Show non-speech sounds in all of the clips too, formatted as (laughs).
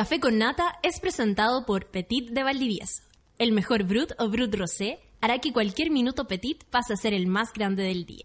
Café con Nata es presentado por Petit de Valdivieso. El mejor Brut o Brut Rosé hará que cualquier minuto Petit pase a ser el más grande del día.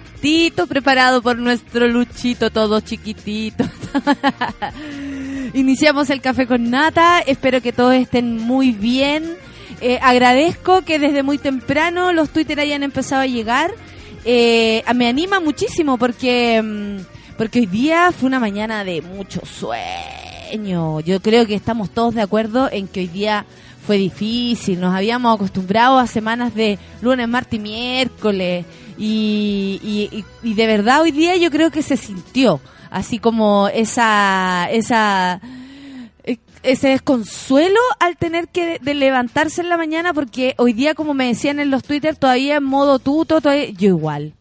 preparado por nuestro Luchito, todo chiquitito. (laughs) Iniciamos el café con nata, espero que todos estén muy bien. Eh, agradezco que desde muy temprano los Twitter hayan empezado a llegar. Eh, me anima muchísimo porque, mm, porque hoy día fue una mañana de mucho sueño. Yo creo que estamos todos de acuerdo en que hoy día fue difícil, nos habíamos acostumbrado a semanas de lunes, martes y miércoles y, y, de verdad hoy día yo creo que se sintió así como esa esa e, ese desconsuelo al tener que de levantarse en la mañana porque hoy día como me decían en los Twitter todavía en modo tuto todavía, yo igual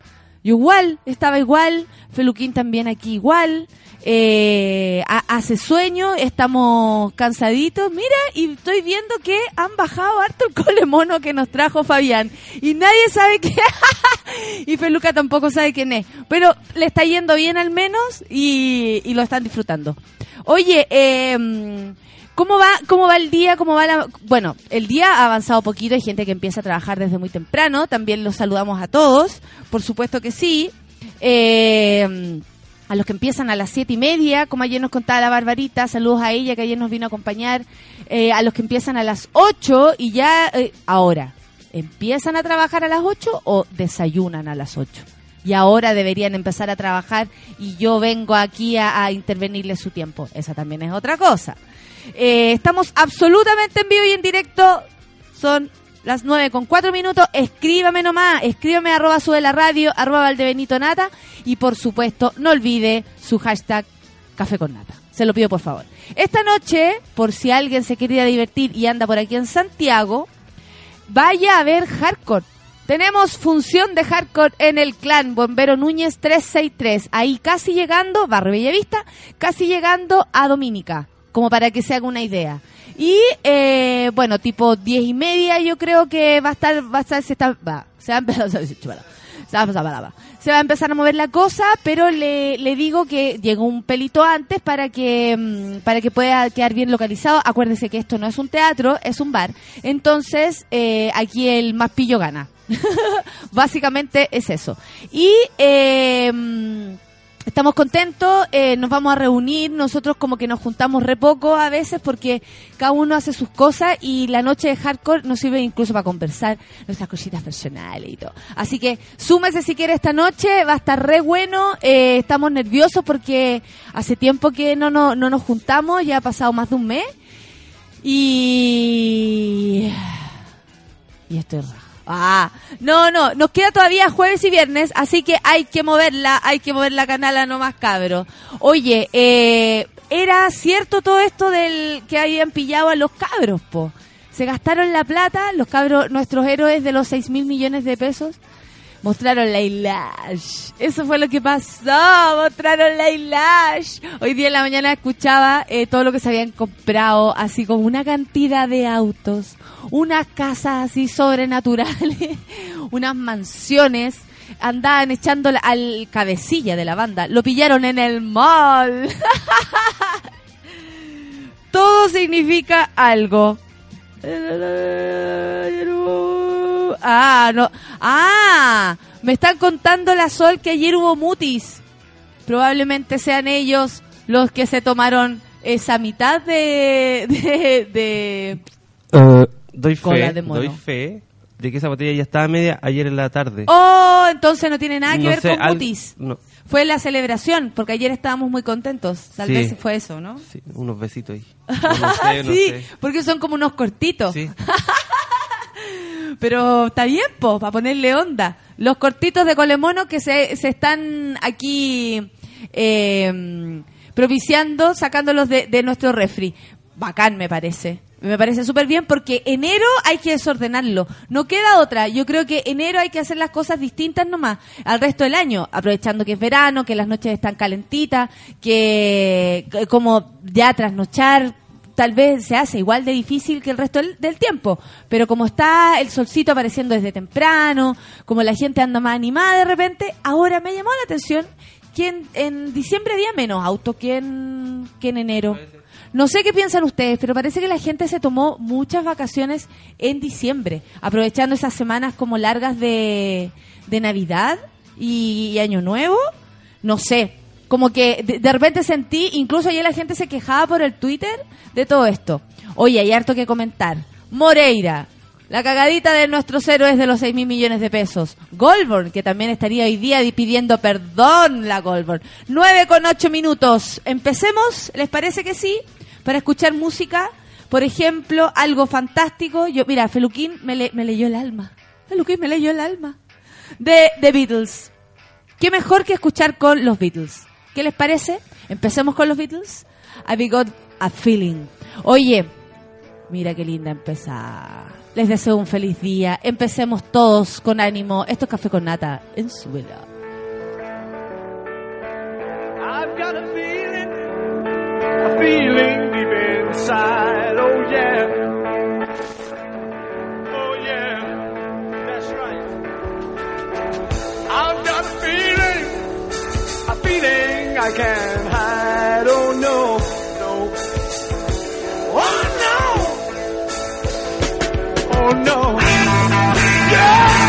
yo igual estaba igual Feluquín también aquí igual eh, hace sueño, estamos cansaditos, mira, y estoy viendo que han bajado harto el cole mono que nos trajo Fabián. Y nadie sabe qué, (laughs) y Feluca tampoco sabe quién es. Pero le está yendo bien al menos y, lo están disfrutando. Oye, eh, ¿Cómo va, ¿Cómo va el día? ¿Cómo va la... Bueno, el día ha avanzado poquito, hay gente que empieza a trabajar desde muy temprano, también los saludamos a todos, por supuesto que sí. Eh, a los que empiezan a las siete y media, como ayer nos contaba la Barbarita, saludos a ella que ayer nos vino a acompañar, eh, a los que empiezan a las ocho y ya eh, ahora, ¿empiezan a trabajar a las ocho o desayunan a las ocho? Y ahora deberían empezar a trabajar y yo vengo aquí a, a intervenirle su tiempo. Esa también es otra cosa. Eh, estamos absolutamente en vivo y en directo. Son las 9 con 4 minutos, escríbame nomás, escríbame arroba sube la radio, arroba valdebenito nata y por supuesto no olvide su hashtag café con nata. Se lo pido por favor. Esta noche, por si alguien se quería divertir y anda por aquí en Santiago, vaya a ver hardcore. Tenemos función de hardcore en el clan Bombero Núñez 363. Ahí casi llegando, Barrio Bellavista, casi llegando a Dominica, como para que se haga una idea. Y eh, bueno, tipo diez y media yo creo que va a estar, va a estar, se, está, va, se va a empezar, se va a empezar a mover la cosa, pero le, le digo que llegó un pelito antes para que mm, para que pueda quedar bien localizado. Acuérdese que esto no es un teatro, es un bar. Entonces, eh, aquí el más pillo gana. (laughs) Básicamente es eso. Y eh, mm, Estamos contentos, eh, nos vamos a reunir, nosotros como que nos juntamos re poco a veces porque cada uno hace sus cosas y la noche de hardcore nos sirve incluso para conversar nuestras cositas personales y todo. Así que súmese si quiere esta noche, va a estar re bueno, eh, estamos nerviosos porque hace tiempo que no, no, no nos juntamos, ya ha pasado más de un mes y... Y estoy raro. Ah, no, no, nos queda todavía jueves y viernes, así que hay que moverla, hay que mover la canala nomás, cabro. Oye, eh, ¿era cierto todo esto del que habían pillado a los cabros, po? Se gastaron la plata, los cabros, nuestros héroes de los 6 mil millones de pesos, mostraron la ilash. Eso fue lo que pasó, mostraron la ilash. Hoy día en la mañana escuchaba eh, todo lo que se habían comprado, así como una cantidad de autos, unas casas así sobrenaturales, (laughs) unas mansiones. Andaban echando al cabecilla de la banda. Lo pillaron en el mall. (laughs) todo significa algo. (laughs) Ah, no. Ah, me están contando la Sol que ayer hubo mutis. probablemente sean ellos los que se tomaron esa mitad de... de, de- Eh, doy Cola fe, de doy fe de que esa botella ya estaba media ayer en la tarde. Oh, entonces no tiene nada que No ver sé, con al- Mutis. no, Fue la celebración, porque ayer estábamos muy contentos. Tal Sí. vez fue eso, ¿no? sí, unos besitos ahí. (laughs) No, sé, sí, sé. porque son como unos cortitos. Sí. (laughs) Pero está bien, po, para ponerle onda. Los cortitos de colemono que se, se están aquí eh, propiciando, sacándolos de, de nuestro refri. Bacán, me parece. Me parece súper bien porque enero hay que desordenarlo. No queda otra. Yo creo que enero hay que hacer las cosas distintas nomás al resto del año, aprovechando que es verano, que las noches están calentitas, que, que como ya trasnochar tal vez se hace igual de difícil que el resto del, del tiempo, pero como está el solcito apareciendo desde temprano, como la gente anda más animada de repente, ahora me llamó la atención que en, diciembre había menos autos que en, que en enero. No sé qué piensan ustedes, pero parece que la gente se tomó muchas vacaciones en diciembre, aprovechando esas semanas como largas de, de Navidad y Año Nuevo. No sé, como que de, repente sentí, incluso ayer la gente se quejaba por el Twitter de todo esto. Oye, hay harto que comentar. Moreira, la cagadita de nuestros héroes de los 6 mil millones de pesos. Goldborn, que también estaría hoy día pidiendo perdón la Goldborn. 9 con 8 minutos. Empecemos, ¿les parece que sí? Para escuchar música. Por ejemplo, algo fantástico. Yo, mira, Feluquín me, le- me leyó el alma. Feluquín me leyó el alma. De The Beatles. ¿Qué mejor que escuchar con los Beatles? ¿Qué les parece? Empecemos con los Beatles. I've got a feeling. Oye, mira qué linda empezar. Les deseo un feliz día. Empecemos todos con ánimo. Esto es Café con Nata en su vela. I've got a feeling, a feeling deep inside. Oh yeah, oh yeah, that's right. I've got a feeling, a feeling I can't hide. Oh no, no, oh no, oh no. Yeah.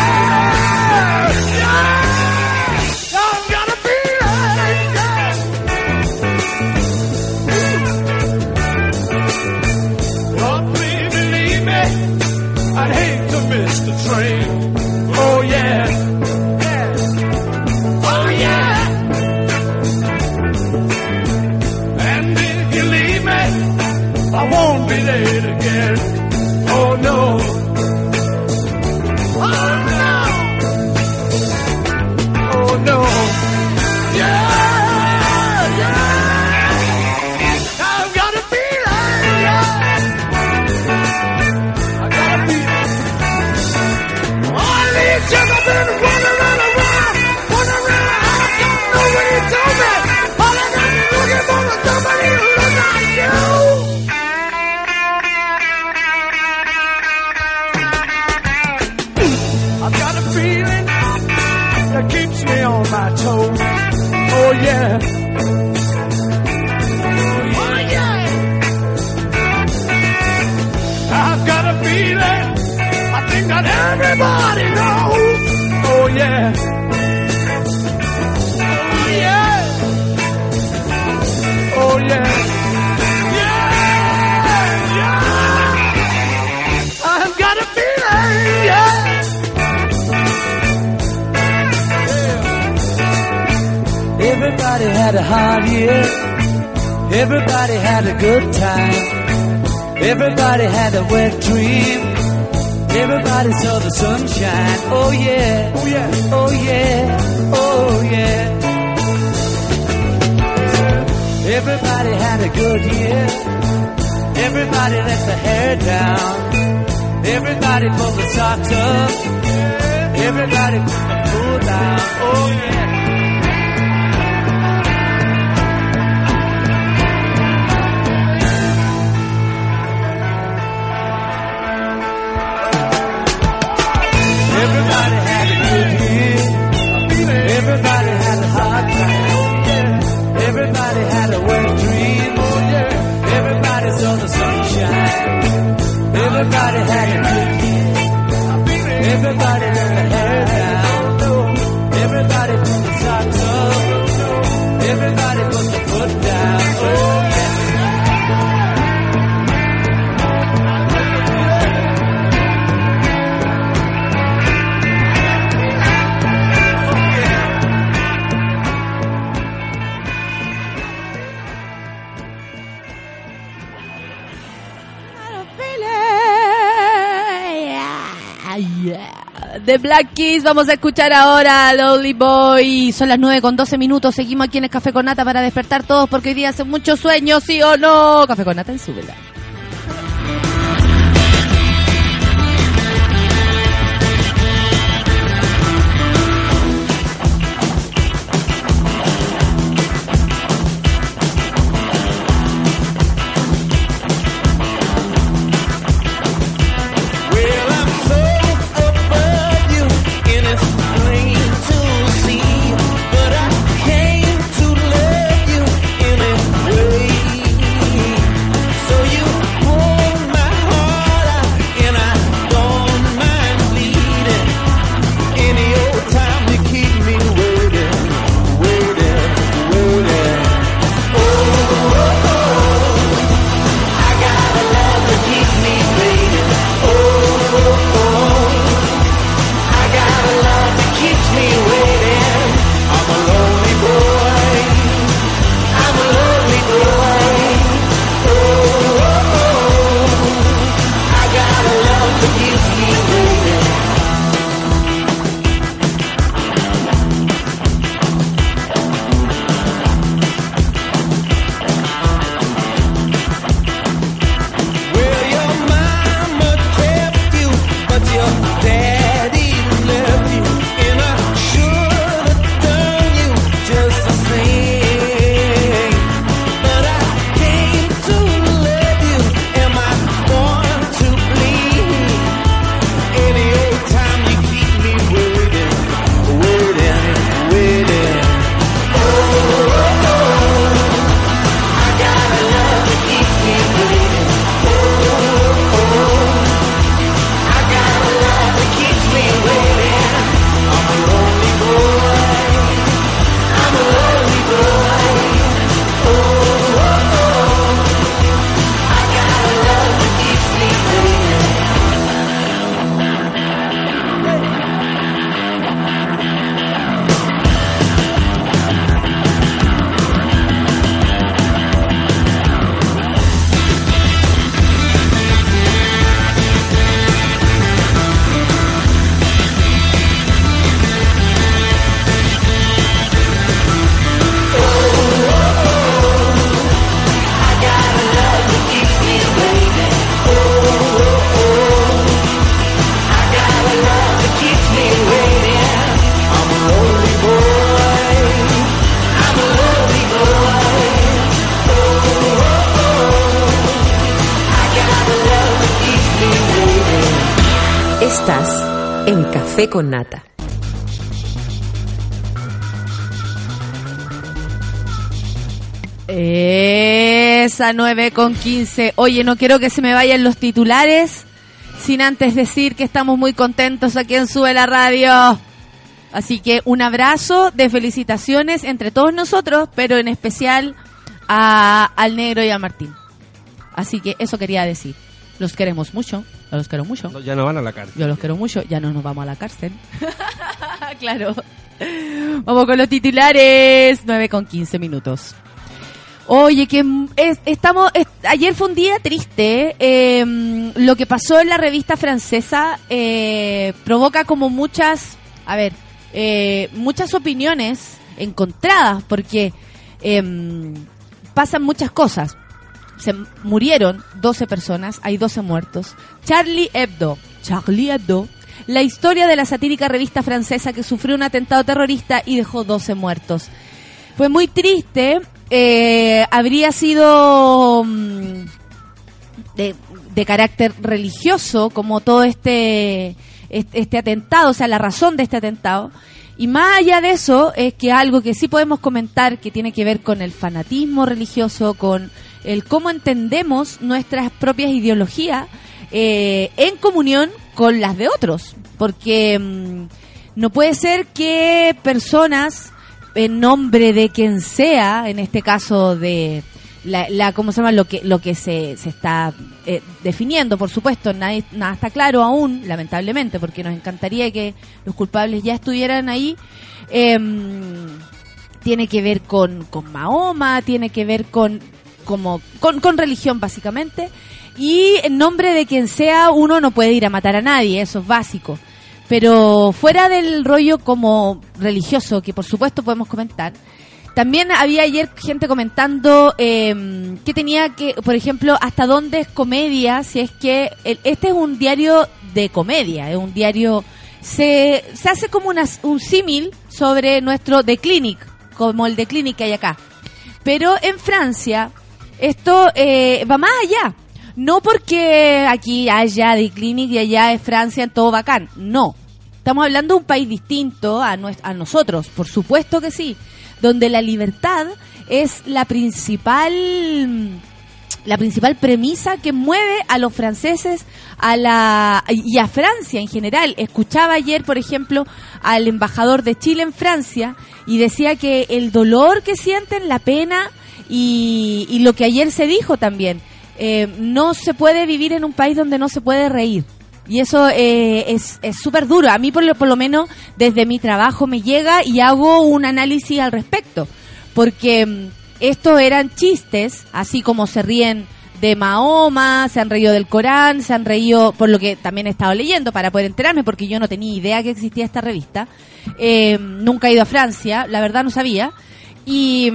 Escuchar ahora Lonely Boy. Son las 9 con 12 minutos. Seguimos aquí en el Café con Nata para despertar todos porque hoy día hace muchos sueños, ¿sí o no? Café con Nata en su vela. Esa 9 con 15. Oye, no quiero que se me vayan los titulares sin antes decir que estamos muy contentos aquí en Sube la Radio. Así que un abrazo de felicitaciones entre todos nosotros, pero en especial a, al negro y a Martín. Así que eso quería decir. Los queremos mucho, yo los quiero mucho. No, ya no van a la cárcel. Yo los quiero mucho, ya no nos vamos a la cárcel. (laughs) claro. Vamos con los titulares. 9 con 15 minutos. Oye, que es- estamos. es- ayer fue un día triste. mm, lo que pasó en la revista francesa eh, provoca como muchas. A ver, eh, muchas opiniones encontradas, porque em, pasan muchas cosas. Se murieron 12 personas, hay 12 muertos. Charlie Hebdo, Charlie Hebdo, la historia de la satírica revista francesa que sufrió un atentado terrorista y dejó 12 muertos. Fue muy triste, eh, habría sido mm, de, carácter religioso, como todo este, este, este atentado, o sea, la razón de este atentado. Y más allá de eso, es que algo que sí podemos comentar que tiene que ver con el fanatismo religioso, con el cómo entendemos nuestras propias ideologías eh, en comunión con las de otros. Porque mm, no puede ser que personas, en nombre de quien sea, en este caso de la, la ¿cómo se llama? Lo que, lo que se, se está eh, definiendo, por supuesto, nadie- nada está claro aún, lamentablemente, porque nos encantaría que los culpables ya estuvieran ahí. Em, tiene que ver con, con Mahoma, tiene que ver con, como, con, con religión básicamente. Y en nombre de quien sea, uno no puede ir a matar a nadie, eso es básico. Pero fuera del rollo como religioso, que por supuesto podemos comentar, también había ayer gente comentando eh, que tenía que, por ejemplo, hasta dónde es comedia, si es que el- este es un diario de comedia, es un diario, se, se hace como una- un símil sobre nuestro The Clinic, como el The Clinic que hay acá. Pero en Francia esto eh, va más allá. No porque aquí haya The Clinic y allá es Francia en todo bacán. No. Estamos hablando de un país distinto a, a nosotros, por supuesto que sí. Donde la libertad es la principal la principal premisa que mueve a los franceses a la y a Francia en general. Escuchaba ayer, por ejemplo, al embajador de Chile en Francia y decía que el dolor que sienten, la pena y, y lo que ayer se dijo también, eh, no se puede vivir en un país donde no se puede reír. Y eso eh, es es súper duro. A mí, por lo, por lo menos, desde mi trabajo me llega y hago un análisis al respecto. Porque mm, estos eran chistes, así como se ríen de Mahoma, se han reído del Corán, se han reído, por lo que también he estado leyendo para poder enterarme, porque yo no tenía idea que existía esta revista. Eh, nunca he ido a Francia, la verdad no sabía. Y.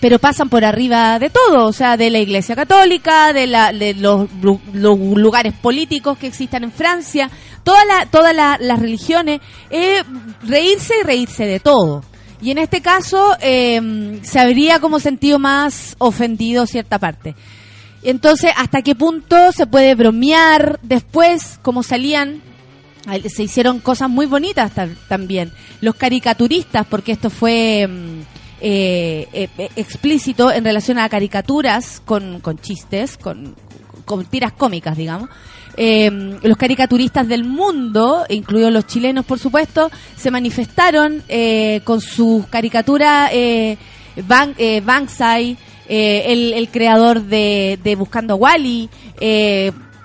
pero pasan por arriba de todo, o sea, de la Iglesia Católica, de, la, de los, los lugares políticos que existan en Francia, toda la, todas la- las religiones, eh, reírse y reírse de todo. Y en este caso eh, se habría como sentido más ofendido cierta parte. Entonces, ¿hasta qué punto se puede bromear después, como salían se hicieron cosas muy bonitas ta- también. Los caricaturistas, porque esto fue mm, eh, eh, eh, explícito en relación a caricaturas con, con chistes, con, con tiras cómicas, digamos. Eh, los caricaturistas del mundo, incluidos los chilenos, por supuesto, se manifestaron eh, con sus caricaturas eh, eh, Banksy, eh, el, el creador de, de Buscando a Wally,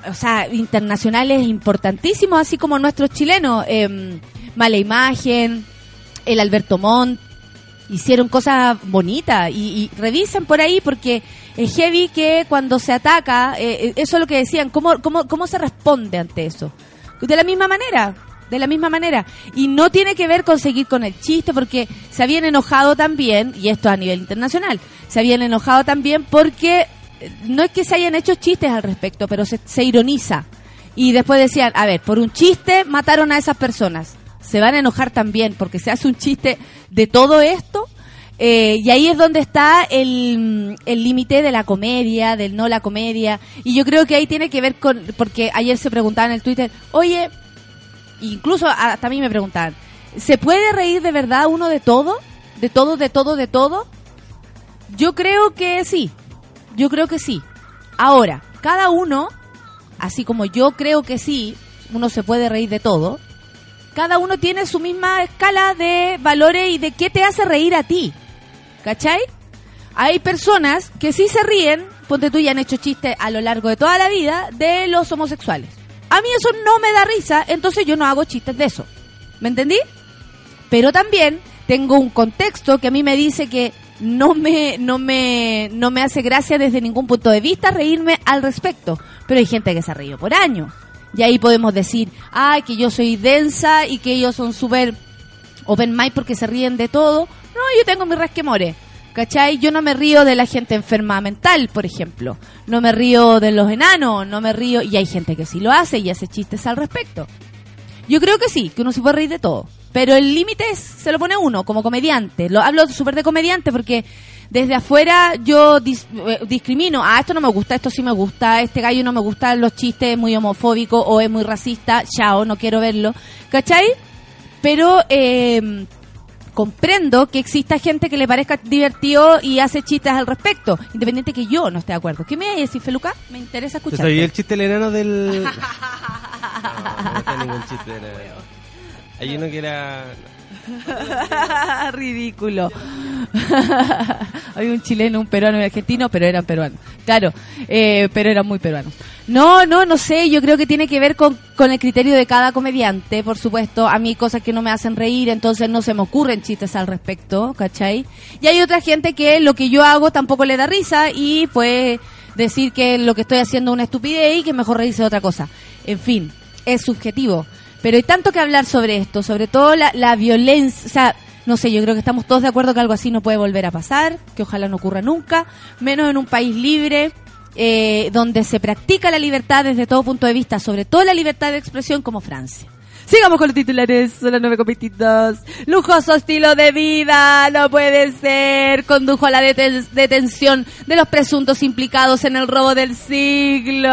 o sea, internacionales importantísimos, así como nuestros chilenos, Mala Imagen, el Alberto Montt, hicieron cosas bonitas y, y revisen por ahí porque es heavy que cuando se ataca, eh, eh, eso es lo que decían, ¿cómo, cómo, ¿cómo se responde ante eso? De la misma manera, de la misma manera. Y no tiene que ver con seguir con el chiste porque se habían enojado también, y esto a nivel internacional, se habían enojado también porque eh, no es que se hayan hecho chistes al respecto, pero se, se ironiza. Y después decían, a ver, por un chiste mataron a esas personas. Se van a enojar también porque se hace un chiste de todo esto. Eh, y ahí es donde está el el límite de la comedia, del no la comedia. Y yo creo que ahí tiene que ver con, porque ayer se preguntaba en el Twitter, oye, incluso hasta a mí me preguntaban, ¿se puede reír de verdad uno de todo? ¿De todo, de todo, de todo? Yo creo que sí. Yo creo que sí. Ahora, cada uno, así como yo creo que sí, uno se puede reír de todo, cada uno tiene su misma escala de valores y de qué te hace reír a ti. ¿Cachai? Hay personas que sí se ríen, ponte tú, y han hecho chistes a lo largo de toda la vida de los homosexuales. A mí eso no me da risa, entonces yo no hago chistes de eso. ¿Me entendí? Pero también tengo un contexto que a mí me dice que no me, no me, no me hace gracia desde ningún punto de vista reírme al respecto. Pero hay gente que se ha reído por años. Y ahí podemos decir, ay, que yo soy densa y que ellos son súper open mind porque se ríen de todo. No, yo tengo mi resquemores. ¿Cachai? Yo no me río de la gente enferma mental, por ejemplo. No me río de los enanos, no me río. Y hay gente que sí lo hace y hace chistes al respecto. Yo creo que sí, que uno se puede reír de todo. Pero el límite se lo pone uno como comediante. Lo hablo súper de comediante porque desde afuera yo dis- eh, discrimino. Ah, esto no me gusta, esto sí me gusta. Este gallo no me gusta los chistes, es muy homofóbico o es muy racista. Chao, no quiero verlo. ¿Cachai? Pero eh, comprendo que exista gente que le parezca divertido y hace chistes al respecto, independiente que yo no esté de acuerdo. ¿Qué me hay a decir, Feluca? Me interesa ¿Te escuchar. sabía el chiste del enano del.? (laughs) No, no está ningún chiste del enano. Hay uno que era. (laughs) Ridículo. (laughs) Hay un chileno, un peruano y un argentino, pero eran peruanos. Claro, eh, pero eran muy peruanos. No, no, no sé. Yo creo que tiene que ver con, el criterio de cada comediante, por supuesto. A mí cosas que no me hacen reír, entonces no se me ocurren chistes al respecto, ¿cachai? Y hay otra gente que lo que yo hago tampoco le da risa y puede decir que lo que estoy haciendo es una estupidez y que mejor reírse de otra cosa. En fin, es subjetivo. Pero hay tanto que hablar sobre esto, sobre todo la, la violencia, o sea, no sé, yo creo que estamos todos de acuerdo que algo así no puede volver a pasar, que ojalá no ocurra nunca, menos en un país libre, eh, donde se practica la libertad desde todo punto de vista, sobre todo la libertad de expresión como Francia. Sigamos con los titulares, son las 9.22. Lujoso estilo de vida, no puede ser. Condujo a la deten- detención de los presuntos implicados en el robo del siglo.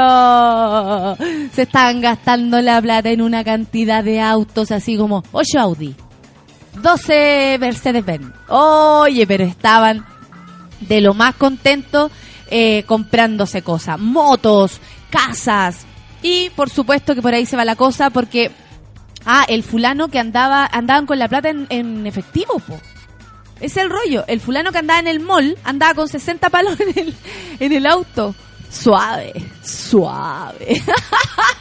Se están gastando la plata en una cantidad de autos, así como 8 Audi, 12 Mercedes-Benz. Oye, pero estaban de lo más contentos eh, comprándose cosas, motos, casas. Y por supuesto que por ahí se va la cosa porque Ah, el fulano que andaba, andaban con la plata en, efectivo, po. Es el rollo. El fulano que andaba en el mall andaba con 60 palos en el, en el auto. Suave, suave.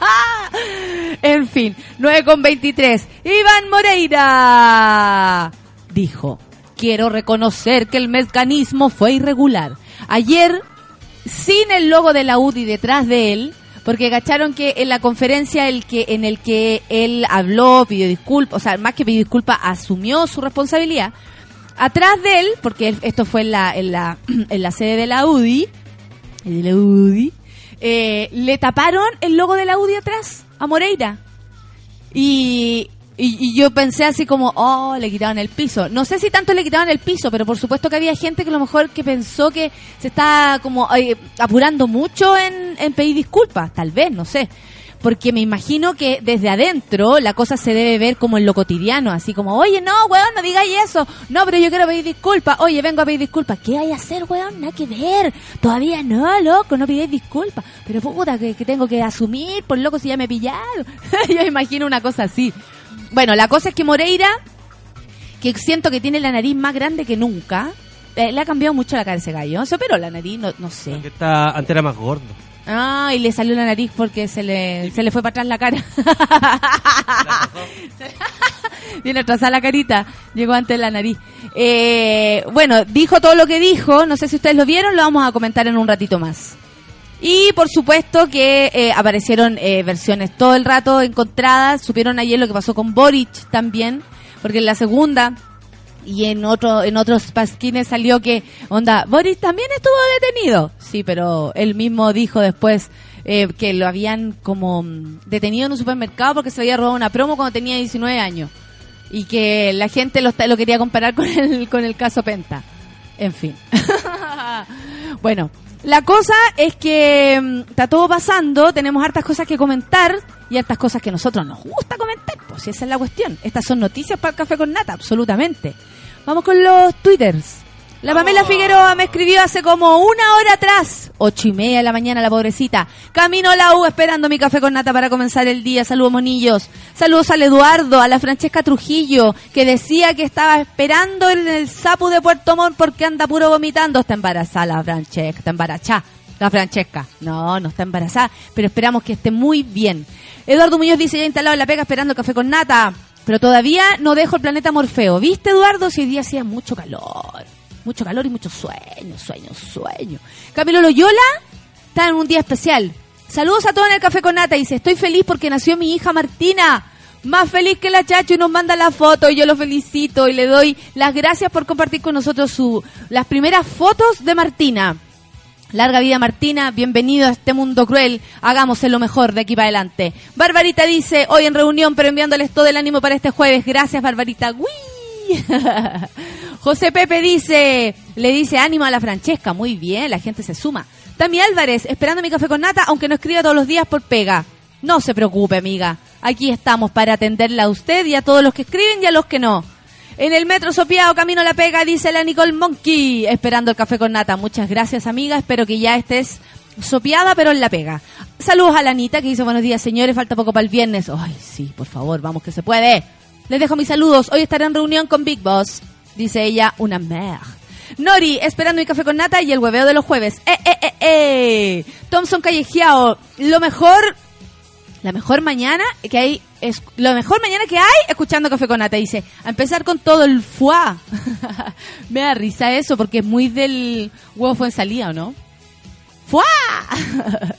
(laughs) en fin, 9 con 23. Iván Moreira dijo, quiero reconocer que el mecanismo fue irregular. Ayer, sin el logo de la UDI detrás de él, porque cacharon que en la conferencia el que en el que él habló, pidió disculpas, o sea, más que pidió disculpas, asumió su responsabilidad. Atrás de él, porque esto fue en la, la, (clears throat) la sede de la UDI, de la UDI, eh, le taparon el logo de la UDI atrás a Moreira. Y, y, y yo pensé así como, oh, le quitaron el piso. No sé si tanto le quitaron el piso, pero por supuesto que había gente que a lo mejor que pensó que se está como eh, apurando mucho en, pedir disculpas, tal vez, no sé. Porque me imagino que desde adentro la cosa se debe ver como en lo cotidiano, así como, oye, no, weón, no digáis eso. No, pero yo quiero pedir disculpas. Oye, vengo a pedir disculpas. ¿Qué hay a hacer, weón? Nada que ver. Todavía no, loco, no pidáis disculpas. Pero puta, que, que tengo que asumir, por loco, si ya me pillaron. (laughs) yo imagino una cosa así. Bueno, la cosa es que Moreira, que siento que tiene la nariz más grande que nunca, eh, le ha cambiado mucho la cara a ese gallo. Se operó la nariz, no, no sé. Porque está, antes era más gordo. Ah, y le salió la nariz porque se le, se le fue para atrás la cara. (laughs) Viene atrasada la carita, llegó antes la nariz. Eh, bueno, dijo todo lo que dijo, no sé si ustedes lo vieron, lo vamos a comentar en un ratito más. Y por supuesto que eh, aparecieron eh, versiones todo el rato encontradas, supieron ayer lo que pasó con Boric también, porque en la segunda y en otro en otros pasquines salió que onda Boris también estuvo detenido. Sí pero él mismo dijo después eh, que lo habían como mm, detenido en un supermercado porque se había robado una promo cuando tenía 19 años. Y que la gente lo, lo quería comparar con el con el caso Penta. En fin. (laughs) Bueno la cosa es que mm, está todo pasando, tenemos hartas cosas que comentar y hartas cosas que a nosotros nos gusta comentar, pues esa es la cuestión. Estas son noticias para el café con nata, absolutamente. Vamos con los twitters. La Pamela Figueroa me escribió hace como una hora atrás, ocho y media de la mañana, la pobrecita. Camino a la U esperando mi café con nata para comenzar el día. Saludos, monillos. Saludos al Eduardo, a la Francesca Trujillo, que decía que estaba esperando en el sapu de Puerto Montt porque anda puro vomitando. Está embarazada la Francesca, está embarazada. La Francesca. No, no está embarazada, pero esperamos que esté muy bien. Eduardo Muñoz dice ya instalado en la pega esperando café con nata. Pero todavía no dejo el planeta Morfeo. ¿Viste, Eduardo? Si hoy día hacía mucho calor. Mucho calor y mucho sueño, sueño, sueño. Camilo Loyola está en un día especial. Saludos a todos en el Café con Nata. Dice, estoy feliz porque nació mi hija Martina. Más feliz que la Chacho y nos manda la foto y yo lo felicito y le doy las gracias por compartir con nosotros su, las primeras fotos de Martina. Larga vida Martina, bienvenido a este mundo cruel, hagamos lo mejor de aquí para adelante. Barbarita dice, hoy en reunión, pero enviándoles todo el ánimo para este jueves. Gracias Barbarita. (laughs) José Pepe dice, le dice ánimo a la Francesca, muy bien, la gente se suma. Tami Álvarez, esperando mi café con nata, aunque no escriba todos los días por pega. No se preocupe, amiga. Aquí estamos para atenderla a usted y a todos los que escriben y a los que no. En el metro Sopiado, camino la pega, dice la Nicole Monkey, esperando el café con nata. Muchas gracias, amiga. Espero que ya estés sopiada, pero en la pega. Saludos a la Anita, que dice buenos días, señores. Falta poco para el viernes. Ay, sí, por favor, vamos que se puede. Les dejo mis saludos. Hoy estaré en reunión con Big Boss. Dice ella, una mer. Nori, esperando mi café con nata y el hueveo de los jueves. ¡Eh, eh, eh, eh! Thompson Callejeado, lo mejor la mejor mañana que hay es lo mejor mañana que hay escuchando café con nata dice a empezar con todo el fuá (laughs) me da risa eso porque es muy del huevo fue en salida ¿o no? ¡Fua! (laughs)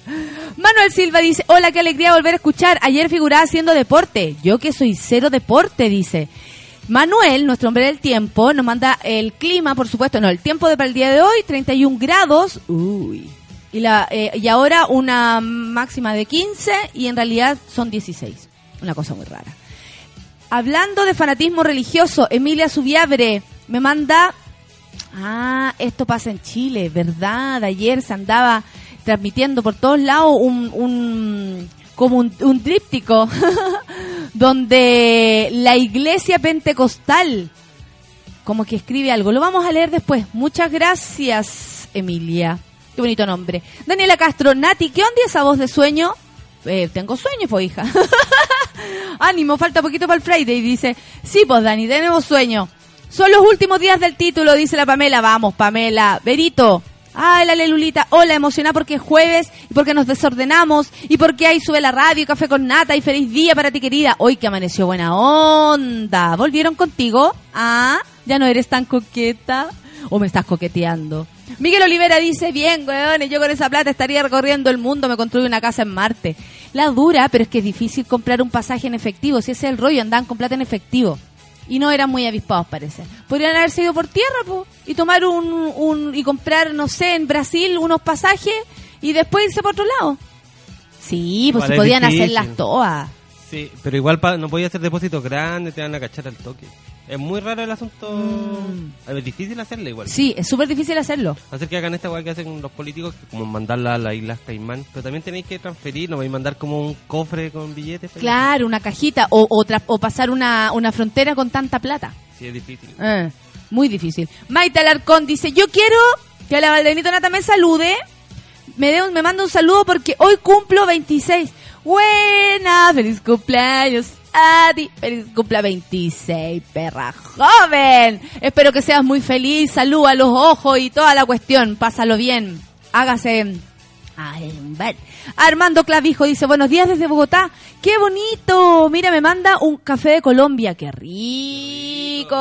Manuel Silva dice, hola, qué alegría volver a escuchar. Ayer figuraba haciendo deporte. Yo que soy cero deporte, dice. Manuel, nuestro hombre del tiempo, nos manda el clima, por supuesto, no, el tiempo de para el día de hoy, 31 grados. Uy. Y, la, eh, y ahora una máxima de 15 y en realidad son 16. Una cosa muy rara. Hablando de fanatismo religioso, Emilia Subiabre me manda... Ah, esto pasa en Chile, ¿verdad? Ayer se andaba transmitiendo por todos lados un, un como un, un tríptico (laughs) donde la iglesia pentecostal como que escribe algo. Lo vamos a leer después. Muchas gracias, Emilia. Qué bonito nombre. Daniela Castro, Nati, ¿qué onda esa voz de sueño? Eh, tengo sueño, pues hija. (laughs) Ánimo, falta poquito para el Friday. Dice, sí, pues Dani, tenemos sueño. Son los últimos días del título, dice la Pamela. Vamos, Pamela. Berito. Ay, la Lelulita. Hola, emocionada porque es jueves y porque nos desordenamos y porque ahí sube la radio, café con nata y feliz día para ti, querida. Hoy que amaneció buena onda. ¿Volvieron contigo? Ah, ya no eres tan coqueta. ¿O me estás coqueteando? Miguel Olivera dice, bien, weón, yo con esa plata estaría recorriendo el mundo, me construyo una casa en Marte. La dura, pero es que es difícil comprar un pasaje en efectivo. Si ese es el rollo, andan con plata en efectivo. Y no eran muy avispados, parece. Podrían haberse ido por tierra, po, y tomar un, un, y comprar, no sé, en Brasil unos pasajes y después irse por otro lado. Sí, pues si podían difícil. hacerlas todas. Sí, pero igual pa- no podía hacer depósitos grandes, te van a cachar al toque. Es muy raro el asunto. Es difícil hacerlo igual. Mm. Sí, es súper difícil hacerlo. Hacer que hagan esta weá que hacen los políticos, como mandarla a las Islas Caimán. Pero también tenéis que transferir, no vais a mandar como un cofre con billetes. Claro, una cajita o, o, tra- o pasar una, una frontera con tanta plata. Sí, es difícil. Eh, muy difícil. Maite Alarcón dice, yo quiero que la Valdenito Nata me salude. Me, dé un- me manda un saludo porque hoy cumplo 26. Buena, feliz cumpleaños a ti. Feliz cumple 26, perra joven. Espero que seas muy feliz. Salud a los ojos y toda la cuestión. Pásalo bien. Hágase... Ay. Armando Clavijo dice, buenos días desde Bogotá. ¡Qué bonito! Mira, me manda un café de Colombia. ¡Qué rico!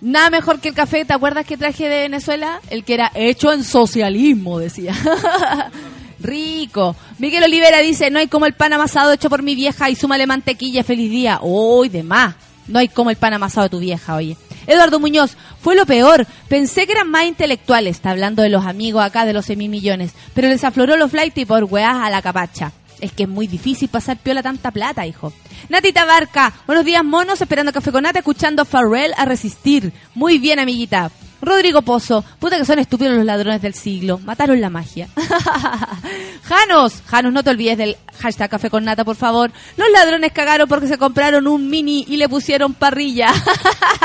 Nada mejor que el café. ¿Te acuerdas que traje de Venezuela? El que era hecho en socialismo, decía. (laughs) Rico. Miguel Olivera dice, no hay como el pan amasado hecho por mi vieja y súmale mantequilla, feliz día. Uy, de más. No hay como el pan amasado de tu vieja, oye. Eduardo Muñoz, fue lo peor. Pensé que eran más intelectuales. Está hablando de los amigos acá de los semimillones. Pero les afloró los flight y por weás a la capacha. Es que es muy difícil pasar piola tanta plata, hijo. Natita Barca, buenos días monos, esperando café con nata, escuchando a Farrell a resistir. Muy bien, amiguita. Rodrigo Pozo, puta que son estúpidos los ladrones del siglo. Mataron la magia. (laughs) Janos, Janos, no te olvides del hashtag café con nata, por favor. Los ladrones cagaron porque se compraron un mini y le pusieron parrilla.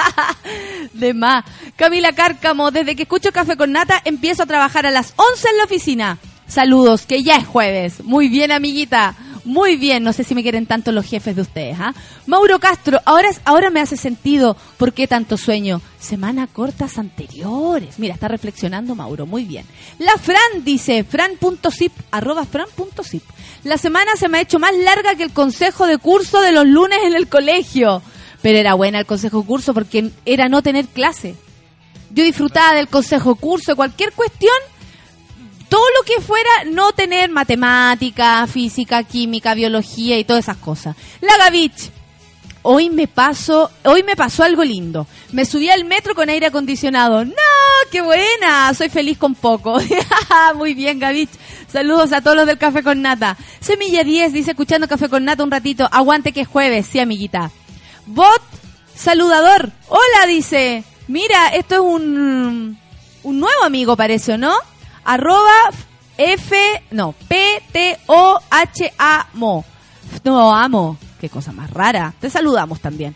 (laughs) De más. Camila Cárcamo, desde que escucho café con nata, empiezo a trabajar a las 11 en la oficina. Saludos, que ya es jueves. Muy bien, amiguita. Muy bien, no sé si me quieren tanto los jefes de ustedes, ¿ah? Mauro Castro, ahora, ahora me hace sentido por qué tanto sueño. Semana cortas anteriores. Mira, está reflexionando Mauro, muy bien. La Fran dice, fran.zip, arroba fran.zip. La semana se me ha hecho más larga que el consejo de curso de los lunes en el colegio. Pero era buena el consejo de curso porque era no tener clase. Yo disfrutaba del consejo curso, cualquier cuestión, todo lo que fuera no tener matemática, física, química, biología y todas esas cosas. La Gavich, hoy me paso, hoy me pasó algo lindo. Me subí al metro con aire acondicionado. No, qué buena, soy feliz con poco. (laughs) Muy bien, Gavich. Saludos a todos los del Café con Nata. Semilla 10 dice escuchando Café con Nata un ratito. Aguante que es jueves, sí, amiguita. Bot saludador. Hola, dice. Mira, esto es un un nuevo amigo parece, ¿o no? Arroba F, no, P-T-O-H-A-MO. No, amo. Qué cosa más rara. Te saludamos también.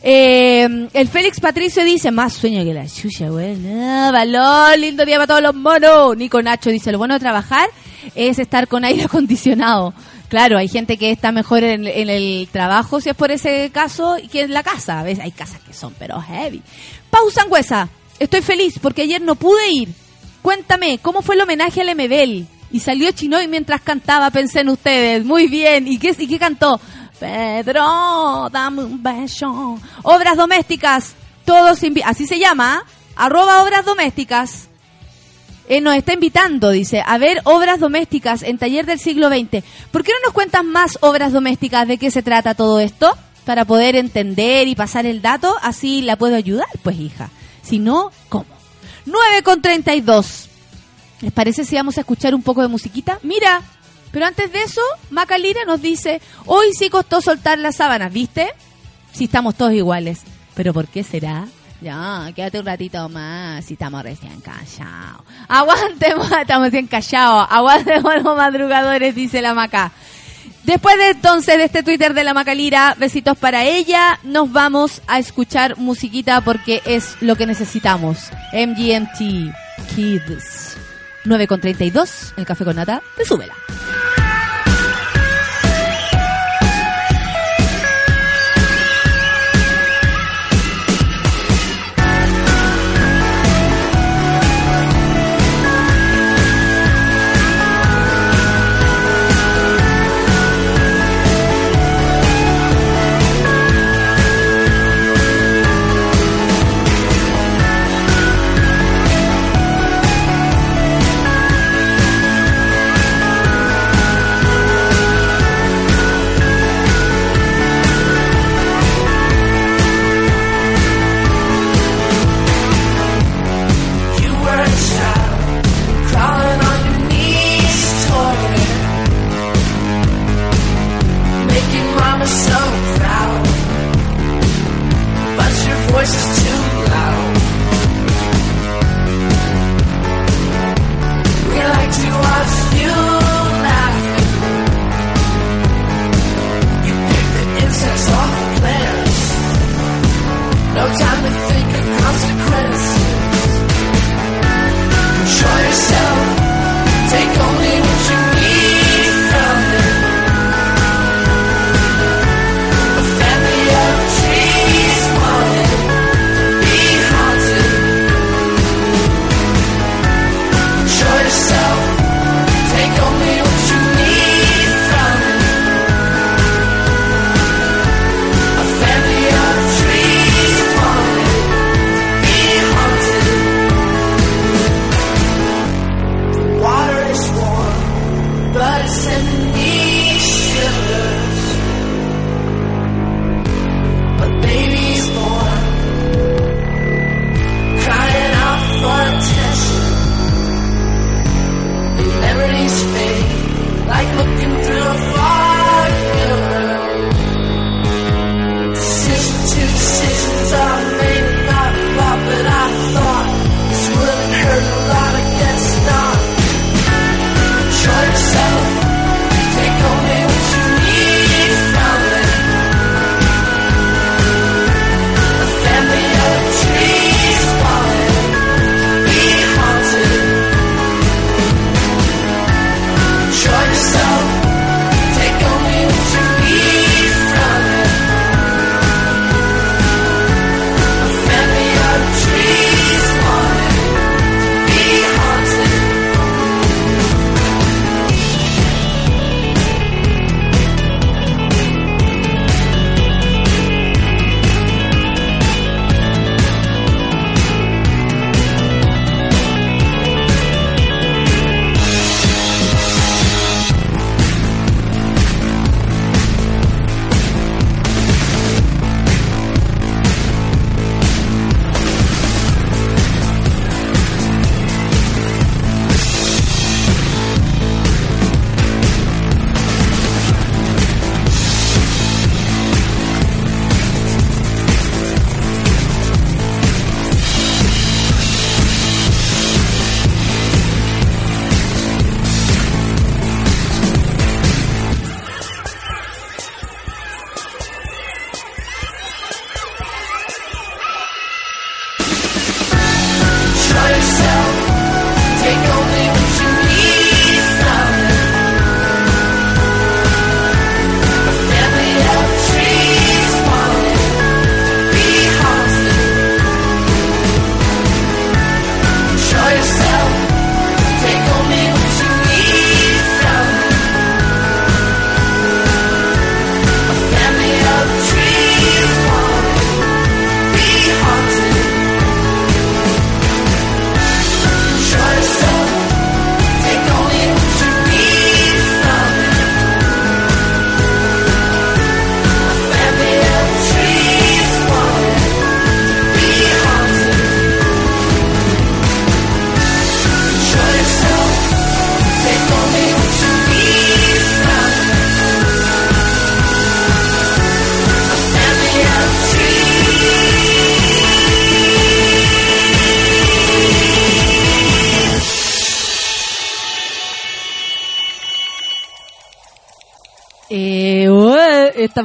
Eh, el Félix Patricio dice, más sueño que la chucha, güey. Valor, lindo día para todos los monos. Nico Nacho dice, lo bueno de trabajar es estar con aire (laughs) acondicionado. Claro, hay gente que está mejor en, en el trabajo, si es por ese caso, que en la casa. ¿Ves? Hay casas que son, pero heavy. Pausa Sangüesa, estoy feliz porque ayer no pude ir. Cuéntame, ¿cómo fue el homenaje al Emebel? Y salió Chinoy mientras cantaba, pensé en ustedes. Muy bien. ¿Y qué, y qué cantó? Pedro, dame un beso. Obras domésticas. Todos Así se llama. ¿ah? Arroba obras domésticas. eh, nos está invitando, dice, a ver obras domésticas en taller del siglo XX. ¿Por qué no nos cuentas más obras domésticas de qué se trata todo esto? Para poder entender y pasar el dato, así la puedo ayudar, pues hija. Si no, ¿cómo? 9 con 32. ¿Les parece si vamos a escuchar un poco de musiquita? Mira, pero antes de eso, Macalina nos dice, hoy sí costó soltar las sábanas, ¿viste? Si estamos todos iguales. ¿Pero por qué será? Ya, quédate un ratito más, si estamos recién callados. Aguantemos, (laughs) estamos bien callados. Aguantemos los madrugadores, dice la Maca. Después de entonces de este Twitter de la Macalira, besitos para ella, nos vamos a escuchar musiquita porque es lo que necesitamos. MGMT Kids. 9 con 32, el café con nata, de súbela.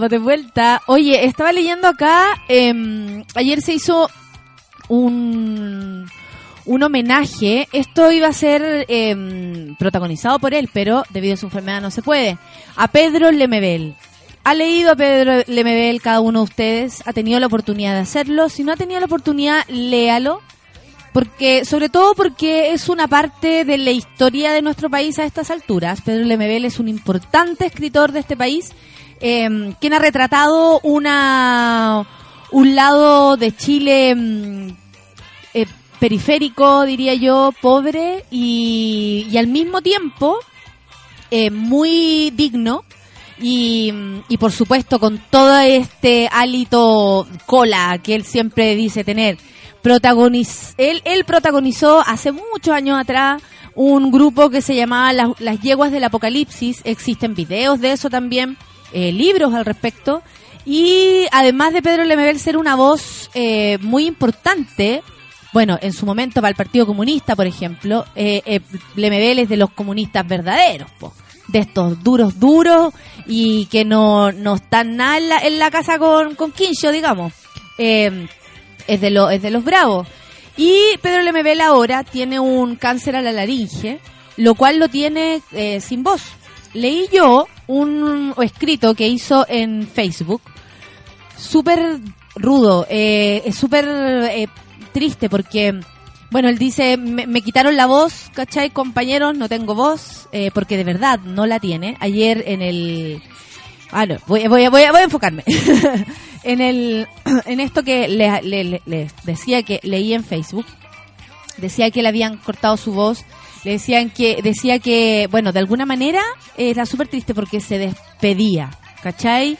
De vuelta. Oye, estaba leyendo acá, em, ayer se hizo un, un homenaje. Esto iba a ser em, protagonizado por él, pero debido a su enfermedad no se puede. A Pedro Lemebel. ¿Ha leído a Pedro Lemebel cada uno de ustedes? ¿Ha tenido la oportunidad de hacerlo? Si no ha tenido la oportunidad, léalo. Porque, sobre todo porque es una parte de la historia de nuestro país a estas alturas. Pedro Lemebel es un importante escritor de este país, eh, quien ha retratado una un lado de Chile mm, eh, periférico, diría yo, pobre y, y al mismo tiempo eh, muy digno y, y por supuesto con todo este hálito cola que él siempre dice tener. Protagoniz él, él protagonizó hace muchos años atrás un grupo que se llamaba Las, Las Yeguas del Apocalipsis. Existen videos de eso también, eh, libros al respecto. Y además de Pedro Lemebel ser una voz eh, muy importante, bueno, en su momento para el Partido Comunista, por ejemplo, eh, eh, Lemebel es de los comunistas verdaderos, po, de estos duros, duros y que no, no están nada en la, en la casa con, con Quincho, digamos. Eh, es, de lo, es de los bravos. Y Pedro Lemebel ahora tiene un cáncer a la laringe, lo cual lo tiene sin voz. Leí yo un escrito que hizo en Facebook, súper rudo, eh, súper eh, triste porque, bueno, él dice, me, quitaron la voz, ¿cachai, compañeros? No tengo voz, eh, porque de verdad no la tiene. Ayer en el... Ah, no, voy, voy, voy, voy a enfocarme. (laughs) en el (clears throat) en esto que le, le- le- decía que leí en Facebook, decía que le habían cortado su voz, le decían que, decía que, bueno, de alguna manera era súper triste porque se despedía, ¿cachai?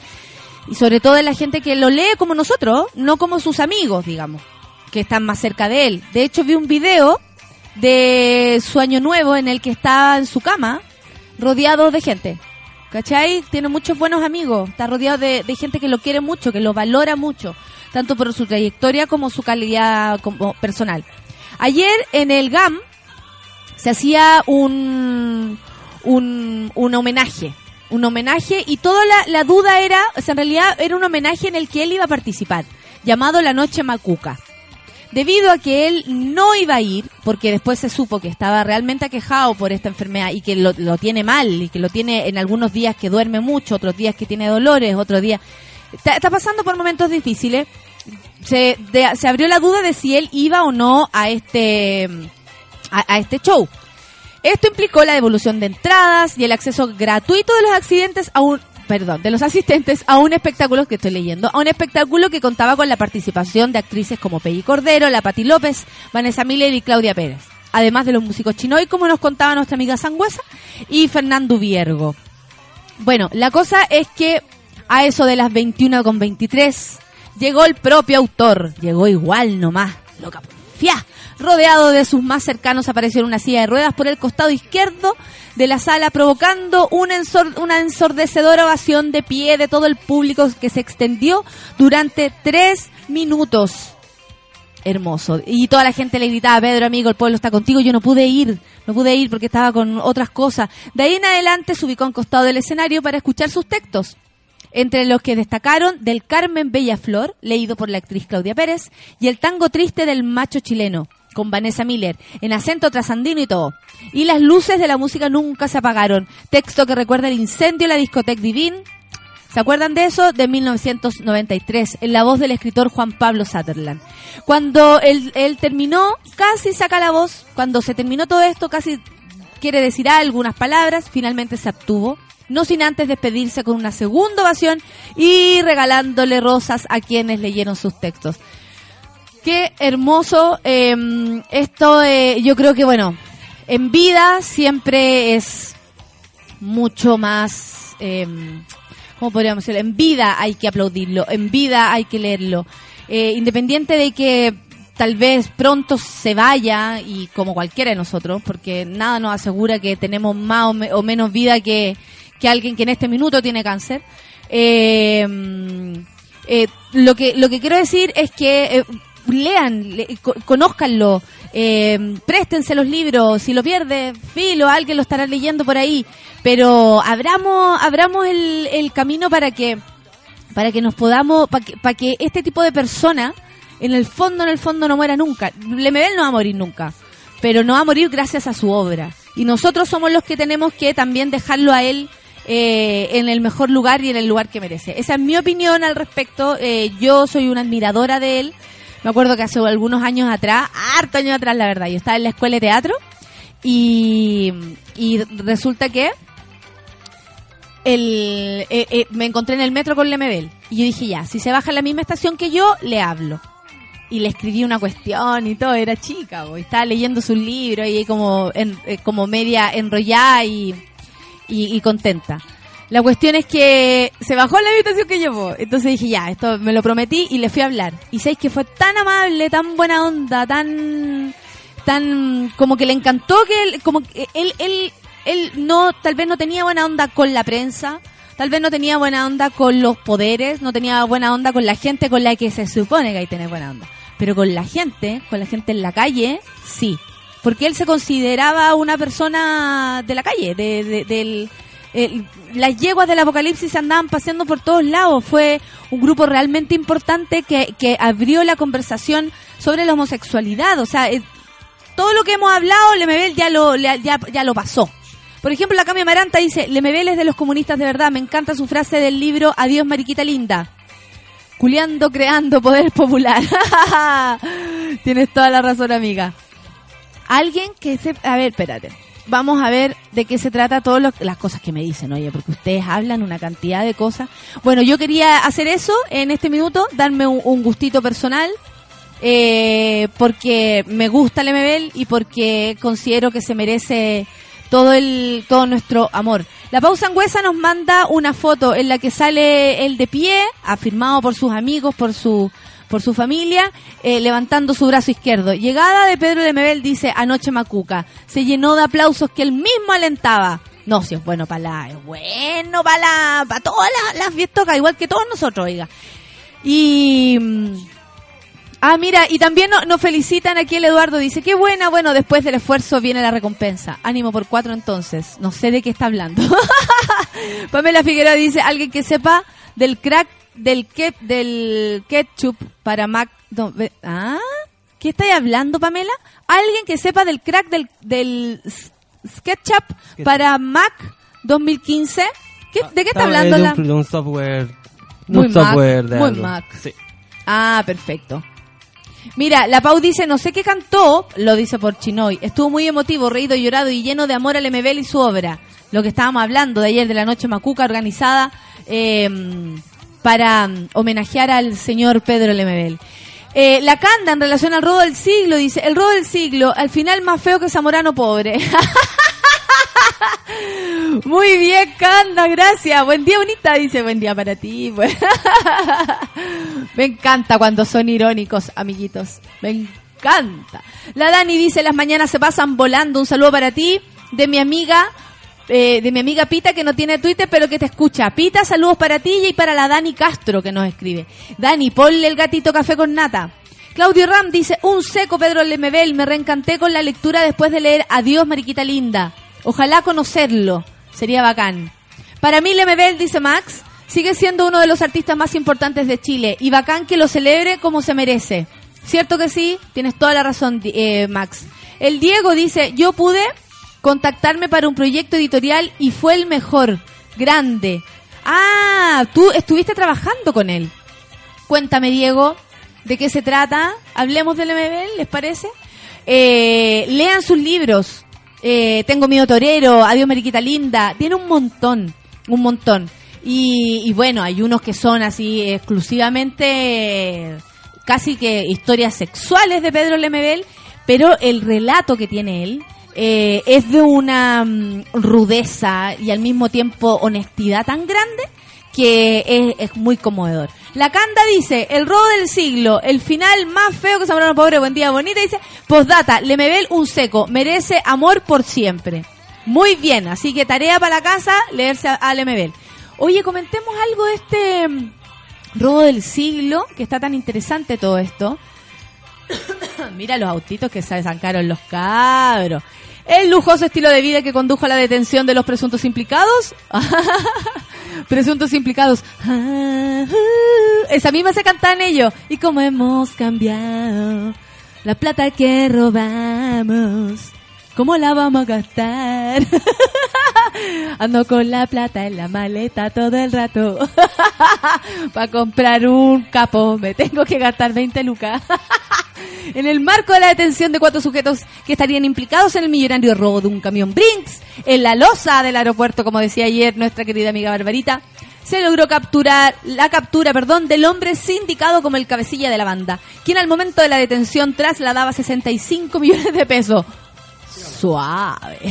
Y sobre todo de la gente que lo lee como nosotros, no como sus amigos, digamos, que están más cerca de él. De hecho, vi un video de su año nuevo en el que está en su cama, rodeado de gente. ¿Cachai? Tiene muchos buenos amigos, está rodeado de, de gente que lo quiere mucho, que lo valora mucho, tanto por su trayectoria como su calidad como personal. Ayer en el GAM se hacía un, un, un homenaje, un homenaje y toda la, la duda era, o sea, en realidad era un homenaje en el que él iba a participar, llamado La Noche Macuca. Debido a que él no iba a ir, porque después se supo que estaba realmente aquejado por esta enfermedad y que lo, lo tiene mal y que lo tiene en algunos días que duerme mucho, otros días que tiene dolores, otros días... Está, está pasando por momentos difíciles. Se, de- se abrió la duda de si él iba o no a este, a, a este show. Esto implicó la devolución de entradas y el acceso gratuito de los accidentes a un perdón, de los asistentes a un espectáculo que estoy leyendo, a un espectáculo que contaba con la participación de actrices como Peggy Cordero, La Pati López, Vanessa Miller y Claudia Pérez, además de los músicos chinoy, como nos contaba nuestra amiga Sangüesa, y Fernando Viergo. Bueno, la cosa es que a eso de las 21 con 23 llegó el propio autor, llegó igual nomás, loca porfiá. Rodeado de sus más cercanos apareció en una silla de ruedas por el costado izquierdo de la sala, provocando una, ensor- una ensordecedora ovación de pie de todo el público que se extendió durante tres minutos. Hermoso. Y toda la gente le gritaba, Pedro, amigo, el pueblo está contigo. Yo no pude ir, no pude ir porque estaba con otras cosas. De ahí en adelante se ubicó un costado del escenario para escuchar sus textos. Entre los que destacaron del Carmen Bellaflor, leído por la actriz Claudia Pérez, y el tango triste del macho chileno, con Vanessa Miller, en acento trasandino y todo. Y las luces de la música nunca se apagaron. Texto que recuerda el incendio en la discoteca Divine. ¿Se acuerdan de eso? De 1993, en la voz del escritor Juan Pablo Sutherland. Cuando él, él terminó, casi saca la voz. Cuando se terminó todo esto, casi quiere decir algunas palabras. Finalmente se abtuvo. No sin antes despedirse con una segunda ovación y regalándole rosas a quienes leyeron sus textos. Qué hermoso. eh, esto, eh, yo creo que, bueno, en vida siempre es mucho más, eh, ¿cómo podríamos decirlo? En vida hay que aplaudirlo, en vida hay que leerlo. Eh, independiente de que tal vez pronto se vaya y como cualquiera de nosotros, porque nada nos asegura que tenemos más o, me- o menos vida que, que alguien que en este minuto tiene cáncer. Eh, eh, lo que lo que quiero decir es que eh, lean, le- co- conózcanlo, eh, préstense los libros, si lo pierde, filo, alguien lo estará leyendo por ahí, pero abramos, abramos el, el camino para que para que nos podamos, para que, para que este tipo de persona, en el fondo, en el fondo, no muera nunca. Lemebel no va a morir nunca, pero no va a morir gracias a su obra. Y nosotros somos los que tenemos que también dejarlo a él eh, en el mejor lugar y en el lugar que merece. Esa es mi opinión al respecto. Eh, yo soy una admiradora de él. Me acuerdo que hace algunos años atrás, harto años atrás, la verdad, yo estaba en la escuela de teatro y, resulta que el, eh, eh, me encontré en el metro con Lemebel y yo dije ya, si se baja en la misma estación que yo, le hablo. Y le escribí una cuestión y todo, era chica, estaba leyendo su libro y como, en- como media enrollada y, y, y contenta. La cuestión es que se bajó la habitación que llevó. Entonces dije, ya, esto me lo prometí y le fui a hablar. Y sabéis que fue tan amable, tan buena onda, tan tan como que le encantó que él, como que él, él, él no, tal vez no tenía buena onda con la prensa, tal vez no tenía buena onda con los poderes, no tenía buena onda con la gente con la que se supone que hay que tener buena onda. Pero con la gente, con la gente en la calle, sí. Porque él se consideraba una persona de la calle, de, las yeguas del apocalipsis andaban paseando por todos lados. Fue un grupo realmente importante que, que abrió la conversación sobre la homosexualidad. O sea, eh, todo lo que hemos hablado, Lemebel ya lo, le- ya, ya lo pasó. Por ejemplo, la Cami Amaranta dice, Lemebel es de los comunistas de verdad. Me encanta su frase del libro Adiós, Mariquita Linda. Culeando, creando poder popular. (laughs) Tienes toda la razón, amiga. Alguien que se... A ver, espérate. Vamos a ver de qué se trata todas las cosas que me dicen, oye, porque ustedes hablan una cantidad de cosas. Bueno, yo quería hacer eso en este minuto, darme un, gustito personal, eh, porque me gusta el MBL y porque considero que se merece todo el todo nuestro amor. La pausa angüesa nos manda una foto en la que sale él de pie, afirmado por sus amigos, por su por su familia, eh, levantando su brazo izquierdo. Llegada de Pedro de Mebel dice anoche Macuca. Se llenó de aplausos que él mismo alentaba. No, si es bueno para la, es bueno para la, para todas las, las fiestocas, igual que todos nosotros, oiga. Y mm, Ah, mira, y también no- nos felicitan aquí el Eduardo, dice, qué buena, bueno, después del esfuerzo viene la recompensa. Ánimo por cuatro entonces, no sé de qué está hablando. (laughs) Pamela Figueroa dice, alguien que sepa del crack del ke- del ketchup para Mac... no, ¿Ah? ¿Qué estáis hablando, Pamela? Alguien que sepa del crack del, del SketchUp para Mac 2015. ¿Qué- ¿De qué está Estaba, hablando de la...? un, software. de Muy un Mac, software de muy. Mac. Sí. Ah, perfecto. Mira, la Pau dice, no sé qué cantó, lo dice por Chinoy. Estuvo muy emotivo, reído, llorado y lleno de amor al MBL y su obra. Lo que estábamos hablando de ayer de la noche macuca organizada eh, para mm, homenajear al señor Pedro Lemebel. Eh, la Canda en relación al robo del siglo dice, el robo del siglo, al final más feo que Zamorano pobre. (laughs) Muy bien, Canda, gracias. Buen día, bonita, dice. Buen día para ti. pues. (laughs) Me encanta cuando son irónicos, amiguitos. Me encanta. La Dani dice, las mañanas se pasan volando. Un saludo para ti, de mi amiga, eh, de mi amiga Pita, que no tiene Twitter, pero que te escucha. Pita, saludos para ti y para la Dani Castro, que nos escribe. Dani, ponle el gatito café con nata. Claudio Ram dice, un seco Pedro Lemebel, me reencanté con la lectura después de leer Adiós Mariquita Linda. Ojalá conocerlo, sería bacán. Para mí Lemebel, dice Max, sigue siendo uno de los artistas más importantes de Chile y bacán que lo celebre como se merece. ¿Cierto que sí? Tienes toda la razón, eh, Max. El Diego dice, yo pude contactarme para un proyecto editorial y fue el mejor, grande. Ah, tú estuviste trabajando con él. Cuéntame, Diego, de qué se trata. Hablemos del MBL, ¿les parece? Eh, lean sus libros. Eh, Tengo miedo torero, Adiós Mariquita Linda. Tiene un montón, un montón. Y, y bueno, hay unos que son así exclusivamente casi que historias sexuales de Pedro Lemebel, pero el relato que tiene él eh, es de una mm, rudeza y al mismo tiempo honestidad tan grande que es, muy conmovedor. La Canda dice, el robo del siglo, el final más feo que Zamorano Pobre, buen día, bonita, dice, postdata, Lemebel un seco, merece amor por siempre. Muy bien, así que tarea para la casa, leerse a, a Lemebel. Oye, comentemos algo de este mm, robo del siglo, que está tan interesante todo esto. (coughs) Mira los autitos que se sacaron los cabros. El lujoso estilo de vida que condujo a la detención de los presuntos implicados. (laughs) Presuntos implicados. (laughs) Esa misma se cantan ellos. Y como hemos cambiado la plata que robamos, ¿cómo la vamos a gastar? (laughs) Ando con la plata en la maleta todo el rato. (laughs) Para comprar un capo me tengo que gastar 20 lucas. (laughs) en el marco de la detención de cuatro sujetos que estarían implicados en el millonario robo de un camión Brinks en la losa del aeropuerto, como decía ayer nuestra querida amiga Barbarita, se logró capturar la captura, perdón, del hombre sindicado como el cabecilla de la banda, quien al momento de la detención trasladaba 65 millones de pesos. Suave. (laughs)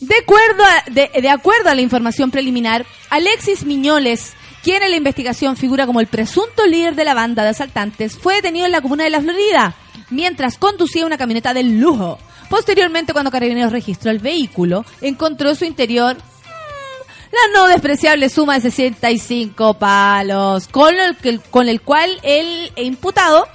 De acuerdo, a, la información preliminar, Alexis Miñoles, quien en la investigación figura como el presunto líder de la banda de asaltantes, fue detenido en la comuna de La Florida, mientras conducía una camioneta de lujo. Posteriormente, cuando Carabineros registró el vehículo, encontró en su interior mm, la no despreciable suma de 65 palos, con el, con el cual el imputado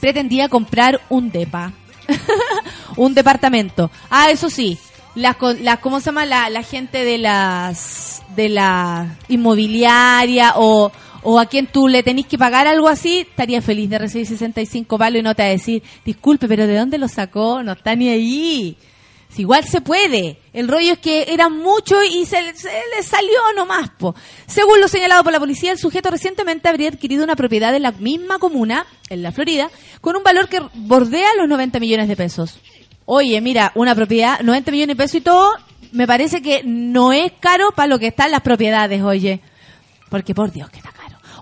pretendía comprar un depa. (laughs) un departamento. Ah, eso sí, las, las ¿cómo se llama? La, la gente de las, de la inmobiliaria o, o a quien tú le tenés que pagar algo así, estaría feliz de recibir 65 palos y no te va a decir, disculpe, pero ¿de dónde lo sacó? No está ni ahí. Igual se puede. El rollo es que era mucho y se, se le salió nomás, po. Según lo señalado por la policía, el sujeto recientemente habría adquirido una propiedad en la misma comuna, en la Florida, con un valor que bordea los 90 millones de pesos. Oye, mira, una propiedad, 90 millones de pesos y todo, me parece que no es caro para lo que están las propiedades, oye. Porque por Dios que está.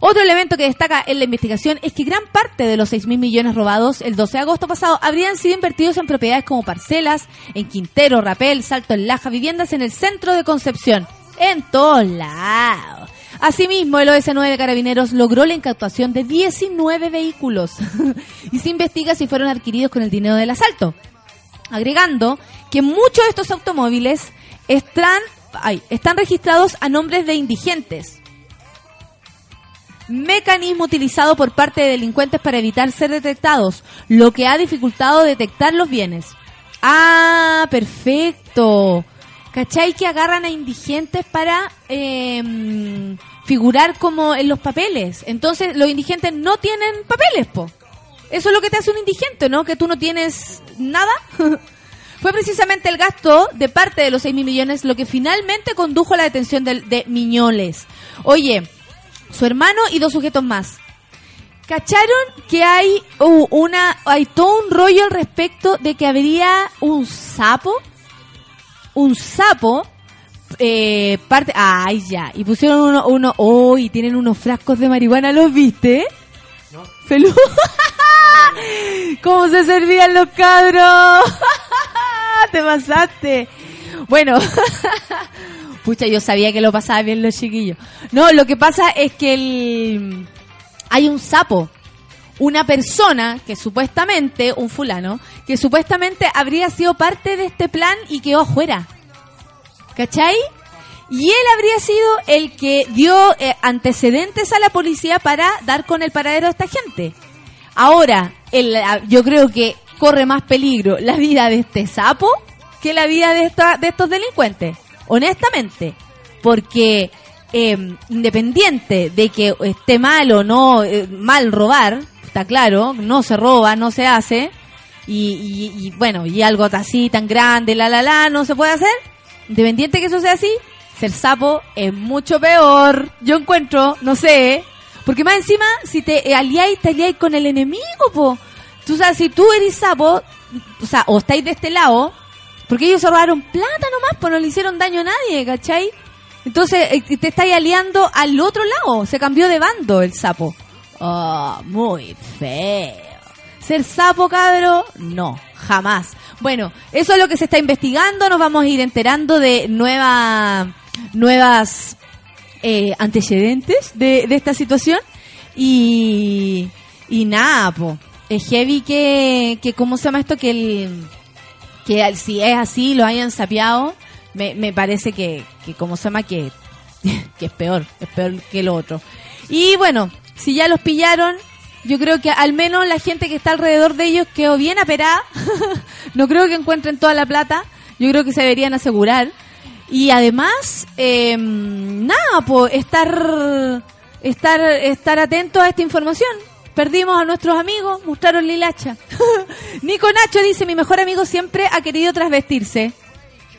Otro elemento que destaca en la investigación es que gran parte de los 6 mil millones robados el 12 de agosto pasado habrían sido invertidos en propiedades como parcelas, en Quintero, Rapel, Salto en Laja, viviendas en el centro de Concepción. En todos lados. Asimismo, el OS9 de Carabineros logró la incautación de 19 vehículos (laughs) y se investiga si fueron adquiridos con el dinero del asalto agregando que muchos de estos automóviles están, registrados a nombres de indigentes. Mecanismo utilizado por parte de delincuentes para evitar ser detectados, lo que ha dificultado detectar los bienes. Ah, perfecto. ¿Cachai que agarran a indigentes para em, figurar como en los papeles? Entonces los indigentes no tienen papeles, po. Eso es lo que te hace un indigente, ¿no? Que tú no tienes nada. (laughs) Fue precisamente el gasto de parte de los 6 mil millones lo que finalmente condujo a la detención de, de Miñoles. Oye, su hermano y dos sujetos más. ¿Cacharon que hay uh, una hay todo un rollo al respecto de que habría un sapo? Un sapo eh, parte ay ya y pusieron uno uno oh, y tienen unos frascos de marihuana los viste No. Felu (laughs) cómo se servían los cabros (laughs) te pasaste bueno (laughs) pucha yo sabía que lo pasaba bien los chiquillos no lo que pasa es que el hay un sapo una persona que supuestamente, un fulano, que supuestamente habría sido parte de este plan y quedó afuera. ¿Cachai? Y él habría sido el que dio eh, antecedentes a la policía para dar con el paradero de esta gente. Ahora, el- yo creo que corre más peligro la vida de este sapo que la vida de, esta- de estos delincuentes. Honestamente. Porque eh, independiente de que esté mal o no, eh, mal robar, está claro, no se roba, no se hace. Y, bueno, y algo así tan grande, la la la, no se puede hacer. Independiente que eso sea así, ser sapo es mucho peor. Yo encuentro, no sé, porque más encima, si te aliáis, te aliáis con el enemigo, po. Tú sabes, si tú eres sapo, o sea, o estáis de este lado, porque ellos robaron plata nomás, pues no le hicieron daño a nadie, ¿cachai? Entonces eh, te estáis aliando al otro lado, se cambió de bando el sapo. Oh, muy feo. Ser sapo, cabro, no, jamás. Bueno, eso es lo que se está investigando, nos vamos a ir enterando de nueva, nuevas eh, antecedentes de, de esta situación y, y nada, po. Es heavy que, que, ¿cómo se llama esto? Que el, que si es así, lo hayan sapeado, me, me parece que, que, ¿cómo se llama? Que, (laughs) que es peor, es peor que lo otro. Y bueno, si ya los pillaron, yo creo que al menos la gente que está alrededor de ellos quedó bien aperada. (laughs) no creo que encuentren toda la plata. Yo creo que se deberían asegurar. Y además, eh, nada, pues estar, estar, estar atentos a esta información. Perdimos a nuestros amigos, mostraron Lilacha. (laughs) Nico Nacho dice, mi mejor amigo siempre ha querido trasvestirse.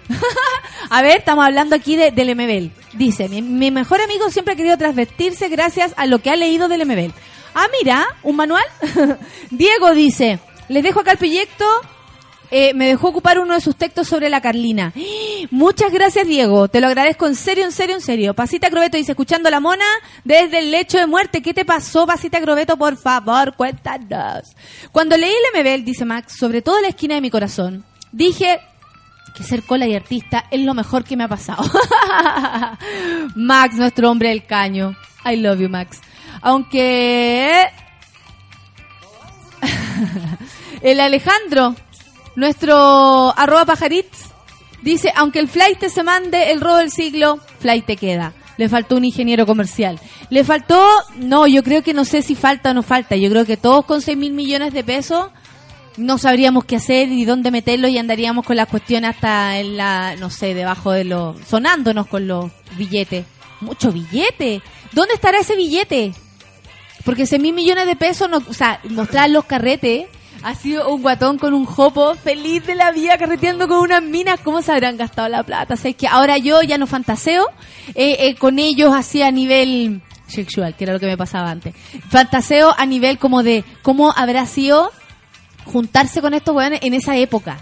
(laughs) a ver, estamos hablando aquí de, del MBL. Dice, mi, mi mejor amigo siempre ha querido trasvestirse gracias a lo que ha leído del MBL. Ah, mira, un manual. (laughs) Diego dice, les dejo acá el proyecto. Eh, me dejó ocupar uno de sus textos sobre la Carlina. (gasps) Muchas gracias, Diego. Te lo agradezco en serio, en serio, en serio. Pasita Crobeto dice, escuchando la mona desde el lecho de muerte. ¿Qué te pasó, Pasita Crobeto? Por favor, cuéntanos. Cuando leí el MBL, dice Max, sobre todo la esquina de mi corazón, dije que ser cola y artista es lo mejor que me ha pasado. (laughs) Max, nuestro hombre del caño. I love you, Max. Aunque... (laughs) el Alejandro, nuestro arroba pajaritz, dice, aunque el flight se mande el robo del siglo, flight te queda. Le faltó un ingeniero comercial. Le faltó, no, yo creo que no sé si falta o no falta. Yo creo que todos con 6 mil millones de pesos no sabríamos qué hacer y dónde meterlo y andaríamos con las cuestiones hasta en la, no sé, debajo de los, sonándonos con los billetes. Mucho billete. ¿Dónde estará ese billete? Porque ese mil millones de pesos, no, o sea, mostrar los carretes, ha sido un guatón con un jopo feliz de la vida carreteando con unas minas. ¿Cómo se habrán gastado la plata? O sea, es que ahora yo ya no fantaseo eh, eh, con ellos así a nivel sexual, que era lo que me pasaba antes. Fantaseo a nivel como de cómo habrá sido juntarse con estos weones en esa época.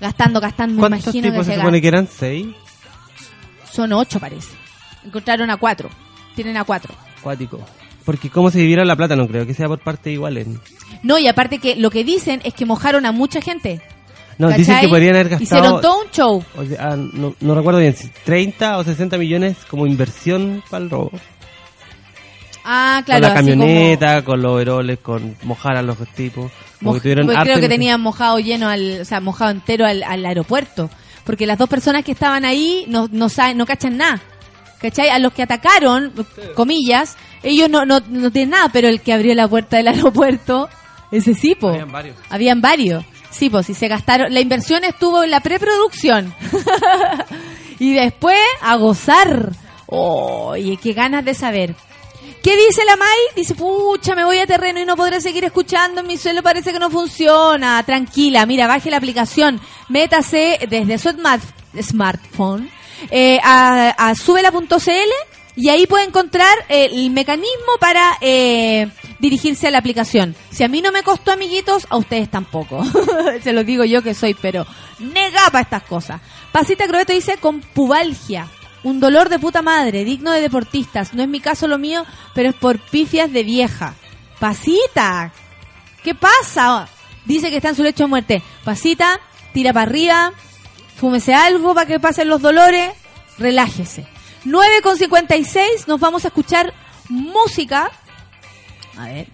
Gastando, gastando, me ¿Cuántos imagino que tipos se se supone que eran? ¿Seis? Son ocho, parece. Encontraron a cuatro. Tienen a cuatro. Cuático. Porque cómo se dividieron la plata, no creo que sea por parte iguales. No, y aparte que lo que dicen es que mojaron a mucha gente. No, ¿cachai? dicen que podrían haber gastado... Hicieron todo un show. o sea, ah, no, no recuerdo bien, si 30 o 60 millones como inversión para el robo. Ah, claro. con la camioneta, con los overoles, con mojar a los tipos. como- Como que tuvieron pues creo que tenían mojado lleno, al, o sea, mojado entero al, al aeropuerto. Porque las dos personas que estaban ahí no, no saben, no cachan nada. ¿Cachai? A los que atacaron, comillas, ellos no, no, no tienen nada, pero el que abrió la puerta del (laughs) aeropuerto, ese sí, po. Habían varios. Habían varios. Sí, pues si se gastaron, la inversión estuvo en la preproducción. (laughs) y después a gozar. Oye, qué ganas de saber. ¿Qué dice la Mai? Dice, pucha, me voy a terreno y no podré seguir escuchando. En mi suelo parece que no funciona. Tranquila, mira, baje la aplicación. Métase desde su smart- smartphone eh, a, a subela.cl y ahí puede encontrar eh, el mecanismo para eh, dirigirse a la aplicación. Si a mí no me costó, amiguitos, a ustedes tampoco. (laughs) Se los digo yo que soy, pero nega para estas cosas. Pasita Crobeto dice con pubalgia. Un dolor de puta madre, digno de deportistas. No es mi caso lo mío, pero es por pifias de vieja. Pasita, ¿qué pasa? Dice que está en su lecho de muerte. Pasita, tira para arriba, fúmese algo para que pasen los dolores, relájese. 9 con 56, nos vamos a escuchar música. A ver.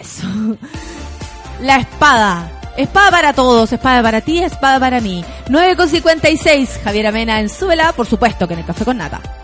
Eso. (laughs) La espada. Espada para todos, espada para ti, espada para mí. 9 con 56, Javier Amena en Súbela, por supuesto que en el Café con Nata.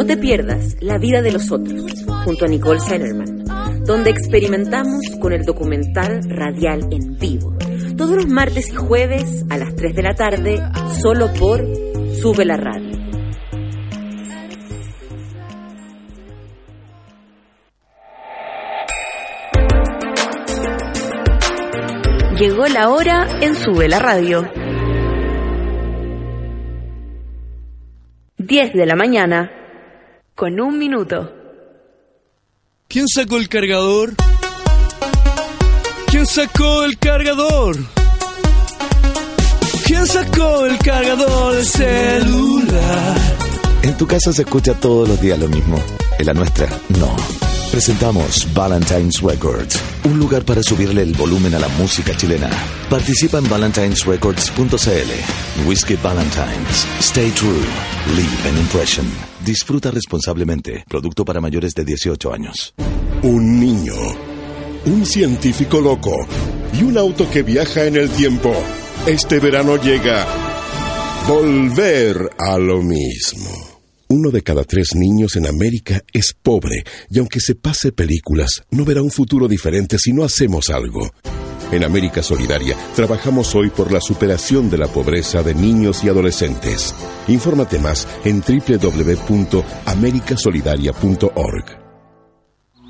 No te pierdas La vida de los otros, junto a Nicole Sellerman, donde experimentamos con el documental radial en vivo. Todos los martes y jueves a las 3 de la tarde, solo por Sube la Radio. Llegó la hora en Sube la Radio. 10 de la mañana, con un minuto. ¿Quién sacó el cargador? ¿Quién sacó el cargador? ¿Quién sacó el cargador del celular? En tu casa se escucha todos los días lo mismo. En la nuestra, no. Presentamos Valentine's Records, un lugar para subirle el volumen a la música chilena. Participa en valentinesrecords.cl. Whiskey Valentines. Stay true. Leave an impression. Disfruta responsablemente. Producto para mayores de 18 años. Un niño, un científico loco y un auto que viaja en el tiempo. Este verano llega Volver a lo mismo. Uno de cada tres niños en América es pobre y aunque se pase películas, no verá un futuro diferente si no hacemos algo. En América Solidaria trabajamos hoy por la superación de la pobreza de niños y adolescentes. Infórmate más en www.americasolidaria.org.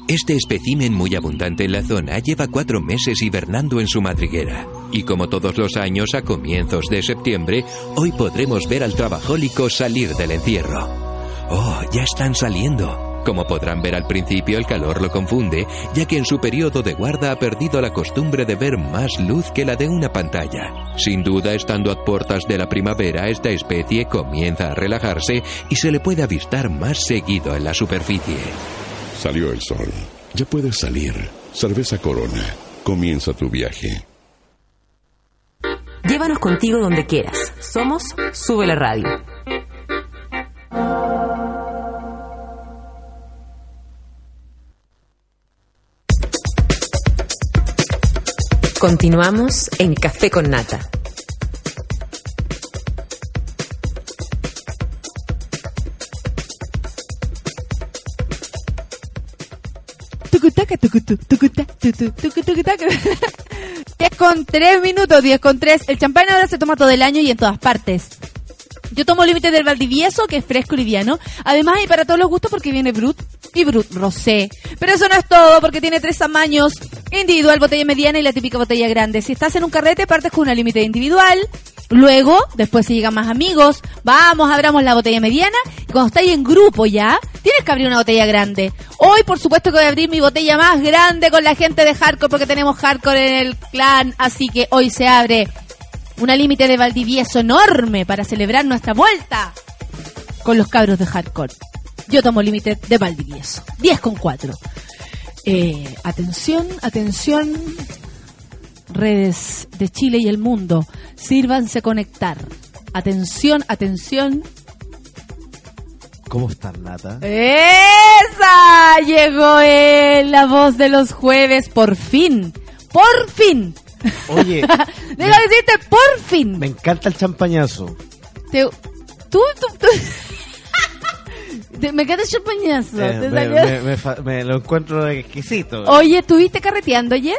Este espécimen muy abundante en la zona lleva cuatro meses hibernando en su madriguera. Y como todos los años a comienzos de septiembre, hoy podremos ver al trabajólico salir del encierro. Oh, ya están saliendo. Como podrán ver al principio, el calor lo confunde, ya que en su periodo de guarda ha perdido la costumbre de ver más luz que la de una pantalla. Sin duda, estando a puertas de la primavera, esta especie comienza a relajarse y se le puede avistar más seguido en la superficie. Salió el sol. Ya puedes salir. Cerveza Corona. Comienza tu viaje. Llévanos contigo donde quieras. Somos Sube la Radio. Continuamos en Café con Nata. 10 (laughs) con 3 minutos, 10 con 3. El champán ahora se toma todo el año y en todas partes. Yo tomo límite del Valdivieso, que es fresco y liviano. Además, hay para todos los gustos porque viene Brut y Brut Rosé. Pero eso no es todo, porque tiene tres tamaños. Individual, botella mediana y la típica botella grande. Si estás en un carrete, partes con una límite individual. Luego, después si llegan más amigos, vamos, abramos la botella mediana. Y cuando estáis en grupo ya, tienes que abrir una botella grande. Hoy, por supuesto, que voy a abrir mi botella más grande con la gente de Hardcore, porque tenemos Hardcore en el clan. Así que hoy se abre una límite de Valdivieso enorme para celebrar nuestra vuelta con los cabros de Hardcore. Yo tomo límite de Valdivieso. 10 con 4. Eh, atención, atención, redes de Chile y el mundo, sírvanse conectar. Atención, atención. ¿Cómo estás, Nata? ¡Esa! Llegó él, la voz de los jueves, por fin. Por fin. Oye, (laughs) Deja de decirte, por fin. me encanta el champañazo. Te- tú, tú, tú. Te- me queda champañazo. Eh, te me, me- lo encuentro exquisito. Oye, ¿estuviste carreteando ayer?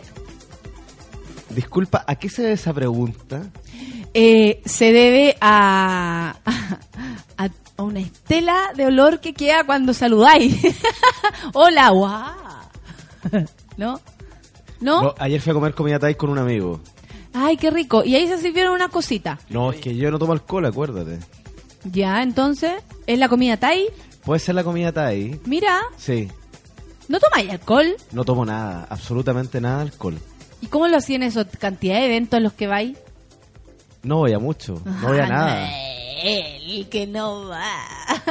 Disculpa, ¿a qué se debe esa pregunta? Eh, se debe a, a, a una estela de olor que queda cuando saludáis. (laughs) Hola, guau. ¿No? ¿No? No, ayer fui a comer comida Thai con un amigo. Ay, qué rico. Y ahí se sirvieron una cosita. No, es que yo no tomo alcohol, acuérdate. Ya, entonces, ¿es la comida Thai? Puede ser la comida Thai. Mira, Sí, ¿no tomáis alcohol? no tomo nada, absolutamente nada de alcohol. ¿Y cómo lo hacían eso? ¿Cantidad de eventos en los que vais? No voy a mucho, no voy a nada. él, que no va.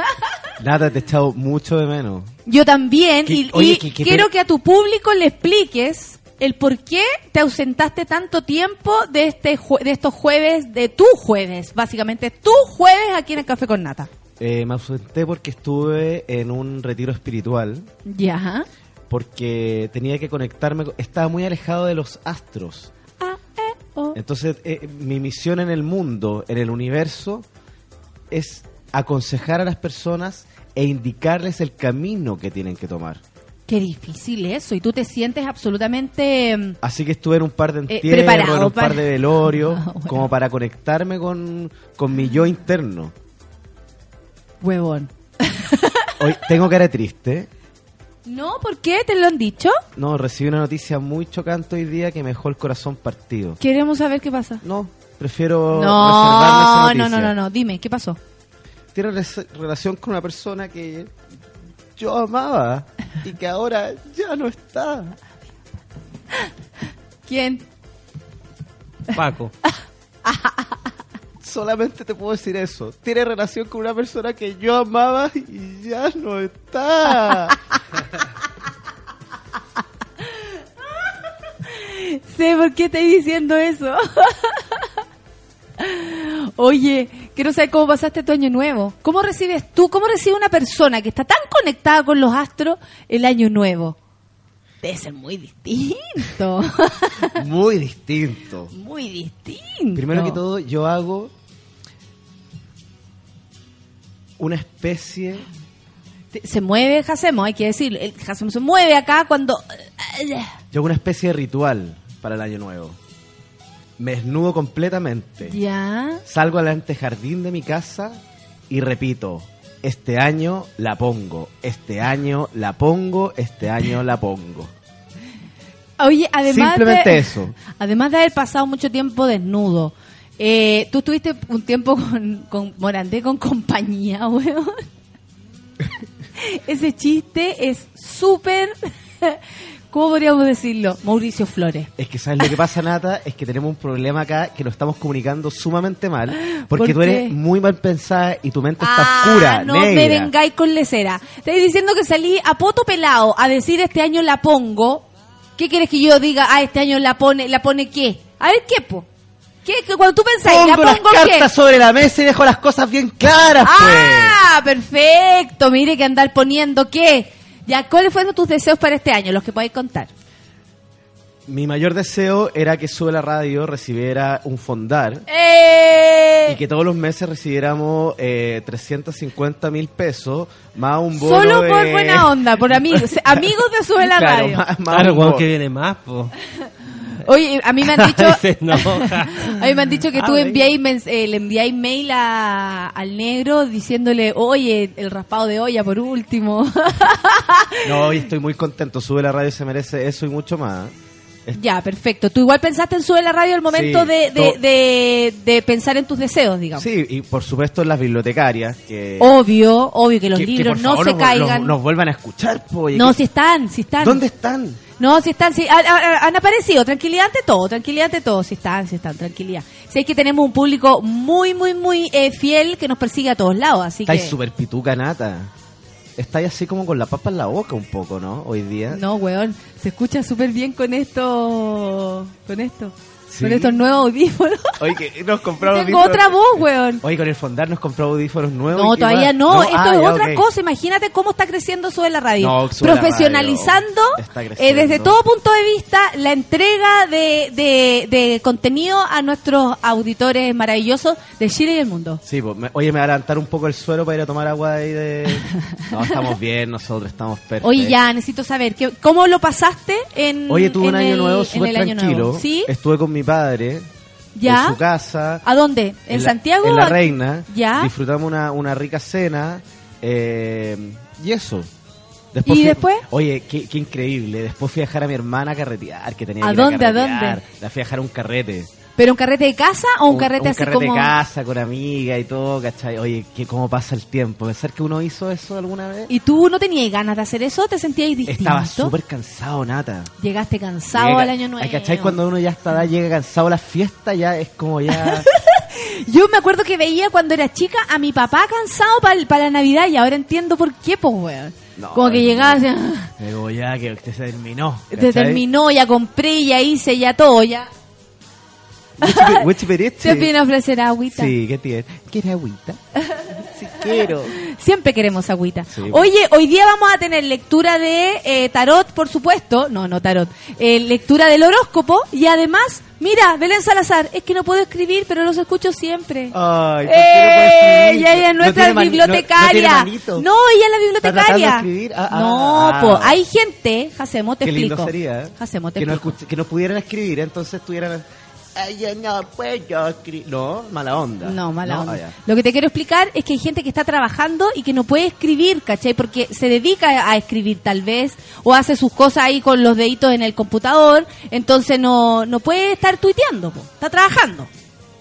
(laughs) Nata, te he echado mucho de menos. Yo también, ¿Qué- y, oye, y qué- qué quiero que a tu público le expliques el por qué te ausentaste tanto tiempo de este jue- de estos jueves, de tu jueves, básicamente tu jueves aquí en el Café con Nata. Eh, me ausenté porque estuve en un retiro espiritual, Ya. porque tenía que conectarme, con- estaba muy alejado de los astros. Ah, eh, oh. Entonces, eh, mi misión en el mundo, en el universo, es aconsejar a las personas e indicarles el camino que tienen que tomar. Qué difícil eso, y tú te sientes absolutamente... mm, Así que estuve en un par de Eh, entierros, en un para- par de velorios, (laughs) Ah, bueno. como para conectarme con, con mi yo interno. Huevón. (laughs) Hoy tengo cara triste. No, ¿por qué? ¿Te lo han dicho? No, recibí una noticia muy chocante hoy día que me dejó el corazón partido. Queremos saber qué pasa. No, prefiero reservarme No, esa no, no, no, no, dime, ¿qué pasó? Tiene res- relación con una persona que yo amaba y que ahora ya no está. ¿Quién? Paco. (laughs) Solamente te puedo decir eso. Tiene relación con una persona que yo amaba y ya no está. (laughs) sé por qué estoy diciendo eso. (laughs) Oye, quiero saber cómo pasaste tu año nuevo. ¿Cómo recibes tú, cómo recibe una persona que está tan conectada con los astros el año nuevo? Debe ser muy distinto. (laughs) Muy distinto. muy distinto. Primero que todo, yo hago una especie Se mueve Jacemo, hay que decir. El Jacemo se mueve acá cuando... Yo hago una especie de ritual para el año nuevo. Me desnudo completamente. Ya. Salgo al antejardín de mi casa y repito, este año la pongo, este año la pongo, este año la pongo. Oye, además Simplemente de, eso. Además de haber pasado mucho tiempo desnudo, eh, tú estuviste un tiempo con, con Morandé con compañía, (laughs) weón. Ese chiste es súper, ¿cómo podríamos decirlo? Mauricio Flores. Es que sabes lo que pasa, Nata, es que tenemos un problema acá que lo estamos comunicando sumamente mal, porque ¿Por tú eres muy mal pensada y tu mente está Ah, oscura, no me vengáis con lecera. Estáis diciendo que salí a poto pelado a decir este año la pongo. ¿Qué quieres que yo diga? Ah, este año la pone, ¿la pone qué? A ver, ¿qué, po? ¿Qué? ¿Qué? Cuando tú pensáis, ¿la Pongo las pongo qué? cartas sobre la mesa y dejo las cosas bien claras, pues. Ah, perfecto. Mire que andar poniendo qué. Ya, ¿cuáles fueron tus deseos para este año? Los que podéis contar. Mi mayor deseo era que Sube la Radio recibiera un fondar ¡Eh! y que todos los meses recibiéramos eh, 350 mil pesos más un bono Solo de- por buena onda, por (laughs) amigos. amigos de Sube la Claro, Radio. más- más Claro, un weón, bono. que viene más, po. (laughs) Oye, a mí me han (laughs) dicho... (laughs) A mí me han dicho que Ah, tú enviáis eh, le enviáis mail a- al negro diciéndole, oye, el raspado de olla por último. (laughs) No, hoy estoy muy contento. Sube la Radio se merece eso y mucho más. ya, perfecto. Tú igual pensaste en Sube la Radio al momento Sí, de, de, to- de- de pensar en tus deseos, digamos. Sí, y por supuesto en las bibliotecarias que... Obvio, obvio que los que- libros no favor se nos, caigan. Nos, nos vuelvan a escuchar, po, no, que- si están, si están. ¿Dónde están? No, si están, si han, aparecido, tranquilidad ante todo, tranquilidad ante todo, si están, si están, tranquilidad. Sé que tenemos un público muy, muy, muy eh, fiel que nos persigue a todos lados, así que... Estáis súper pituca, Nata. Estáis así como con la papa en la boca un poco, ¿no? Hoy día. No, weón, se escucha súper bien con esto, con esto, Sí. con estos nuevos audífonos. (laughs) Oye, que nos compramos Tengo otra voz, weón. Oye, con el fondar nos compramos audífonos nuevos. No, ¿y qué todavía no, esto ah, es ya, otra cosa. Imagínate cómo está creciendo Sube la Radio. No, la Profesionalizando Radio está eh, creciendo. desde todo punto de vista la entrega de, de, de contenido a nuestros auditores maravillosos de Chile y el mundo. Sí, pues, me- oye, me va a levantar un poco el suelo para ir a tomar agua ahí de... (laughs) No, estamos bien, nosotros estamos perfectos. Oye, ya, necesito saber, ¿qué, ¿cómo lo pasaste en Oye, tuve un año el- nuevo súper tranquilo. nuevo? ¿Sí? Estuve con mi padre ¿Ya? en su casa. ¿A dónde? ¿En, la- Santiago? En La Reina. ¿Ya? Disfrutamos una, una rica cena. eh, y eso. ¿Y fui- después? Oye, qué, qué increíble. Después fui a dejar a mi hermana a carretear, que tenía ¿A que ir dónde, a carretear. dónde? La fui a dejar a un carrete. ¿Pero un carrete de casa o un, carrete así carrete como...? de casa con amiga y todo, ¿cachai? Oye, que cómo pasa el tiempo. Pensar que uno hizo eso alguna vez. ¿Y tú no tenías ganas de hacer eso? ¿Te sentías distinto? Estaba súper cansado, Nata. Llegaste cansado Llega- al año nuevo. ¿Cachai? Cuando uno ya está, llega cansado a la fiesta, ya es como ya... (laughs) Yo me acuerdo que veía cuando era chica a mi papá cansado para la Navidad y ahora entiendo por qué, pues, weón. No, Como que no. llegaba así, ah, Digo, ya que usted se terminó. se ¿cachai? terminó, ya compré, ya hice, ya todo, ya. Wichi- Wichi Peretti. Se viene a ofrecer agüita. Sí, ¿qué tiene? ¿Quiere agüita? (laughs) sí, quiero. Siempre queremos agüita. Sí. Oye, hoy día vamos a tener lectura de eh, tarot, por supuesto. No, no tarot. Eh, lectura del horóscopo. Y además, mira, Belén Salazar, es que no puedo escribir, pero los escucho siempre. Ay, ¿por qué no ¡Eh! Ella es nuestra no- bibliotecaria. no. No, ella es la ¿Está tratando de bibliotecaria. escribir? Ah, ah, no, ah. po, hay gente, Jacemo, te Qué explico. lindo sería. ¿eh? Jacemo, te que, explico. que no pudieran escribir, entonces estuvieran... Ay, yo no puedo escribir. No, mala onda. No, mala onda. Ah, ya. Lo que te quiero explicar es que hay gente que está trabajando y que no puede escribir, ¿cachai? Porque se dedica a escribir tal vez, o hace sus cosas ahí con los deditos en el computador, entonces no, no puede estar tuiteando, po. está trabajando,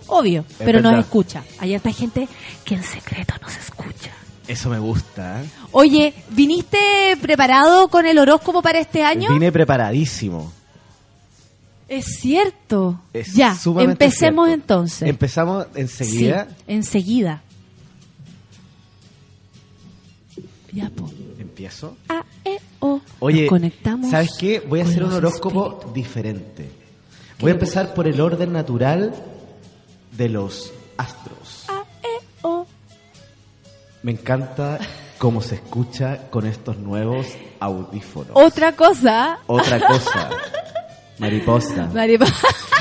obvio, Es pero nos verdad. escucha. Hay harta gente que en secreto nos escucha. Eso me gusta. ¿eh? Oye, ¿viniste preparado con el horóscopo para este año? Vine preparadísimo. Es cierto. Es ya, empecemos cierto. entonces. Empezamos enseguida. Sí, enseguida. Ya, po. Empiezo. A, E, O. Oye, Nos conectamos. ¿sabes qué? Voy a hacer un horóscopo diferente. Voy a empezar por el orden natural de los astros. A, E, O. Me encanta cómo se escucha con estos nuevos audífonos. Otra cosa. Otra cosa. (laughs) Mariposa.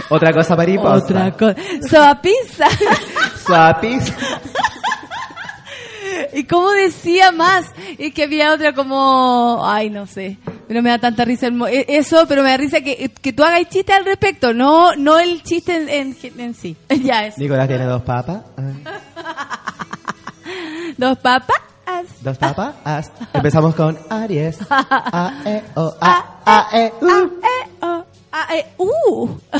Otra cosa mariposa. Otra cosa. Soapizza. Suapis. ¿Y cómo decía más? Es que había otra como... Ay, no sé. Pero me da tanta risa el mo- eh, eso, pero me da risa que, que tú hagas chiste al respecto, no no el chiste en, en- en sí. (laughs) ya es. Nicolás tiene dos papas. (laughs) Dos papas. Dos papas. Empezamos con Aries. A, E, O, A, A, E, U. E, O, A, E, U. (laughs)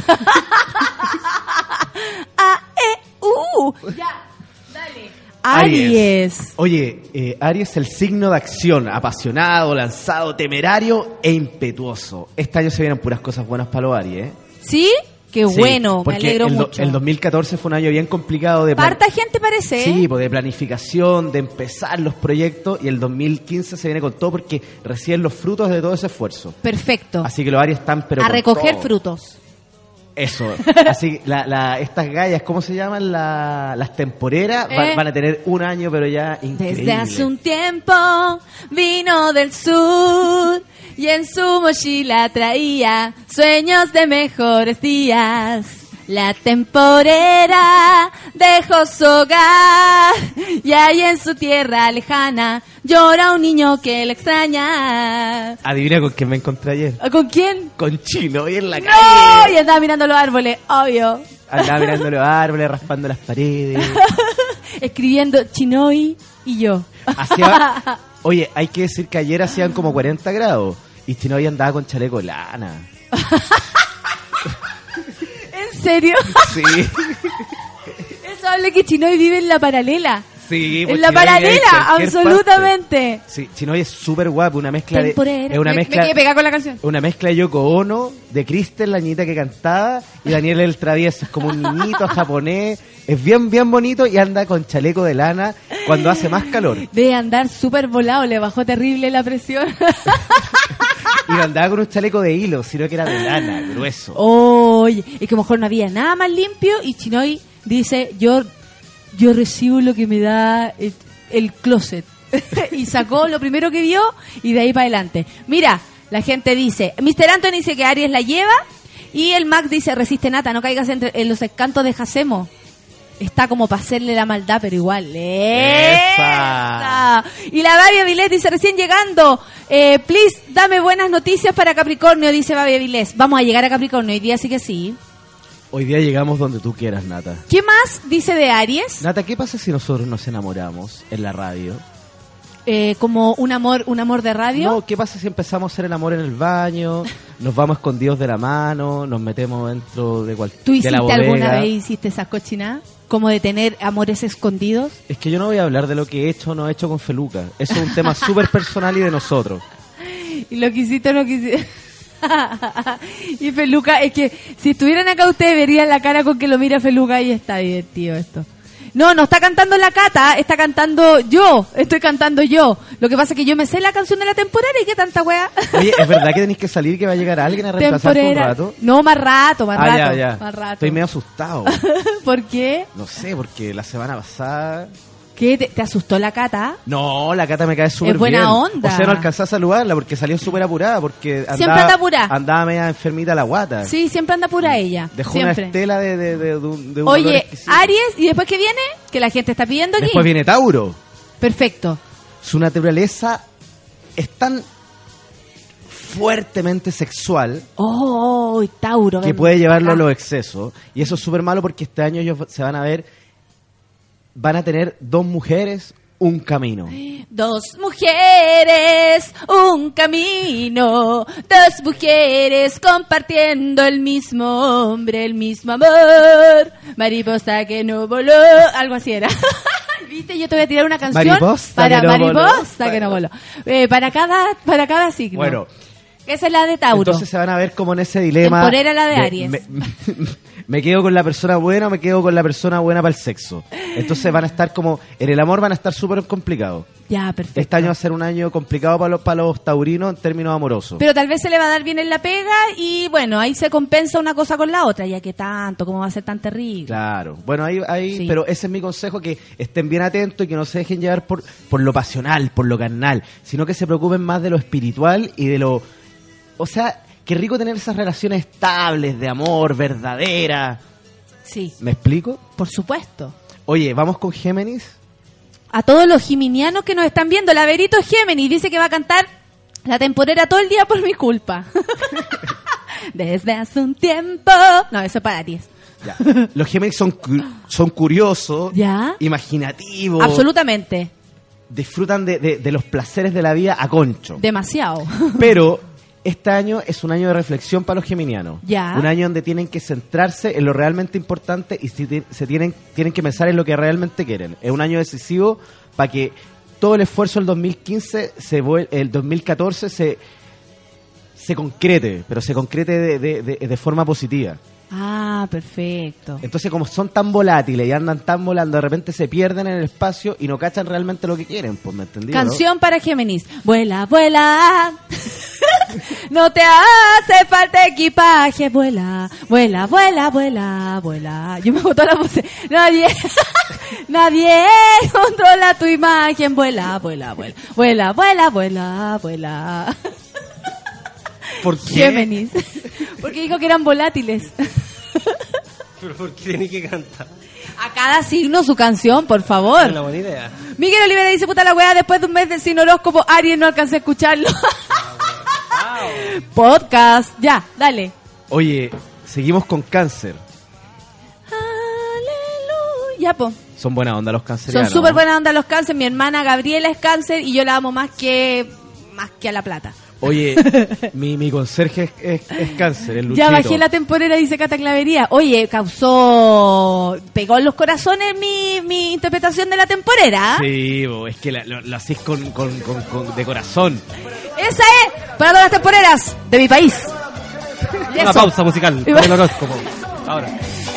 A, E, U. Ya, dale. Aries. Oye, eh, Aries es el signo de acción, apasionado, lanzado, temerario e impetuoso. Este año se vienen puras cosas buenas para los Aries. ¿eh? ¿Sí? Qué Sí, bueno, me alegro el, mucho. El 2014 fue un año bien complicado de Parta gente parece, ¿eh? Sí, pues, de planificación, de empezar los proyectos y el 2015 se viene con todo porque reciben los frutos de todo ese esfuerzo. Perfecto. Así que los Aries están pero a recoger todo. frutos. Eso. (laughs) Así la, la, estas gallas, ¿cómo se llaman? La- las temporeras Eh. van a tener un año pero ya increíble. Desde hace un tiempo vino del sur y en su mochila traía sueños de mejores días. La temporera dejó su hogar y ahí en su tierra lejana llora un niño que le extraña. Adivina con quién me encontré ayer. ¿Con quién? Con Chino y en la ¡No! calle. Y andaba mirando los árboles, obvio. Andaba mirando los árboles, raspando las paredes. (laughs) Escribiendo Chinoy y yo. (laughs) Oye, hay que decir que ayer hacían como 40 grados y Chino ya andaba con chaleco lana. (laughs) ¿En serio? Sí. (laughs) Eso habla que Chinoy vive en la paralela. Sí, en pues la Chinoy en paralela, cualquier absolutamente. parte. Sí, Chinoy es súper guapo, una mezcla de... Es una Me- me mezcla... quedé con la canción. Una mezcla de Yoko Ono, de Kristen, la niñita que cantaba, y Daniel el travieso. Es como un niñito (laughs) japonés. Es bien, bien bonito y anda con chaleco de lana cuando hace más calor. Debe andar súper volado, le bajó terrible la presión. (laughs) Y no andaba con un chaleco de hilo, sino que era de lana, grueso. Oye, es que a lo mejor no había nada más limpio y Chinoy dice, yo, yo recibo lo que me da el, el closet. (laughs) y sacó lo primero que vio y de ahí para adelante. Mira, la gente dice, Mr. Anthony dice que Aries la lleva y el Mac dice, resiste nata, no caigas entre, en los escantos de Jacemo. Está como para hacerle la maldad, pero igual. ¡Esa! Y la Babia Vilés dice, recién llegando, eh, please, dame buenas noticias para Capricornio, dice Babia Vilés. Vamos a llegar a Capricornio, hoy día sí que sí. Hoy día llegamos donde tú quieras, Nata. ¿Qué más dice de Aries? Nata, ¿qué pasa si nosotros nos enamoramos en la radio? Eh, como un amor, un amor de radio. No, ¿qué pasa si empezamos a hacer el amor en el baño? Nos vamos escondidos de la mano, nos metemos dentro de ¿Tú cualquier de la hiciste alguna vez, hiciste esas cochinadas? Como de tener amores escondidos. Es que yo no voy a hablar de lo que he hecho o no he hecho con Feluca. Eso es un tema súper personal y de nosotros. (laughs) Y lo que hiciste o no quisiste. (laughs) y Feluca, es que si estuvieran acá ustedes verían la cara con que lo mira Feluca y está divertido esto. No, no está cantando la cata, está cantando yo, estoy cantando yo. Lo que pasa es que yo me sé la canción de la temporada y qué tanta wea. Oye, ¿es verdad que tenéis que salir que va a llegar alguien a reemplazarte un rato? No, más rato, más Ah, rato. ya, ya. Más rato. Estoy medio asustado. (laughs) ¿Por qué? No sé, porque la semana pasada... ¿Qué? ¿Te, te asustó la cata? No, la Cata me cae súper Es buena bien. onda. O sea, no alcancé a saludarla porque salió súper apurada, porque andaba, Siempre anda apurada. andaba media enfermita la guata. Sí, siempre anda pura ella. Dejó siempre. una estela de, de, de, de un, Oye. Aries, ¿y después qué viene? Que la gente está pidiendo aquí. Después viene Tauro. Perfecto. Su naturaleza es tan fuertemente sexual Oh, Tauro. que ven puede llevarlo a los excesos. Y eso es súper malo porque este año ellos se van a ver, van a tener dos mujeres, un camino. Dos mujeres, un camino. Dos mujeres compartiendo el mismo hombre, el mismo amor. Mariposa que no voló. Algo así era. (laughs) ¿Viste? Yo te voy a tirar una canción Mariposa para que no voló. mariposa que no voló. Eh, para cada para cada signo. Bueno, Esa es la de Tauro. entonces se van a ver como en ese dilema. Temporera la de Aries. Me, (laughs) me quedo con la persona buena o me quedo con la persona buena para el sexo. Entonces van a estar como, en el amor van a estar súper complicados. Ya, perfecto. Este año va a ser un año complicado para los, para los taurinos en términos amorosos. Pero tal vez se le va a dar bien en la pega y bueno, ahí se compensa una cosa con la otra, ya que tanto, como va a ser tan terrible. Claro. Bueno, ahí, ahí Sí. pero ese es mi consejo, que estén bien atentos y que no se dejen llevar por, por lo pasional, por lo carnal, sino que se preocupen más de lo espiritual y de lo... O sea, qué rico tener esas relaciones estables, de amor, verdaderas. Sí, ¿Me explico? por supuesto. Oye, vamos con Géminis. A todos los geminianos que nos están viendo, la Verito Géminis dice que va a cantar la temporera todo el día por mi culpa. (laughs) Desde hace un tiempo. No, eso es para Aries. Ya. Los Géminis son, cu- son curiosos, ¿Ya? imaginativos, Absolutamente. disfrutan de, de- de los placeres de la vida a concho. Demasiado. Pero este año es un año de reflexión para los geminianos. Ya. Un año donde tienen que centrarse en lo realmente importante y si se tienen, tienen que pensar en lo que realmente quieren. Es un año decisivo para que todo el esfuerzo del 2015, se el 2014 se, se concrete, pero se concrete de, de- de- de forma positiva. Ah, perfecto. Entonces, como son tan volátiles y andan tan volando, de repente se pierden en el espacio y no cachan realmente lo que quieren, pues, ¿me entendí? Canción para Géminis. Vuela, vuela. (laughs) no te hace falta equipaje. Vuela, vuela, vuela, vuela, vuela. Yo me botó la voz. Nadie, (laughs) nadie controla tu imagen. Vuela, vuela, vuela. Vuela, vuela, vuela, vuela. (laughs) ¿Por qué? Géminis. (laughs) Porque dijo que eran volátiles. (laughs) Pero ¿por qué tiene que cantar? A cada signo su canción, por favor. Es una buena idea. Miguel Olivera dice, puta la weá, después de un mes de sin horóscopo, Aries no alcancé a escucharlo. (laughs) Podcast, ya, dale. Oye, seguimos con cáncer. Ya, po. Son buena onda los Son cancerianos. súper buena onda los cáncer. Mi hermana Gabriela es cáncer y yo la amo más que más que a la plata. Oye, (laughs) mi, mi conserje es, es- es cáncer, el. Ya bajé la temporera, dice Cata Clavería. Oye, causó... Pegó en los corazones mi, mi interpretación de la temporera. Sí, bo, es que la- lo, lo hacís con, con, con- con- de corazón. Esa es para todas las temporeras de mi país. Y Una eso. pausa musical para el horóscopo. Ahora.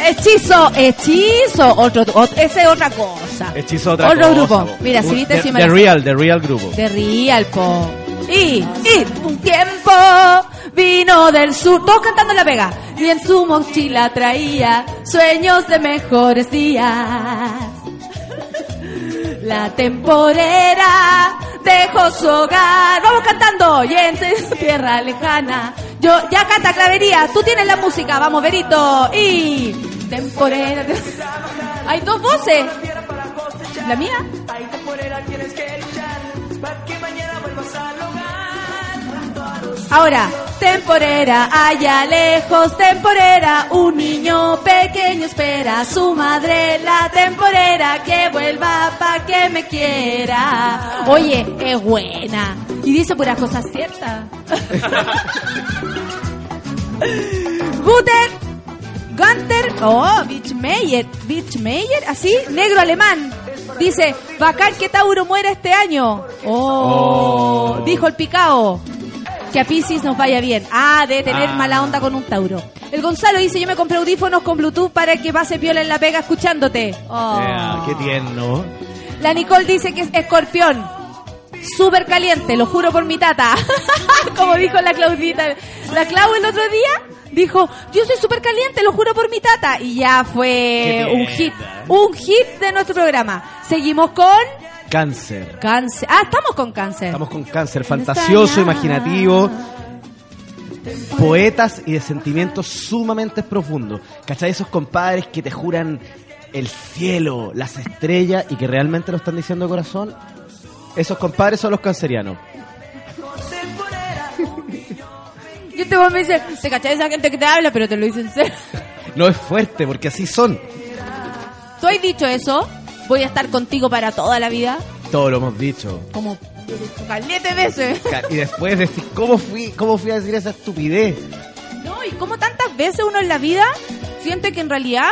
Hechizo, hechizo, otro, ot- esa es otra cosa. Hechizo otra Otro cosa, grupo. bo. Mira, si viste The, si me The Real, The Real Grupo. De Real, po. Y, un tiempo vino del sur, todos cantando en la pega. Y en su mochila traía sueños de mejores días. La temporera dejó su hogar. Vamos cantando. Y en su tierra lejana. Yo, ya canta clavería. Tú tienes la música. Vamos, Verito. Y temporera. Hay dos voces. ¿La mía? Ahora, temporera, allá lejos, temporera, un niño pequeño espera a su madre, la temporera, que vuelva pa' que me quiera. Oye, es buena. Y dice puras cosas ciertas. (laughs) Guter, Gunter, oh, Bichmeyer, Bichmeyer, así, negro alemán. Dice, bacán que Tauro muera este año. Oh, dijo el picao. Que a Pisces nos vaya bien. Ah, de tener Ah. mala onda con un Tauro. El Gonzalo dice, yo me compré audífonos con Bluetooth para que pase piola en la pega escuchándote. Oh. Qué tierno. La Nicole dice que es escorpión. Súper caliente, lo juro por mi tata. (laughs) Como dijo la Claudita. La Clau el otro día dijo, yo soy súper caliente, lo juro por mi tata. Y ya fue un hit. Un hit de nuestro programa. Seguimos con Cáncer. cáncer. Ah, estamos con cáncer. Estamos con cáncer fantasioso, imaginativo, poetas y de sentimientos sumamente profundos. ¿Cachai? Esos compadres que te juran el cielo, las estrellas y que realmente lo están diciendo de corazón. Esos compadres son los cancerianos. (laughs) Y este weón me dice, te cachai esa gente que te habla, pero te lo dicen serio. (laughs) No es fuerte, porque así son. ¿Tú has dicho eso? Voy a estar contigo para toda la vida. Todo lo hemos dicho. Como calete veces. Y después decir, ¿cómo fui, ¿cómo fui a decir esa estupidez? No, y como tantas veces uno en la vida siente que en realidad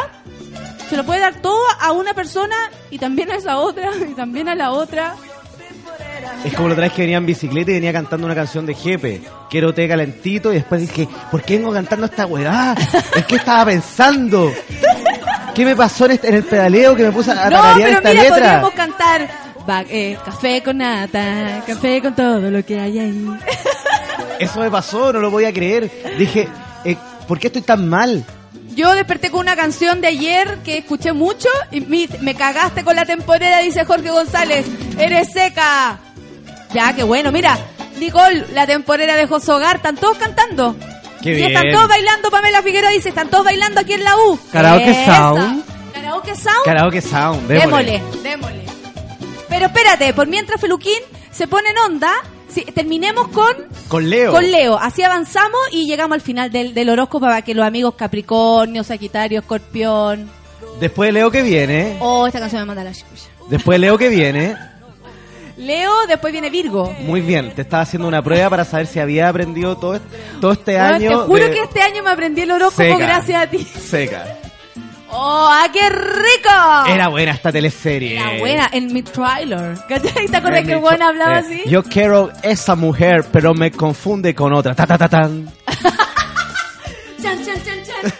se lo puede dar todo a una persona y también a esa otra y también a la otra. Es como la otra vez que venía en bicicleta y venía cantando una canción de Jepe, Quiero té calentito, y después dije, ¿por qué vengo cantando esta weá? ¿En qué estaba pensando? ¿Qué me pasó en, este- en el pedaleo que me puse a no, pero esta mira, letra? podríamos cantar va- eh, café con nata, café con todo lo que hay ahí. Eso me pasó, no lo podía creer. Dije, eh, ¿por qué estoy tan mal? Yo desperté con una canción de ayer que escuché mucho y mi- me cagaste con la temporera, dice Jorge González. Eres seca. Ya, qué bueno. Mira, Nicole, la temporera de José Hogar, están todos cantando. Qué y bien. están todos bailando, Pamela Figueroa dice, están todos bailando aquí en la U. Karaoke Esa. Sound. Karaoke Sound. Karaoke Sound, Démosle, démosle. démosle. Pero espérate, por mientras Feluquín se pone en onda, terminemos con Con Leo. con Leo. Así avanzamos y llegamos al final del, del horóscopo para que los amigos Capricornio, Sagitario, Escorpión. Después de Leo que viene, Oh, esta canción me manda la chucha. después de Leo que viene, Leo, después viene Virgo. muy bien, te estaba haciendo una prueba para saber si había aprendido todo, est- todo este Bueno, año. te juro de que este año me aprendí el horóscopo Seca. gracias a ti. Seca. ¡Oh, ah, qué rico! Era buena esta teleserie. Era buena en mi trailer. ¿Cachai? ¿Te acuerdas que el buen hablaba eh, así? Yo quiero esa mujer, pero me confunde con otra. Ta, ta, ta, tan. (laughs) Chan, chan, chan, chan.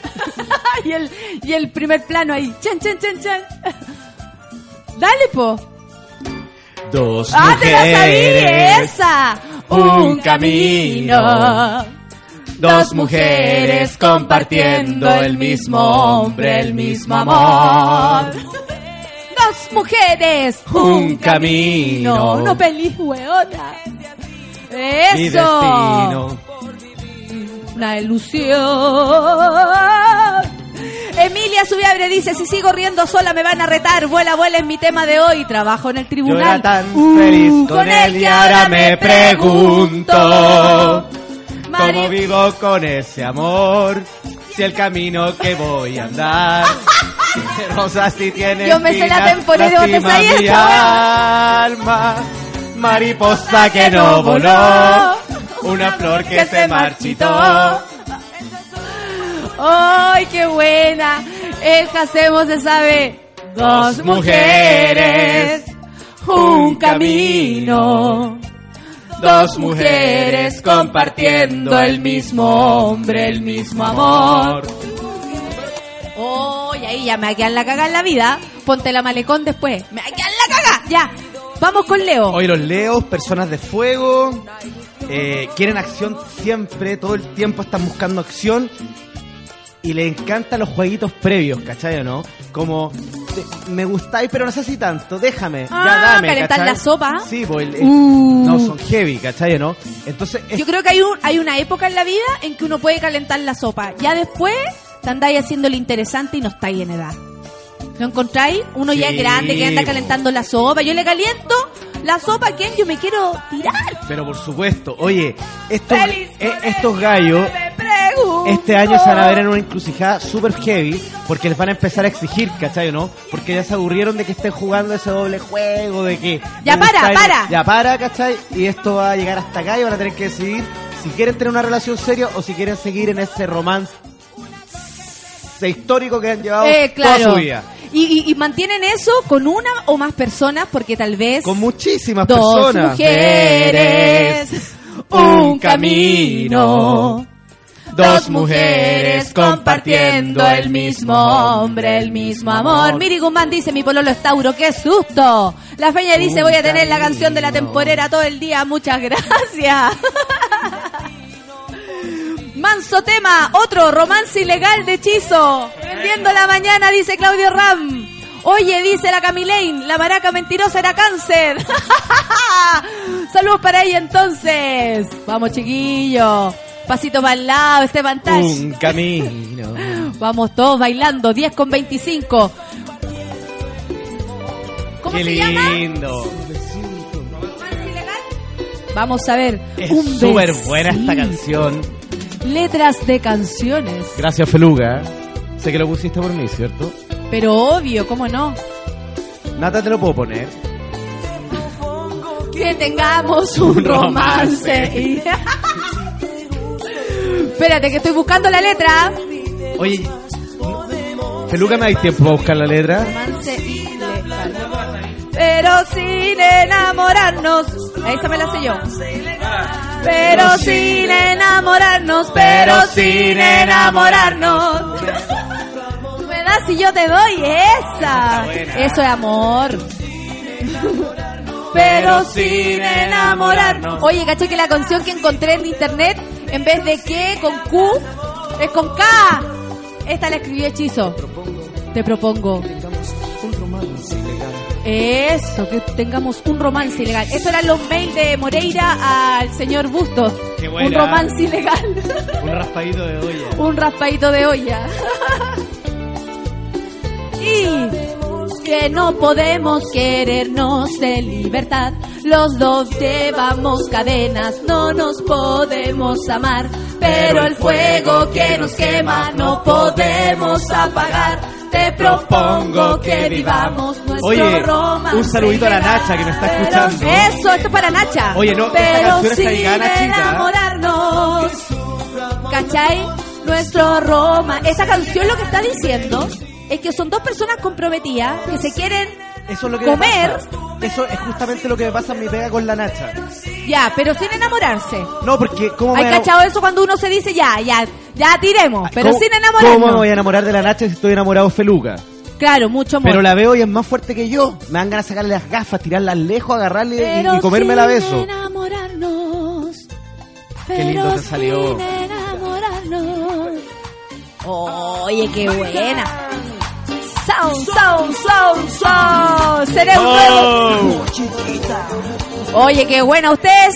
(laughs) y, el, y el primer plano ahí. Chan, chan, chan, chan. (laughs) Dale, po. Dos ¡Ah, te la sabía mujeres. esa! un camino. Dos mujeres compartiendo el mismo hombre, el mismo amor. Dos mujeres, Un camino. No peli, weona. Eso. Mi destino. Una ilusión. Emilia Subiabre dice, si sigo riendo sola me van a retar. Vuela, vuela es mi tema de hoy. Trabajo en el Yo tribunal. era tan Uh, feliz con él y ahora me pregunto Mari- cómo vivo con ese amor. Si el camino que voy a andar, (laughs) rosas si tiene Yo me sé la temporada de mi alma, mariposa que no voló, una flor que se marchitó. ¡Ay, qué buena! El hacemos se sabe. Dos mujeres, mujeres, un camino. Dos mujeres compartiendo el mismo hombre, el mismo amor. ¡Oh, y ahí ya me va a quedar la caga en la vida! Ponte la malecón después. ¡Me va a quedar la caga! Ya, vamos con Leo. Hoy los leos, personas de fuego, eh, quieren acción siempre, todo el tiempo están buscando acción y les encantan los jueguitos previos, ¿cachai o no? Como, te- me gustáis pero no sé si tanto, déjame, Ah, ya dame, calentar ¿cachai? la sopa. Sí, pues el- el- Uh. no, son heavy, ¿cachai o no? Entonces, es- Yo creo que hay, un, hay una época en la vida en que uno puede calentar la sopa. Ya después te andáis haciendo lo interesante y no estáis en edad. ¿Lo encontráis? Uno ya es grande que anda calentando la sopa. Yo le caliento la sopa a quien yo me quiero tirar. pero por supuesto, oye, estos, eh, estos gallos... Este año se van a ver en una encrucijada super heavy porque les van a empezar a exigir, ¿cachai o no? Porque ya se aburrieron de que estén jugando ese doble juego, de que... Ya para, gustáis- para. Ya para, ¿cachai? Y esto va a llegar hasta acá y van a tener que decidir si quieren tener una relación seria o si quieren seguir en ese romance histórico que han llevado Eh, toda su vida. Y, y- y mantienen eso con una o más personas porque tal vez Con muchísimas dos personas. mujeres, un camino. Dos mujeres compartiendo el mismo hombre, el mismo amor. Miri Guzmán dice, mi pololo es Tauro, qué susto. La Feña dice, voy a tener la canción de la temporera todo el día, muchas gracias. (laughs) Manso tema, otro romance ilegal de hechizo. Vendiendo la mañana, dice Claudio Ram. Oye, dice la Camilain, la maraca mentirosa era cáncer. (laughs) Saludos para ella entonces. Vamos, chiquillos. Pasito para el lado, este pantalla. Un camino. (laughs) Vamos todos bailando, 10 con 25. ¿Cómo Qué se llama? lindo. Vamos a ver. Es súper buena esta canción. Letras de canciones. Gracias, Feluga. Sé que lo pusiste por mí, ¿cierto? Pero obvio, ¿cómo no? Nata, te lo puedo poner. Que tengamos un romance. Y- Espérate, que estoy buscando la letra. Oye, Feluga, ¿me dais tiempo para buscar la letra? Romance ilegal. Pero sin enamorarnos. Esa me la sé yo. Pero sin enamorarnos, pero sin enamorarnos. Tú me das y yo te doy esa. Eso es amor. Pero sin enamorarnos. Oye, caché que la canción que encontré en internet, en vez de que con Q, es con K. Esta la escribió Hechizo. Te propongo. Eso, que tengamos un romance ilegal. Eso eran los mails de Moreira al señor Bustos. Qué Un romance ilegal. Un raspadito de olla. un raspadito de olla. y que no podemos querernos en libertad. Los dos llevamos cadenas, no nos podemos amar. Pero el fuego que nos quema no podemos apagar. Te propongo que vivamos nuestro Oye, romance. un saludito a la. Nacha que me está escuchando. Eso, esto es para Nacha. Oye, no, esta Pero está sin Nachita. enamorarnos. ¿Cachai? Nuestro Roma. Esa canción lo que está diciendo es que son dos personas comprometidas que se quieren Eso es lo que comer. pasa. Eso es justamente lo que me pasa en mi pega con la Nacha. Ya, pero sin enamorarse. No, porque ¿cómo ¿Hay cachado eso cuando uno se dice ya, ya, ya tiremos, pero ¿Cómo- sin ¿Cómo me voy a enamorar de la Nacha si estoy enamorado de Feluca? Claro, mucho amor. Pero la veo y es más fuerte que yo. Me dan ganas de sacarle las gafas, tirarlas lejos, agarrarle y- Pero y, comérmela a sin beso. enamorarnos. Qué lindo te salió. sin enamorarnos. Oye, qué buena. Sound, sound, sound, sound. Cerebro. Oh. Oye, qué buena. Ustedes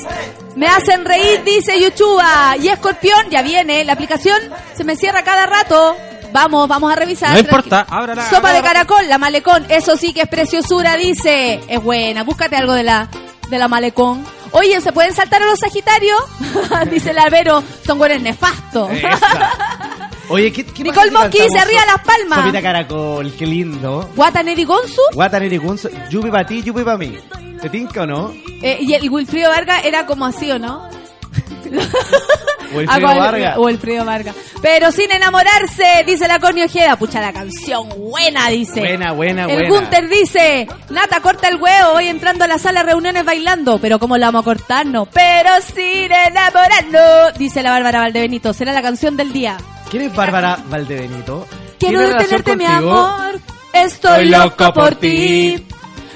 me hacen reír, dice Yuchuba. Y Escorpión, ya viene. La aplicación se me cierra cada rato. Vamos, vamos a revisar. No importa, ábrala. Sopa de caracol, la malecón. Eso sí que es preciosura, dice. Es buena. Búscate algo de la, de la malecón. Oye, ¿se pueden saltar a los sagitarios? (laughs) dice el albero. Son buenos nefastos. Oye, ¿qué, qué Nicole cantamos se ría so- las palmas. Sopita caracol, qué lindo. Guataneri Gonzu. Guataneri Gunzo, yupi para ti, yupi para mí. ¿Te tinca o no? Eh, y el Wilfrido Vargas era como así, ¿o no? O el Frío con- Vargas. O el Frío Vargas. Pero sin enamorarse, dice la Connie Ojeda. Pucha, la canción buena, dice. Buena, buena, El buena. Gunter dice, Nata, corta el huevo, voy entrando a la sala de reuniones bailando. Pero ¿cómo la vamos a cortar? No. Pero sin enamorarnos, dice la Bárbara Valdebenito. Será la canción del día. ¿Quién es Bárbara Valdebenito? Quiero ¿Tiene relación detenerte, mi amor. Estoy loco por ti.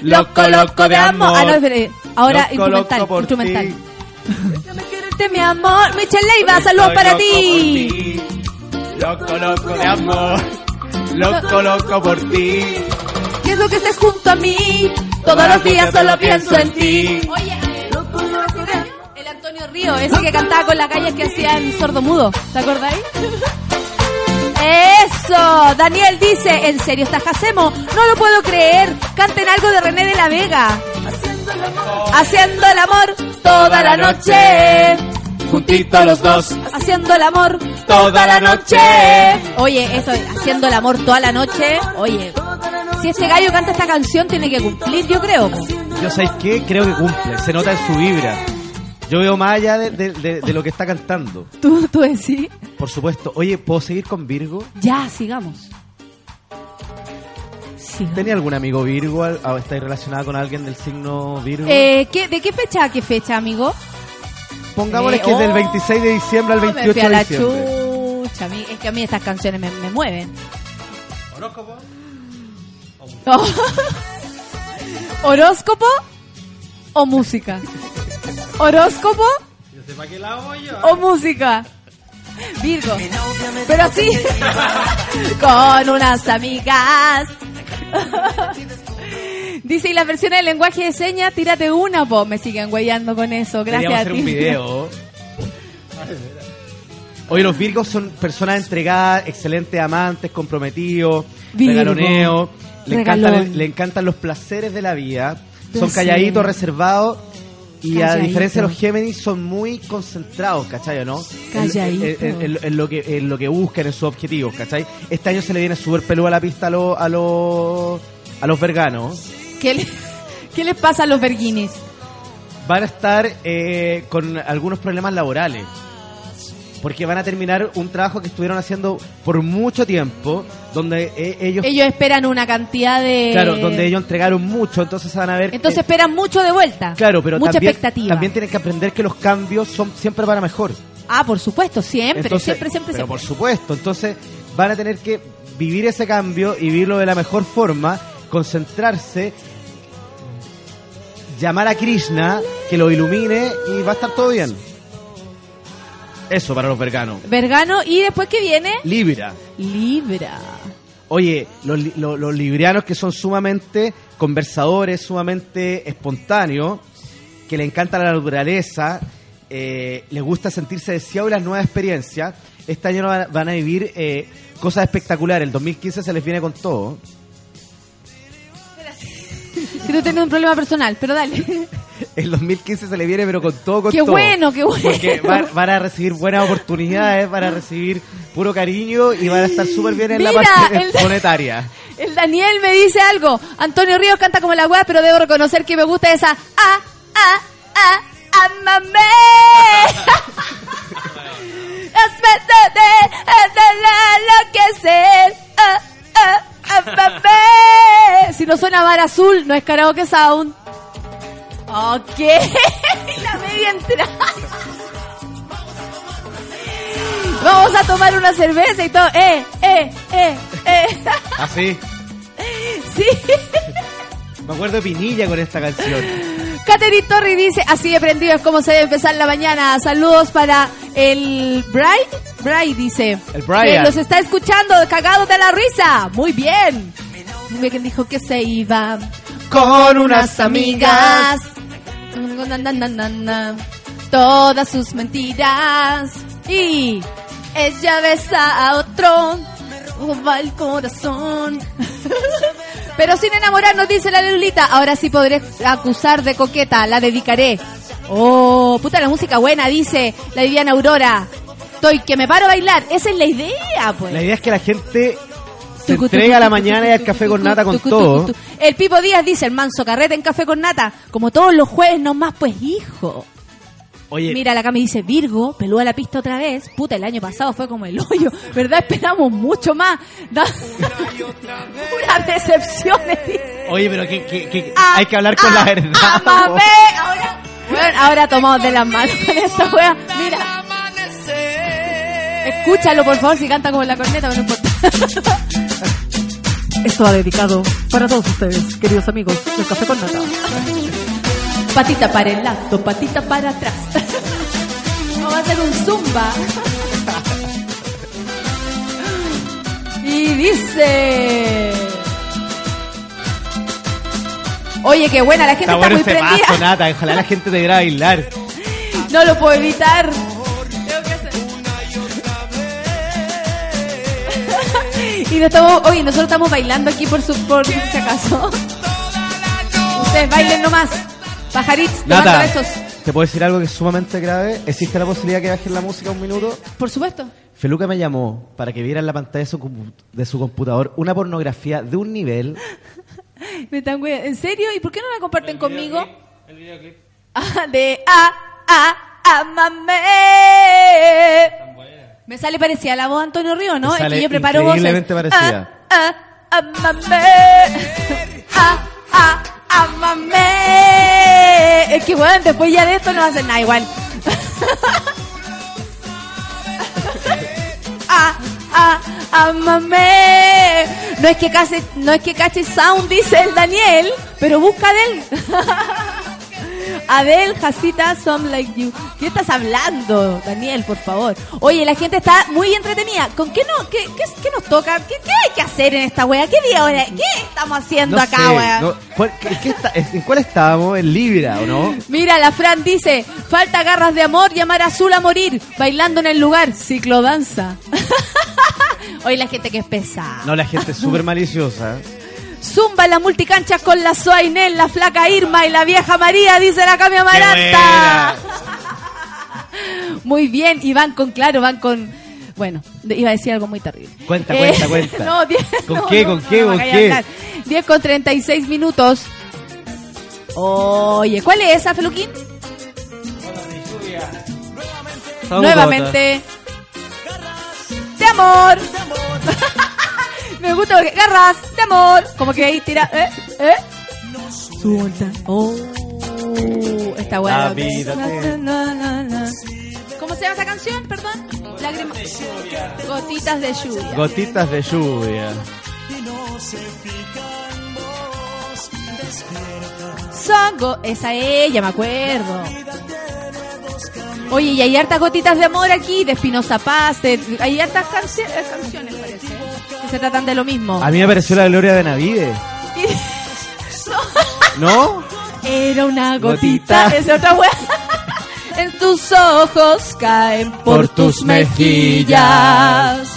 Loco, loco de amor. Ah, no, espere. Ahora Loco, instrumental. loco por instrumental. ti. Quererte, mi amor. Michelle Leiva, saludos para ti. Loco, loco de amor. Loco, loco por ti. Quiero que estés junto a mí. Todos los días solo pienso en ti. Oye, Antonio Río, ese que cantaba con la calle que hacía el sordo mudo. ¿Te acordáis? Eso, Daniel dice, ¿en serio estás Jacemo? No lo puedo creer. Canten algo de René de la Vega. Haciendo el amor toda la noche. Juntitos los dos. Haciendo el amor Toda la noche. Oye, eso, haciendo el amor toda la noche. Oye, si este gallo canta esta canción, tiene que cumplir, yo creo. Yo sabéis qué, creo que cumple. Se nota en su vibra. Yo veo más allá de, de- de- de lo que está cantando. (laughs) ¿Tú, tú decís? Por supuesto. Oye, ¿puedo seguir con Virgo? Ya, sigamos. Sigamos. ¿Tenía algún amigo Virgo? ¿O estáis relacionada con alguien del signo Virgo? Eh, ¿qué- ¿De qué fecha a qué fecha, amigo? pongámosle Sí, que es del oh. 26 de diciembre al Me 28 fui a de la diciembre. chucha. a mí- es que a mí estas canciones me, me mueven. Oh. (laughs) ¿Horóscopo o música? (laughs) ¿Horóscopo o música? Virgo. Pero así, (laughs) con unas amigas. (laughs) Dice, y las versiones del lenguaje de señas, tírate una, po. Me siguen güeyando con eso. Gracias a hacer ti. un video. Oye, los Virgos son personas entregadas, excelentes amantes, comprometidos, regaloneos, le encantan, le encantan los placeres de la vida, son calladitos, reservados y a diferencia de los Géminis son muy concentrados, ¿cachai? ¿no? En- Calladito. En, en- en lo que, en lo que buscan, en sus objetivos, ¿cachai? Este año se le viene súper peluda la pista a los a los a los verganos. ¿Qué, le- qué les pasa a los verguinis? van a estar eh, con algunos problemas laborales. Porque van a terminar un trabajo que estuvieron haciendo por mucho tiempo, donde eh, ellos, Ellos esperan una cantidad de... claro, donde ellos entregaron mucho, entonces van a ver. Entonces eh, esperan mucho de vuelta. claro, pero Mucha también, expectativa. también tienen que aprender que los cambios son siempre para mejor. Ah, por supuesto, siempre, Entonces, siempre, siempre, Pero siempre. por supuesto, entonces van a tener que vivir ese cambio y vivirlo de la mejor forma, concentrarse, llamar a Krishna, que lo ilumine y va a estar todo bien. Eso para los verganos. Vergano, y después que viene, Libra. Libra. Oye, los, li- lo- los librianos que son sumamente conversadores, sumamente espontáneos, que le encanta la naturaleza, eh, les gusta sentirse deseados y las nuevas experiencias, este año van, a- van a vivir eh, cosas espectaculares. El 2015 se les viene con todo. Quiero tener un problema personal, pero dale. (laughs) El 2015 se les viene, pero con todo, con Qué todo. bueno, qué bueno. Porque van, van a recibir buenas oportunidades, van a recibir puro cariño y van a estar súper bien en la Mira, parte el- monetaria. (laughs) El Daniel me dice algo. Antonio Ríos canta como la weá, pero debo reconocer que me gusta esa. Ah, ah, ah, ah, mamé. (laughs) Las de ah, mamé. Si no suena Mar Azul, no es karaoke sound. Ok. (laughs) la media entrada. (laughs) Vamos a tomar una cerveza y todo. Eh, eh, eh, eh. Así. (laughs) Sí. Me acuerdo de Pinilla con esta canción. Catherine Torri dice, así de prendido es como se debe empezar la mañana. Saludos para el Bright. Bright dice. El Brian. Que los está escuchando, cagados de la risa. Muy bien. Dime quién dijo que se iba. Con unas amigas. Todas sus mentiras. Y ella besa a otro. Va el corazón. (laughs) Pero sin enamorarnos, dice la Lulita. Ahora sí podré acusar de coqueta, la dedicaré. Oh, puta la música buena, dice la Viviana Aurora. Estoy que me paro a bailar. Esa es la idea, pues. La idea es que la gente se entrega a la mañana y al café con nata con todo. El Pipo Díaz dice, el manso carrete en café con nata. Como todos los jueves, no más, pues hijo. Oye, Mira, la Cami dice, Virgo, pelúa la pista otra vez. Puta, el año pasado fue como el hoyo. (laughs) ¿Verdad? Esperamos mucho más. Da... (laughs) Puras decepciones. dice. oye, pero que, que- que Ah, hay que hablar con la verdad. ¡Ah, mamé! Ahora, bueno, ahora tomamos de las manos con esta wea. Mira. Escúchalo, por favor, si canta como en la corneta, pero no importa. (laughs) Esto va dedicado para todos ustedes, queridos amigos del Café con Nata. Patita para el lado, patita para atrás. (laughs) Vamos a hacer un zumba. Y dice... Oye, qué buena, la gente Está está, bueno muy prendida. paso, Nata. (laughs) Ojalá la gente te viera bailar. No lo puedo evitar. Y no estamos, oye, nosotros estamos bailando aquí por su por si acaso. Ustedes bailen nomás. Pajarits, Nata, besos. ¿te puedo decir algo que es sumamente grave? ¿Existe la posibilidad que bajen la música un minuto? Por supuesto. Feluca me llamó para que viera en la pantalla de su, de su computador una pornografía de un nivel. (laughs) Me están ¿En serio? ¿Y por qué no la comparten conmigo? Ah, de a a a mamé. Me sale parecida la voz de Antonio Río, ¿no? Es que yo preparo voces. increíblemente parecida. Ah, ah, a mamé. Ah, ah, a mamé. Es que bueno, después ya de esto no hacer nada igual. (laughs) ah, ah, amame. No es que case, no es que cache sound, dice el Daniel, pero busca a Adel. (laughs) Adel, Jacita, Some Like You. ¿Qué estás hablando, Daniel, por favor? Oye, la gente está muy entretenida. ¿Con qué, no, qué, qué, qué nos toca? ¿Qué, qué hay que hacer en esta wea? ¿Qué día ahora? ¿Qué estamos haciendo No acá, sé, wea? no, ¿cuál- qué- qué está- ¿En cuál estábamos? ¿En Libra o no? Mira, la Fran dice, falta garras de amor, llamar Azul a morir, bailando en el lugar, ciclodanza. (laughs) Hoy la gente que es pesada. No, la gente es súper maliciosa. (laughs) Zumba en la multicancha con la Suainel, la flaca Irma y la vieja María, dice la Cami Amaranta. Muy bien, y van con, claro, van con... Bueno, de- iba a decir algo muy terrible. Cuenta, Eh, cuenta, cuenta. (laughs) No, diez- ¿Con no, qué, no, con qué, con vaya a qué? hablar. 10 con 36 minutos. Oye, ¿cuál es esa, Feluquín? Son Nuevamente. De amor. (laughs) Me gusta porque garras de amor. Como que ahí tira. ¿Eh? ¿Eh? Suelta. Oh. Está buena. La vida te- ¿Cómo se llama esa canción? Perdón. Lágrimas. Gotitas de lluvia. Gotitas de lluvia. Songo, esa ella, me acuerdo. Oye, y hay hartas gotitas de amor aquí, de Espinosa Paz, de- hay hartas eh, canciones, se tratan de lo mismo. A mí me pareció la gloria de Navide. (laughs) ¿No? Era una gotita, Gotita. es otra wea. (laughs) En tus ojos caen por, Por tus tus mejillas.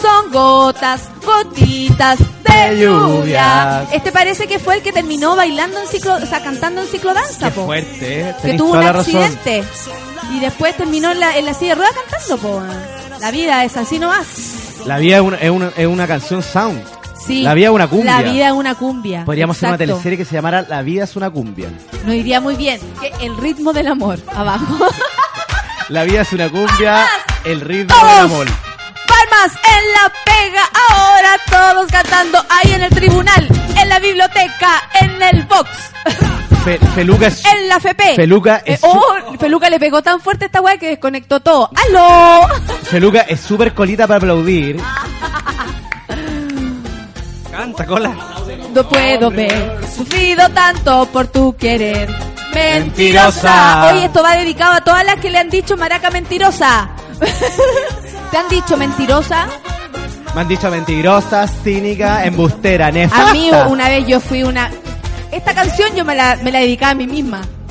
Son gotas, gotitas de lluvia. Este parece que fue el que terminó bailando en ciclo, o sea, cantando en ciclodanza, po. Fuerte, ¿eh? que Tenés tuvo un razón. accidente y después terminó en la, en la silla de ruedas cantando, po. La vida es así nomás. La vida es una, es una, es una canción sound. Sí. La vida es una cumbia. La vida es una cumbia. Podríamos hacer una teleserie que se llamara La vida es una cumbia. Nos iría muy bien. Que el ritmo del amor, abajo. La vida es una cumbia, el ritmo Todos. del amor. Palmas en la pega, ahora todos cantando ahí en el tribunal, en la biblioteca, en el box, Fe- Feluca es, en la FP. Feluca Eh, es, oh, Feluca le pegó tan fuerte a esta weá que desconectó todo. ¡Aló! Feluca es súper colita para aplaudir. Canta, cola. No puedo ver, sufrido tanto por tu querer. Mentirosa. Mentirosa. Hoy esto va dedicado a todas las que le han dicho maraca mentirosa. (laughs) ¿Te han dicho mentirosa? Me han dicho mentirosa, cínica, embustera, nefasta. A mí una vez yo fui una... Esta canción yo me la, me la dedicaba a mí misma. (laughs)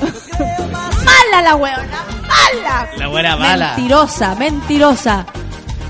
¡Mala la weona! ¡Mala! La buena mala. Mentirosa, mentirosa.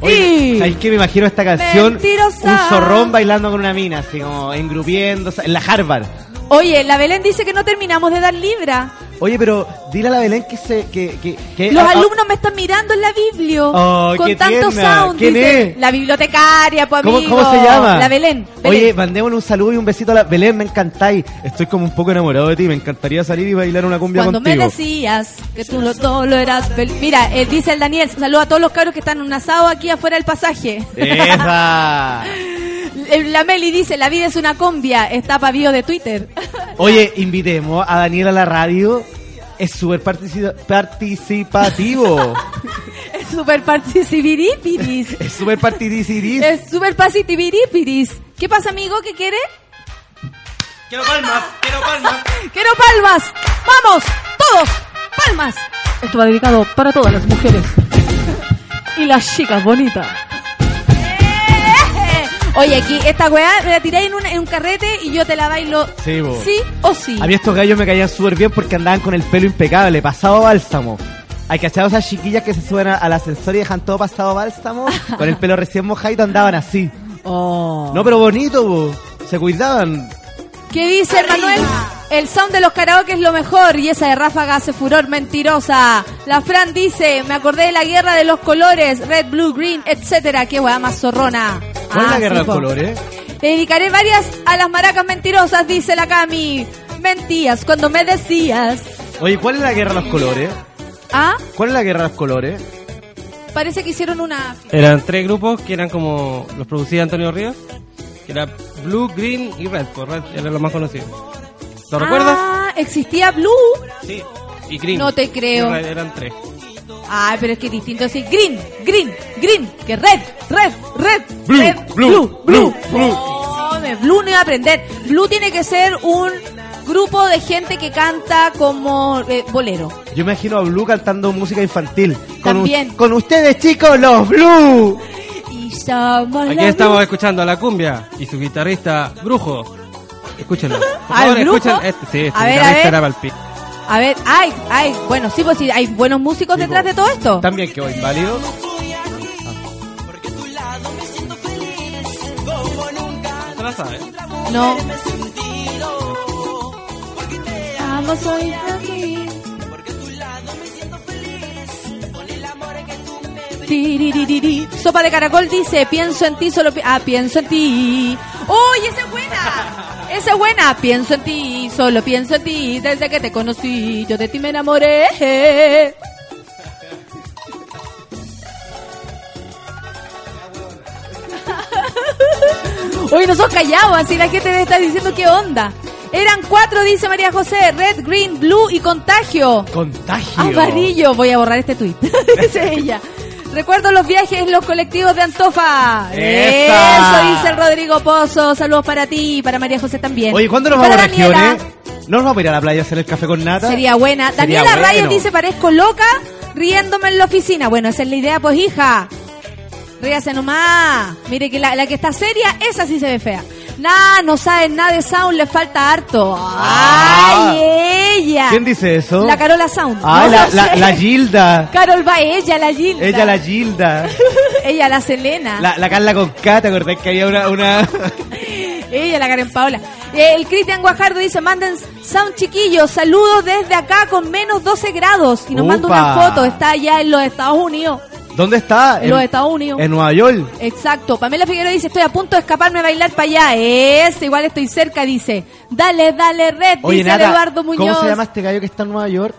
Oye, ¿sabes qué? Me imagino esta canción. Mentirosa. Un zorrón bailando con una mina, así como engrupiéndose. En la Harvard. Oye, la Belén dice que no terminamos de dar libra. Oye, pero dile a la Belén que se. Que, que, que- Los ah, alumnos me están mirando en la biblio. Oh, con qué tanto tierna. sound. ¿Quién dice, es? La bibliotecaria, pues ¿Cómo, amigo. cómo se llama? La Belén. Oye, mandémosle un saludo y un besito a la Belén, me encantáis. Estoy como un poco enamorado de ti, me encantaría salir y bailar una cumbia Cuando me decías que tú lo, todo lo eras Mira, eh, dice el Daniel, saluda a todos los cabros que están en un asado aquí afuera del pasaje. Esa. (laughs) Eh, La Meli dice, la vida es una combia, está pa' bio de Twitter. (laughs) Oye, invitemos a Daniel a la radio. Es súper partici- participativo. (laughs) es súper participiripiris. (laughs) es súper participiris. es súper participiripiris. ¿Qué pasa, amigo? ¿Qué quiere? Quiero palmas, quiero palmas. ¡Quiero palmas! ¡Vamos! ¡Todos! ¡Palmas! Esto va dedicado para todas las mujeres. Y las chicas bonitas. Oye, aquí esta weá me la tiré en un, en un carrete y yo te la bailo Sí, sí o sí. A mí estos gallos me caían súper bien porque andaban con el pelo impecable, pasado bálsamo. Hay cachado esas chiquillas que se suben al ascensor y dejan todo pasado bálsamo, (laughs) con el pelo recién mojadito andaban así. Oh. No, pero bonito, bo. se cuidaban. ¿Qué dice Manuel? El sound de los karaoke es lo mejor y esa de ráfaga hace furor mentirosa. La Fran dice, me acordé de la guerra de los colores, red, blue, green, etcétera. Qué weá más zorrona. ¿Cuál es Ah, la guerra sí, de po. colores? Te dedicaré varias a las maracas mentirosas, dice la Cami. Mentías cuando me decías. Oye, ¿cuál es la guerra de los colores? Ah, ¿Cuál es la guerra de los colores? parece que hicieron una... Eran tres grupos que eran como los producía Antonio Ríos, era Blue, Green y Red, pues Red era lo más conocido. ¿Lo recuerdas? Ah, existía Blue. Sí. Y Green. No te creo. Y Red eran tres. Ay, pero es que es distinto decir green, green, green, que red, red, red, Blue, red, blue, blue, blue. No, me- blue no iba a aprender. Blue tiene que ser un grupo de gente que canta como eh, bolero. Yo me imagino a Blue cantando música infantil. Con, También. con ustedes, chicos, los Blue. Somos Aquí la estamos escuchando a la cumbia y su guitarrista Brujo. Escúchenlo. Por ¿Ah, favor, Brujo? escuchen. Este, sí, este A ver, a guitarrista ver. era palpi. A ver, ay, ay, bueno, sí, pues sí, hay buenos músicos detrás de todo esto. También quedó inválido. ¿Se la sabe? No. Vamos hoy aquí. Sopa de caracol dice, pienso en ti, solo pi- ah, pienso en ti. ¡Uy, esa es buena! Esa es buena. Pienso en ti, solo pienso en ti. Desde que te conocí, yo de ti me enamoré. Hoy no sos callados, así la gente debe estar diciendo qué onda. Eran cuatro, dice María José, red, green, blue y contagio. Contagio. Amarillo. Voy a borrar este tweet. (laughs) dice ella. Recuerdo los viajes en los colectivos de Antofa. ¡Esa! Eso dice el Rodrigo Pozo. Saludos para ti y para María José también. Oye, ¿cuándo nos vamos a regiones? ¿No nos vamos a ir a la playa a hacer el café con nata? Sería buena. Sería Daniela bueno. Rayos dice, parezco loca riéndome en la oficina. Bueno, esa es la idea, pues hija. Ríase nomás. Mire que la, la que está seria, esa sí se ve fea. Nah, no saben nada de sound, le falta harto. ¡Ay, ella! Ah. ¿Quién dice eso? La Carola Sound. Ah, No la, la, Gilda. Carol va ella, la Gilda. Ella, la Gilda. (laughs) ella, la Selena. La, la Carla con K, ¿te acordás que había una... una... (laughs) Ella, la Karen Paola. Eh, el Cristian Guajardo dice, manden sound chiquillos, saludos desde acá con menos 12 grados. Y nos manda una foto, está allá en los Estados Unidos. ¿Dónde está? En los Estados Unidos. En Nueva York. Exacto. Pamela Figueroa dice, estoy a punto de escaparme a bailar para allá. Es, igual estoy cerca, dice. Dale, dale, red, Oye, dice Nata, Eduardo Muñoz. ¿cómo se llama este gallo que está en Nueva York?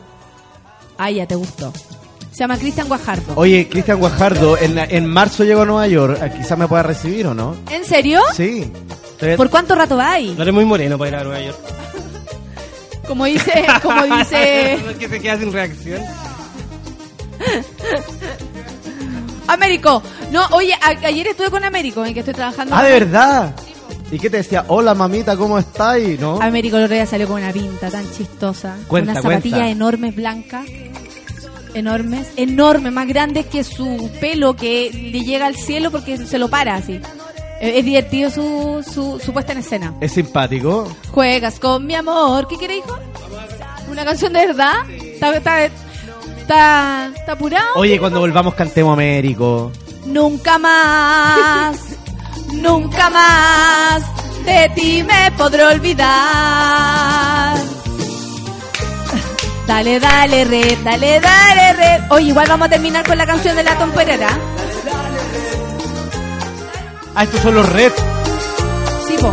Ay, ya te gustó. Se llama Cristian Guajardo. Oye, Cristian Guajardo, en, en marzo llego a Nueva York. Eh, Quizás me pueda recibir, ¿o no? ¿En serio? Sí. Estoy- ¿Por cuánto rato va ahí? No eres muy moreno para ir a Nueva York. (laughs) Como dice, como dice... No (laughs) es que se queda sin reacción. (laughs) Américo. No, oye, a- ayer estuve con Américo, en que estoy trabajando. Ah, ¿de verdad? ¿Y qué te decía? Hola, mamita, ¿cómo estás? Y, ¿No? Américo el otro día salió con una pinta tan chistosa. Cuenta, Unas zapatillas cuenta. enormes, blancas. Enormes. Enormes, más grandes que su pelo que le llega al cielo porque se lo para así. Eh, Es divertido su, su, su puesta en escena. Es simpático. Juegas con mi amor. ¿Qué quiere, hijo? ¿Una canción de verdad? ¿Está, está, está, está apurado? Oye, cuando volvamos cantemos Américo. Nunca más, (laughs) nunca más de ti me podré olvidar. Dale, dale, red, dale, dale, red. Oye, igual vamos a terminar con la canción de la Tom Pereira. Ah, estos son los Red. Sí, po.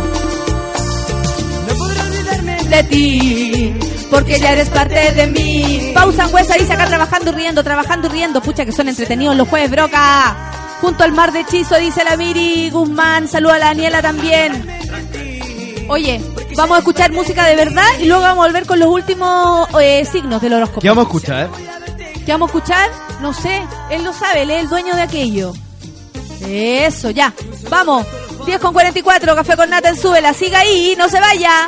No podré olvidarme de ti, porque ya eres parte de mí. Pausa Angüesa dice acá trabajando y riendo, trabajando y riendo. Pucha que son entretenidos los jueves, broca. Junto al mar de hechizo, dice la Miri Guzmán. Saluda a la Daniela también. Oye, vamos a escuchar música de verdad y luego vamos a volver con los últimos eh, signos del horóscopo. ¿Qué vamos a escuchar? ¿Qué vamos a escuchar? No sé, él lo sabe, él es el dueño de aquello. Eso, ya. Vamos. 10 con 44, café con nata en súbela. Siga ahí, no se vaya.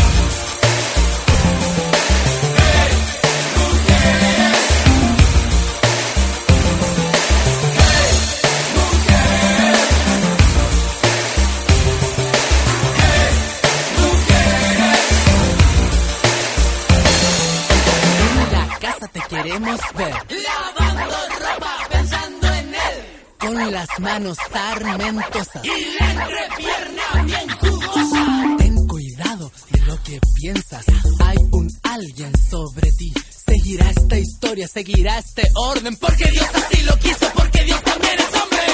Manos sarmentosas. Y la entrepierna bien jugosa. Ten cuidado de lo que piensas. Hay un alguien sobre ti. Seguirá esta historia, seguirá este orden. Porque Dios así lo quiso, porque Dios también es hombre.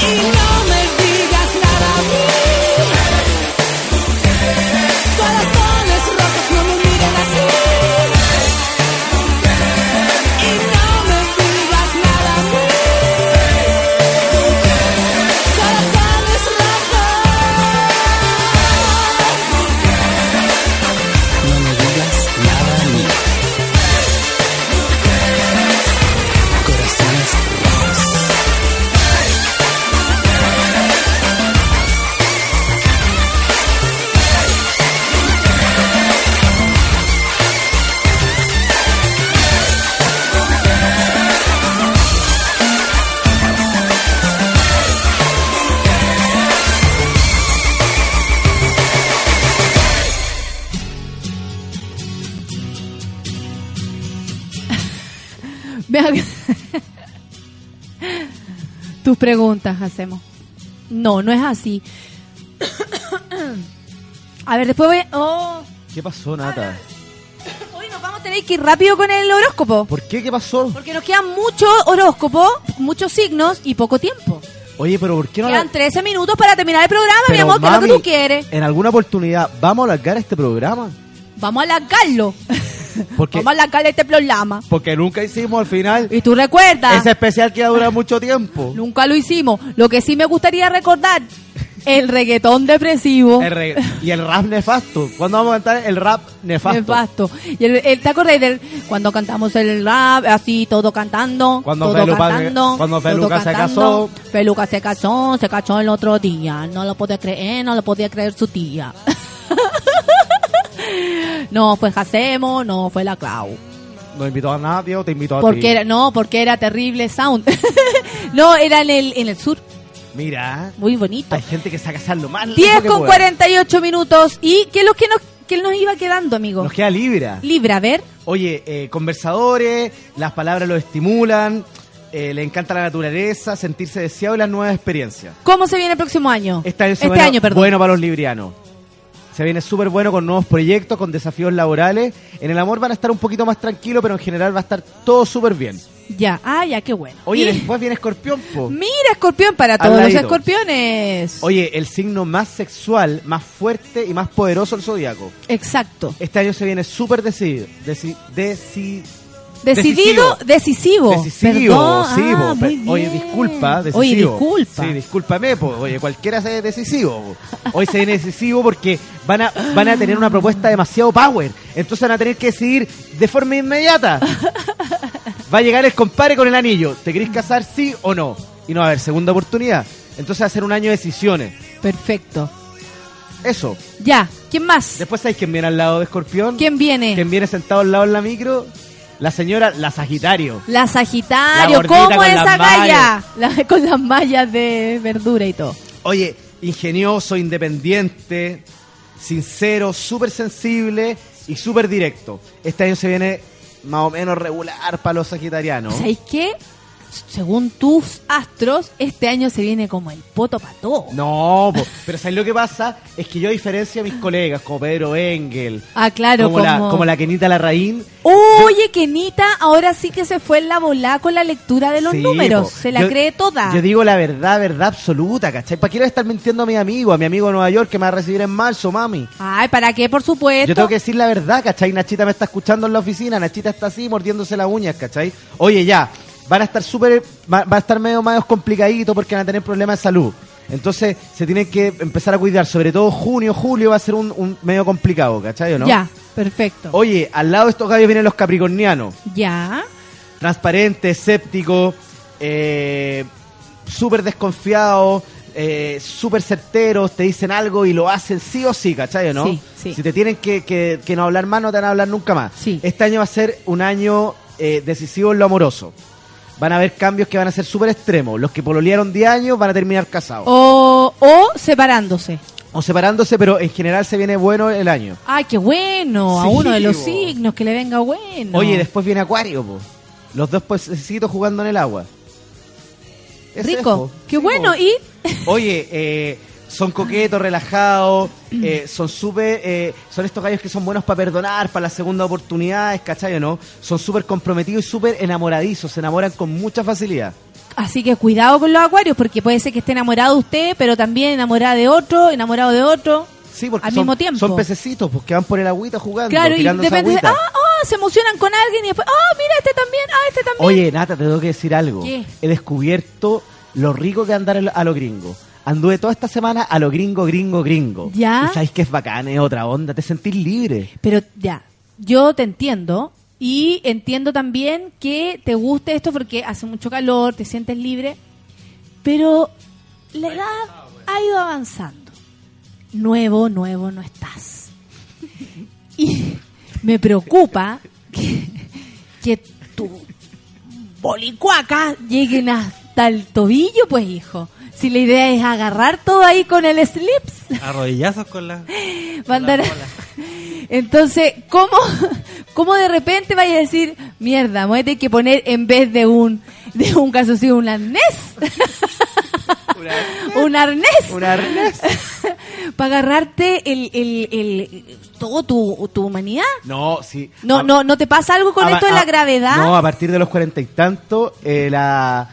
Y no me digas nada a mí. Corazones rojos, Tus preguntas hacemos. No, no es así. (coughs) A ver, después voy a... Oh, ¿Qué pasó, Nata? (coughs) hoy nos vamos a tener que ir rápido con el horóscopo. ¿Por qué? ¿Qué pasó? Porque nos quedan muchos horóscopos, muchos signos y poco tiempo. Oye, pero ¿por qué no Quedan la- 13 minutos para terminar el programa, mi amor, que es lo que mami, tú quieres. En alguna oportunidad, ¿vamos a alargar este programa? Vamos a alargarlo. (laughs) Porque, Vamos a alargarle este programa. porque nunca hicimos al final Y tú recuerdas, ese especial que va a durar mucho tiempo. nunca lo hicimos. Lo que sí me gustaría recordar, el reggaetón depresivo. El y el rap nefasto. ¿Cuándo vamos a cantar el rap nefasto? Nefasto. Y el, el- ¿Te del cuando cantamos el rap, así todo cantando? Cuando todo Feluca- cantando, cuando todo Feluca se casó. Feluca se casó, se casó el otro día. No lo podía creer, no lo podía creer su tía. No fue Jacemo, no fue la Clau. No invitó a nadie o te invitó a ti. Porque era, no, porque era terrible sound. (laughs) no, era en el, en el sur. Mira, Muy bonito. hay gente que saca casar lo más lejos 10 que con pueda. 48 minutos. ¿Y qué es lo que nos, qué nos iba quedando, amigo? Nos queda Libra. Libra, a ver. Oye, eh, conversadores, las palabras lo estimulan, eh, le encanta la naturaleza, sentirse deseado y las nuevas experiencias. ¿Cómo se viene el próximo año? Este año, Este año, perdón. bueno para los librianos. Se viene súper bueno con nuevos proyectos, con desafíos laborales. En el amor van a estar un poquito más tranquilos, pero en general va a estar todo súper bien. Ya, ah, ya, qué bueno. Oye, Y- después viene Escorpión, po. Mira, escorpión para todos los escorpiones. Oye, el signo más sexual, más fuerte y más poderoso del zodiaco. Exacto. Este año se viene súper decidido. Deci- deci- Decidido, decisivo. Decisivo, Perdón. sí, Ah, po. muy Oye, disculpa, decisivo. Oye, disculpa. Sí, discúlpame, po. Oye, cualquiera se decisivo. po. Hoy se decisivo porque van a, van a tener una propuesta demasiado power. Entonces van a tener que decidir de forma inmediata. Va a llegar el compadre con el anillo. ¿Te querés casar, sí o no? Y no va a haber segunda oportunidad. Entonces va a ser un año de decisiones. Perfecto. Eso. Ya, ¿quién más? Después sabéis quién viene al lado de Escorpión. ¿Quién viene? ¿Quién viene sentado al lado en la micro? La señora, la Sagitario. La Sagitario, La ¿cómo con esa las galla? La- con las mallas de verdura y todo. Oye, ingenioso, independiente, sincero, súper sensible y súper directo. Este año se viene más o menos regular para los sagitarianos. ¿Sabéis qué? Según tus astros, este año se viene como el poto pató. No, po. pero ¿sabes lo que pasa? Es que yo a diferencia de mis colegas, como Pedro Engel, Ah, claro, como, la, como- como la Kenita Larraín, Oye, Kenita, ahora sí que se fue en la bola con la lectura de los Sí, números. po. Se la Yo- cree toda. Yo digo la verdad, verdad absoluta, ¿cachai? ¿Para qué le voy a estar mintiendo a mi amigo, a mi amigo de Nueva York que me va a recibir en marzo, mami? Ay, ¿para qué? Por supuesto. Yo tengo que decir la verdad, ¿cachai? Nachita me está escuchando en la oficina, Nachita está así mordiéndose las uñas, ¿cachai? Oye, ya, van a estar súper, va, va a estar medio más complicadito porque van a tener problemas de salud. Entonces se tienen que empezar a cuidar, sobre todo junio, julio va a ser un, un medio complicado, ¿cachai o no? Ya, perfecto. Oye, al lado de estos gallos vienen los capricornianos. Ya. transparente, escéptico, eh, súper desconfiado, eh, súper certeros, te dicen algo y lo hacen sí o sí, ¿cachai o no? Sí, sí. Si te tienen que, que- que no hablar más, no te van a hablar nunca más. Este año va a ser un año eh, decisivo en lo amoroso. Van a haber cambios que van a ser súper extremos. Los que pololearon 10 años van a terminar casados. O, o separándose. O separándose, pero en general se viene bueno el año. Ay, qué bueno. a Sí, uno de los bo. signos que le venga bueno. Oye, después viene Acuario, po. Los dos pececitos jugando en el agua. Es, Rico. po. Qué bueno. Y Oye, eh, son coquetos, relajados, eh, son súper, eh, son estos gallos que son buenos para perdonar, para las segundas oportunidades, ¿cachai o no? Son súper comprometidos y súper enamoradizos, se enamoran con mucha facilidad. Así que cuidado con los acuarios, porque puede ser que esté enamorado de usted, pero también enamorada de otro, enamorado de otro. Sí, porque al son, mismo tiempo. son pececitos, pues que van por el agüita jugando, Claro, y depende de, ah, ah, se emocionan con alguien y después, ah, mira, este también, ah, este también. Oye, Nata, te tengo que decir algo. ¿Qué? He descubierto lo rico que andar a lo gringo. Anduve toda esta semana a lo gringo, gringo, gringo. ¿Ya? Y sabes que es bacán, es otra onda, te sentís libre. Pero ya, yo te entiendo y entiendo también que te guste esto porque hace mucho calor, te sientes libre, pero la edad ha ido avanzando. Nuevo, nuevo no estás. (laughs) Y me preocupa que, que tu bolicuaca lleguen hasta el tobillo, pues hijo. Si la idea es agarrar todo ahí con el slips, Arrodillazos con la... (laughs) Andar- (laughs) Entonces, ¿cómo, ¿cómo de repente vaya a decir, mierda, me voy a tener que poner en vez de un de un calzoncillo un arnés? (laughs) un arnés. Un arnés. Para agarrarte el, el, el, todo tu, tu humanidad. No, sí. No, A- no, ¿No te pasa algo con a- esto de a- la gravedad? No, a partir de los cuarenta y tantos, eh, la,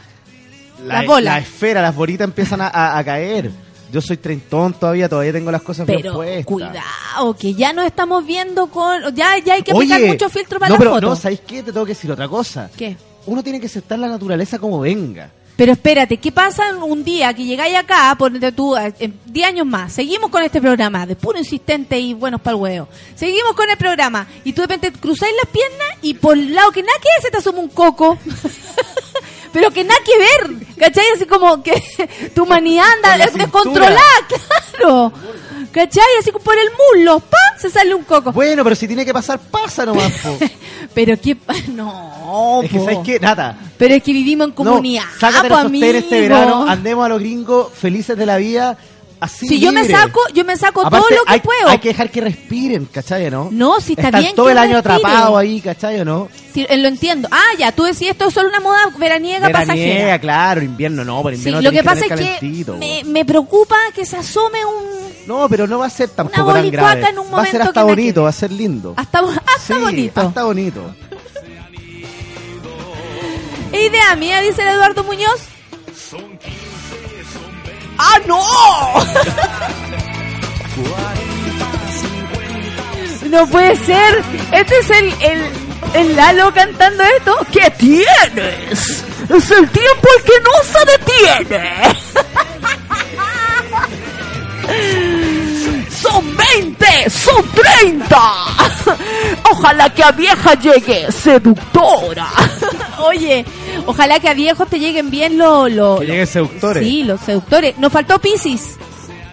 la, Las bolas. la esfera, las bolitas empiezan a, a- a caer. Yo soy treintón todavía, todavía tengo las cosas bien Pero puestas. cuidado, que ya nos estamos viendo con... Ya, ya hay que Oye, aplicar mucho filtro para no, la pero foto. no, ¿sabéis qué? Te tengo que decir otra cosa. ¿Qué? Uno tiene que aceptar la naturaleza como venga. Pero espérate, ¿qué pasa un día que llegáis acá, ponete tú, eh, en 10 años más, seguimos con este programa, de puro insistente y buenos para el huevo, seguimos con el programa, y tú de repente cruzáis las piernas y por el lado que nada que se te asoma un coco. (laughs) Pero que nada que ver, ¿cachai? Así como que (laughs) tu humanidad anda descontrolada, (laughs) claro. ¿Cachai? Así como por el muslo, ¡pa! Se sale un coco. Bueno, pero si tiene que pasar, pasa nomás, (laughs) po. Pero qué... No, es que, po. ¿sabes qué? Nata, Pero es que vivimos en comunidad. No, sácate po, el sostén este amigo. verano, andemos a los gringos felices de la vida, así Si yo me saco, yo me saco Aparte, todo lo que hay, puedo. Hay que dejar que respiren, ¿cachai, no? No, si está Están bien todo que el año atrapado ahí, ¿cachai, o no? Sí, eh, lo entiendo. Ah, ya, tú decías esto es solo una moda veraniega, pasajera. Veraniega, claro, invierno no, pero Sí, invierno lo que pasa es que me, me preocupa que se asome un... No, pero no va a ser tampoco Una tan grave. en un va a ser hasta bonito, va a ser lindo. Hasta, (laughs) hasta Sí, bonito. Hasta bonito. Idea mía, dice el Eduardo Muñoz. ¡Ah, no! No puede ser. Este es el, el, el Lalo cantando esto. ¿Qué tienes? Es el tiempo el que no se detiene. ¡Son 20! ¡Son 30! Ojalá que a vieja llegue seductora. Oye, ojalá que a viejos te lleguen bien los... los- Que lleguen seductores. Sí, los seductores. Nos faltó Piscis.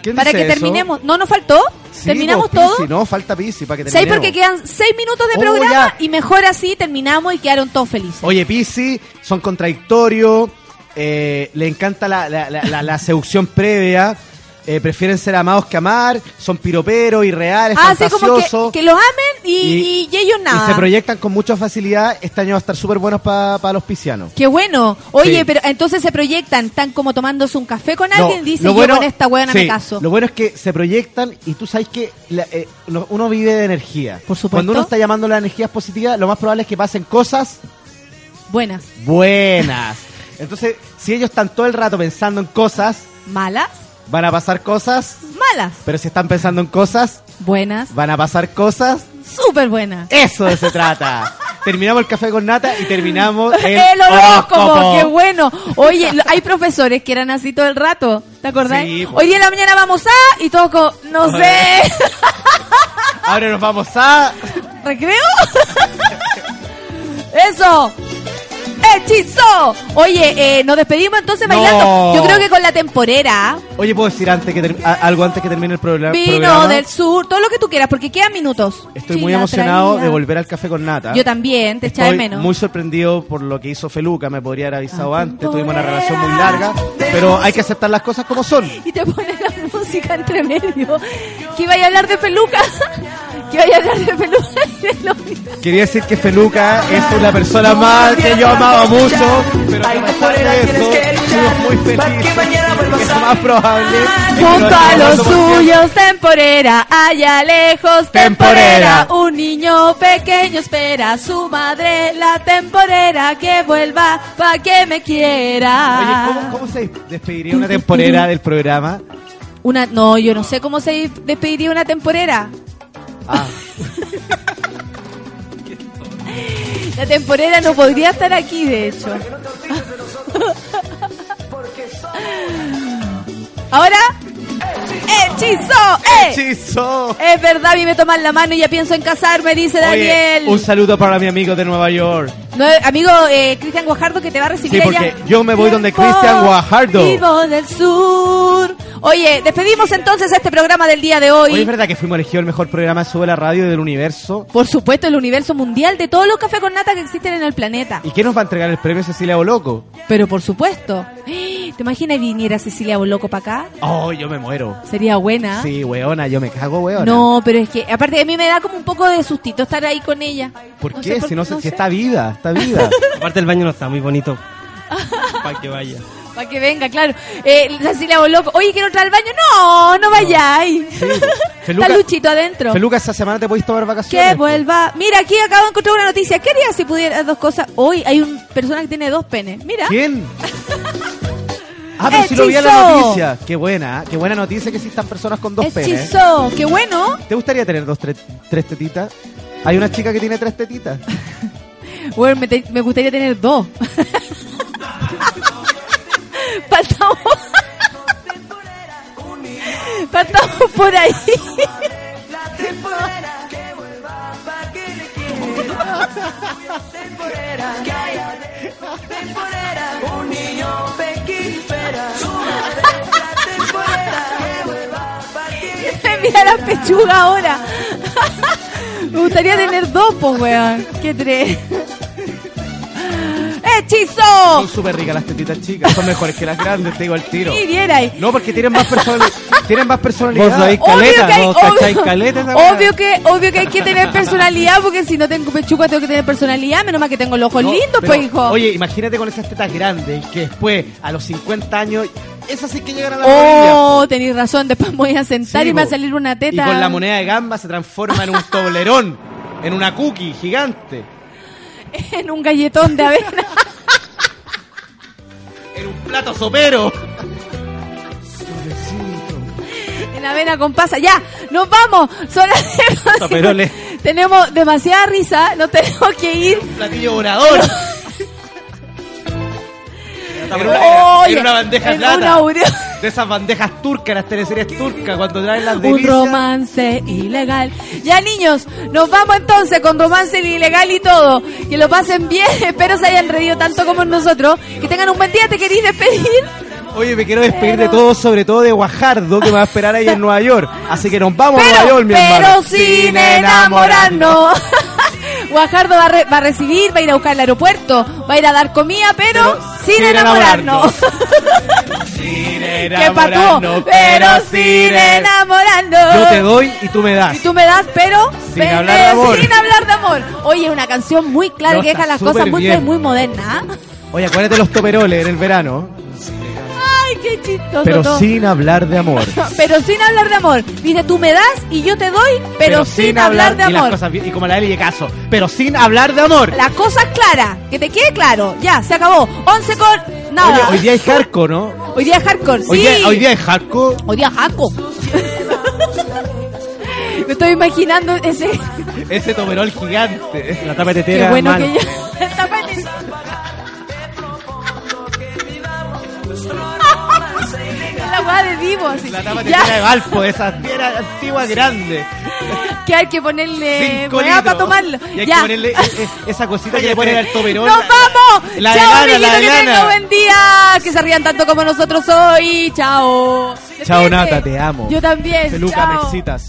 ¿Quién Para que eso? terminemos. ¿No nos faltó? Sí, ¿Terminamos pues, todo? Pisi, no, falta Pisi para que Seis terminemos. porque quedan seis minutos de Oh, programa ya. y mejor así terminamos y quedaron todos felices. Oye, Pisi, son contradictorios, eh, le encanta la, la- la seducción previa, eh, prefieren ser amados que amar, son piroperos, irreales, Ah, sí, como que, fantasiosos. que los amen y, y- y ellos nada. Y se proyectan con mucha facilidad. Este año va a estar súper buenos para los piscianos. Qué bueno. Oye, Sí. pero entonces se proyectan, están como tomándose un café con No, alguien, dice lo yo bueno- con esta hueona sí, me caso. Lo bueno es que se proyectan y tú sabes que la- eh, uno vive de energía. Por supuesto. Cuando uno está llamando las energías positivas, lo más probable es que pasen cosas Buenas. buenas. Entonces, si ellos están todo el rato pensando en cosas, Malas, van a pasar cosas. malas, Pero si están pensando en cosas, buenas, van a pasar cosas. súper buenas. Eso de se trata. (laughs) terminamos el café con nata y terminamos (laughs) el, El horóscopo, qué bueno. Oye, hay profesores que eran así todo el rato, ¿te acordás? Sí, pues. Hoy día en la mañana vamos a, y todo como, no sé, (laughs) Ahora nos vamos a. ¿recreo? Eso. ¡Hechizo! Oye, eh, nos despedimos entonces No. bailando. Yo creo que con la temporera, Oye, ¿puedo decir antes que a- algo antes que termine el programa? vino programa? del sur, todo lo que tú quieras, porque quedan minutos. Estoy muy emocionado traía. de volver al café con nata. Yo también, te echaba de Estoy menos. muy sorprendido por lo que hizo Feluca, me podría haber avisado antes, tuvimos una relación muy larga, pero hay que aceptar las cosas como son. Y te pone la música entre medio. Que iba a hablar de peluca. Que iba a hablar de lo- (laughs) Quería decir que Feluca es una persona más que yo amaba mucho, pero que a pesar de eso, muy felices. Que es más probable Junto a los suyos, temporera, allá lejos, temporera. Temporera. Un niño pequeño espera a su madre, la temporera que vuelva pa' que me quiera. Oye, ¿cómo, cómo se despediría una temporera del programa? Una, no, yo no sé cómo se despediría una temporera. Ah, (laughs) La temporera no podría estar aquí, de hecho. Ahora, hechizo, eh. hechizo. Es verdad, a mí me toman la mano y ya pienso en casarme, dice Oye, Daniel. un saludo para mi amigo de Nueva York. No, amigo eh, Cristian Guajardo que te va a recibir Sí, porque allá. yo me voy donde Cristian Guajardo. Vivo del sur. Oye, despedimos entonces este programa del día de hoy. Oye, es verdad que fuimos elegidos el mejor programa de Sube la Radio del universo. Por supuesto, el universo mundial de todos los cafés con nata que existen en el planeta. ¿Y quién nos va a entregar el premio Cecilia Boloco? Pero por supuesto. (gasps) ¿Te imaginas viniera Cecilia Boloco para acá? Oh, yo me muero. Sería buena. Sí, weona, yo me cago, weona. No, pero es que aparte a mí me da como un poco de sustito estar ahí con ella. ¿Por no qué? por- si no, sé- no si sé. está viva, está viva. (laughs) Aparte el baño no está muy bonito. (laughs) Para que vaya. Para que venga, claro. Eh, Cecilia Boloco. Oye, quiero entrar al baño. No, no vayáis. (laughs) Feluca- Está Luchito adentro. Feluca, esta semana te podéis tomar vacaciones. Que vuelva. Mira, aquí acabo de encontrar una noticia. ¿Qué harías si pudieras dos cosas? Hoy hay una persona que tiene dos penes. Mira. ¿Quién? Ah, pero si lo vi en la Hechizo. noticia. Qué buena, qué buena noticia que existan personas con dos penes. Hechizo. Qué bueno. ¿Te gustaría tener dos, tres, tres tetitas? Hay una chica que tiene tres tetitas. Bueno, me, me gustaría tener dos. Faltamos. Faltamos por ahí. Un niño Mira la pechuga ahora. Me gustaría tener dos, pues, weón. ¿Qué tres? ¡Hechizo! Son súper ricas las tetitas chicas. Son mejores que las grandes, te digo al tiro. Y viera ahí. No, porque tienen más personalidad. tienen más personalidad. Vos Obvio caleta, que, hay, vos obvio, caleta obvio que obvio que hay que tener personalidad porque si no tengo pechuga tengo que tener personalidad menos mal que tengo los ojos No, lindos pero, pues hijo Oye, imagínate con esas tetas grandes que después, a los 50 años, esas sí que llegan a la rodilla. oh tenéis razón después me voy a sentar Sí, y me va a salir una Y teta con la moneda de gamba se transforma en un (laughs) toblerón, en una cookie gigante, en un galletón de avena en un plato sopero. en avena con pasa. Ya nos vamos. Son las tenemos demasiada risa. Nos tenemos que ir. Un platillo volador. en, una, Oye, en una bandeja de en plata. una De esas bandejas turcas, las teleseries turcas, cuando traen las un delicias. romance ilegal. Ya niños, nos vamos entonces con romance ilegal y todo. Que lo pasen bien, (laughs) espero se hayan reído tanto como nosotros. Que tengan un buen día, ¿te queréis despedir? Oye, me quiero despedir de todos, sobre todo de Guajardo, que me va a esperar ahí en (laughs) Nueva York. Así que nos vamos a Nueva York, mi pero hermano. sin enamorarnos. (laughs) Guajardo va a, re- va a recibir, va a ir a buscar el aeropuerto, va a ir a dar comida, pero, sin enamorarnos. (laughs) Sin pero sin enamorarnos. Yo te doy y tú me das. Y tú me das, pero Sin hablar de amor. sin hablar de amor. Oye, una canción muy clara No, que deja las cosas muy, bien. muy modernas. ¿ah? Oye, acuérdate los toperoles en el verano. Ay, qué chistoso. Pero todo. sin hablar de amor. (laughs) Pero sin hablar de amor. Dice, tú me das y yo te doy, pero, sin, hablar de y las amor. cosas Y, como la Eli de caso. Pero sin hablar de amor. Las cosas claras, que te quede claro. Ya, se acabó. 11 con nada. Oye, hoy día hay hardcore, ¿no? Hoy día es hardcore, Hoy, sí. día, hoy día hay hardcore. Hoy día es jaco. (laughs) Me estoy imaginando ese... (laughs) Ese toperol gigante. La tapa Qué tetera bueno mal. que yo... La weá de Divo. La tapa Ya. de Valpo, esa piedra antigua grande. Que hay que ponerle weá para tomarlo. Y hay ya. que ponerle e- e- esa cosita que le ponen al toperol. ¡Nos vamos! La ¡Chao, lana, amiguitos! la de ¡Que tengan lana. buen día! Que se rían tanto como nosotros hoy. ¡Chao! Chao. Nata, te amo. Yo también. Peluca, me excitas.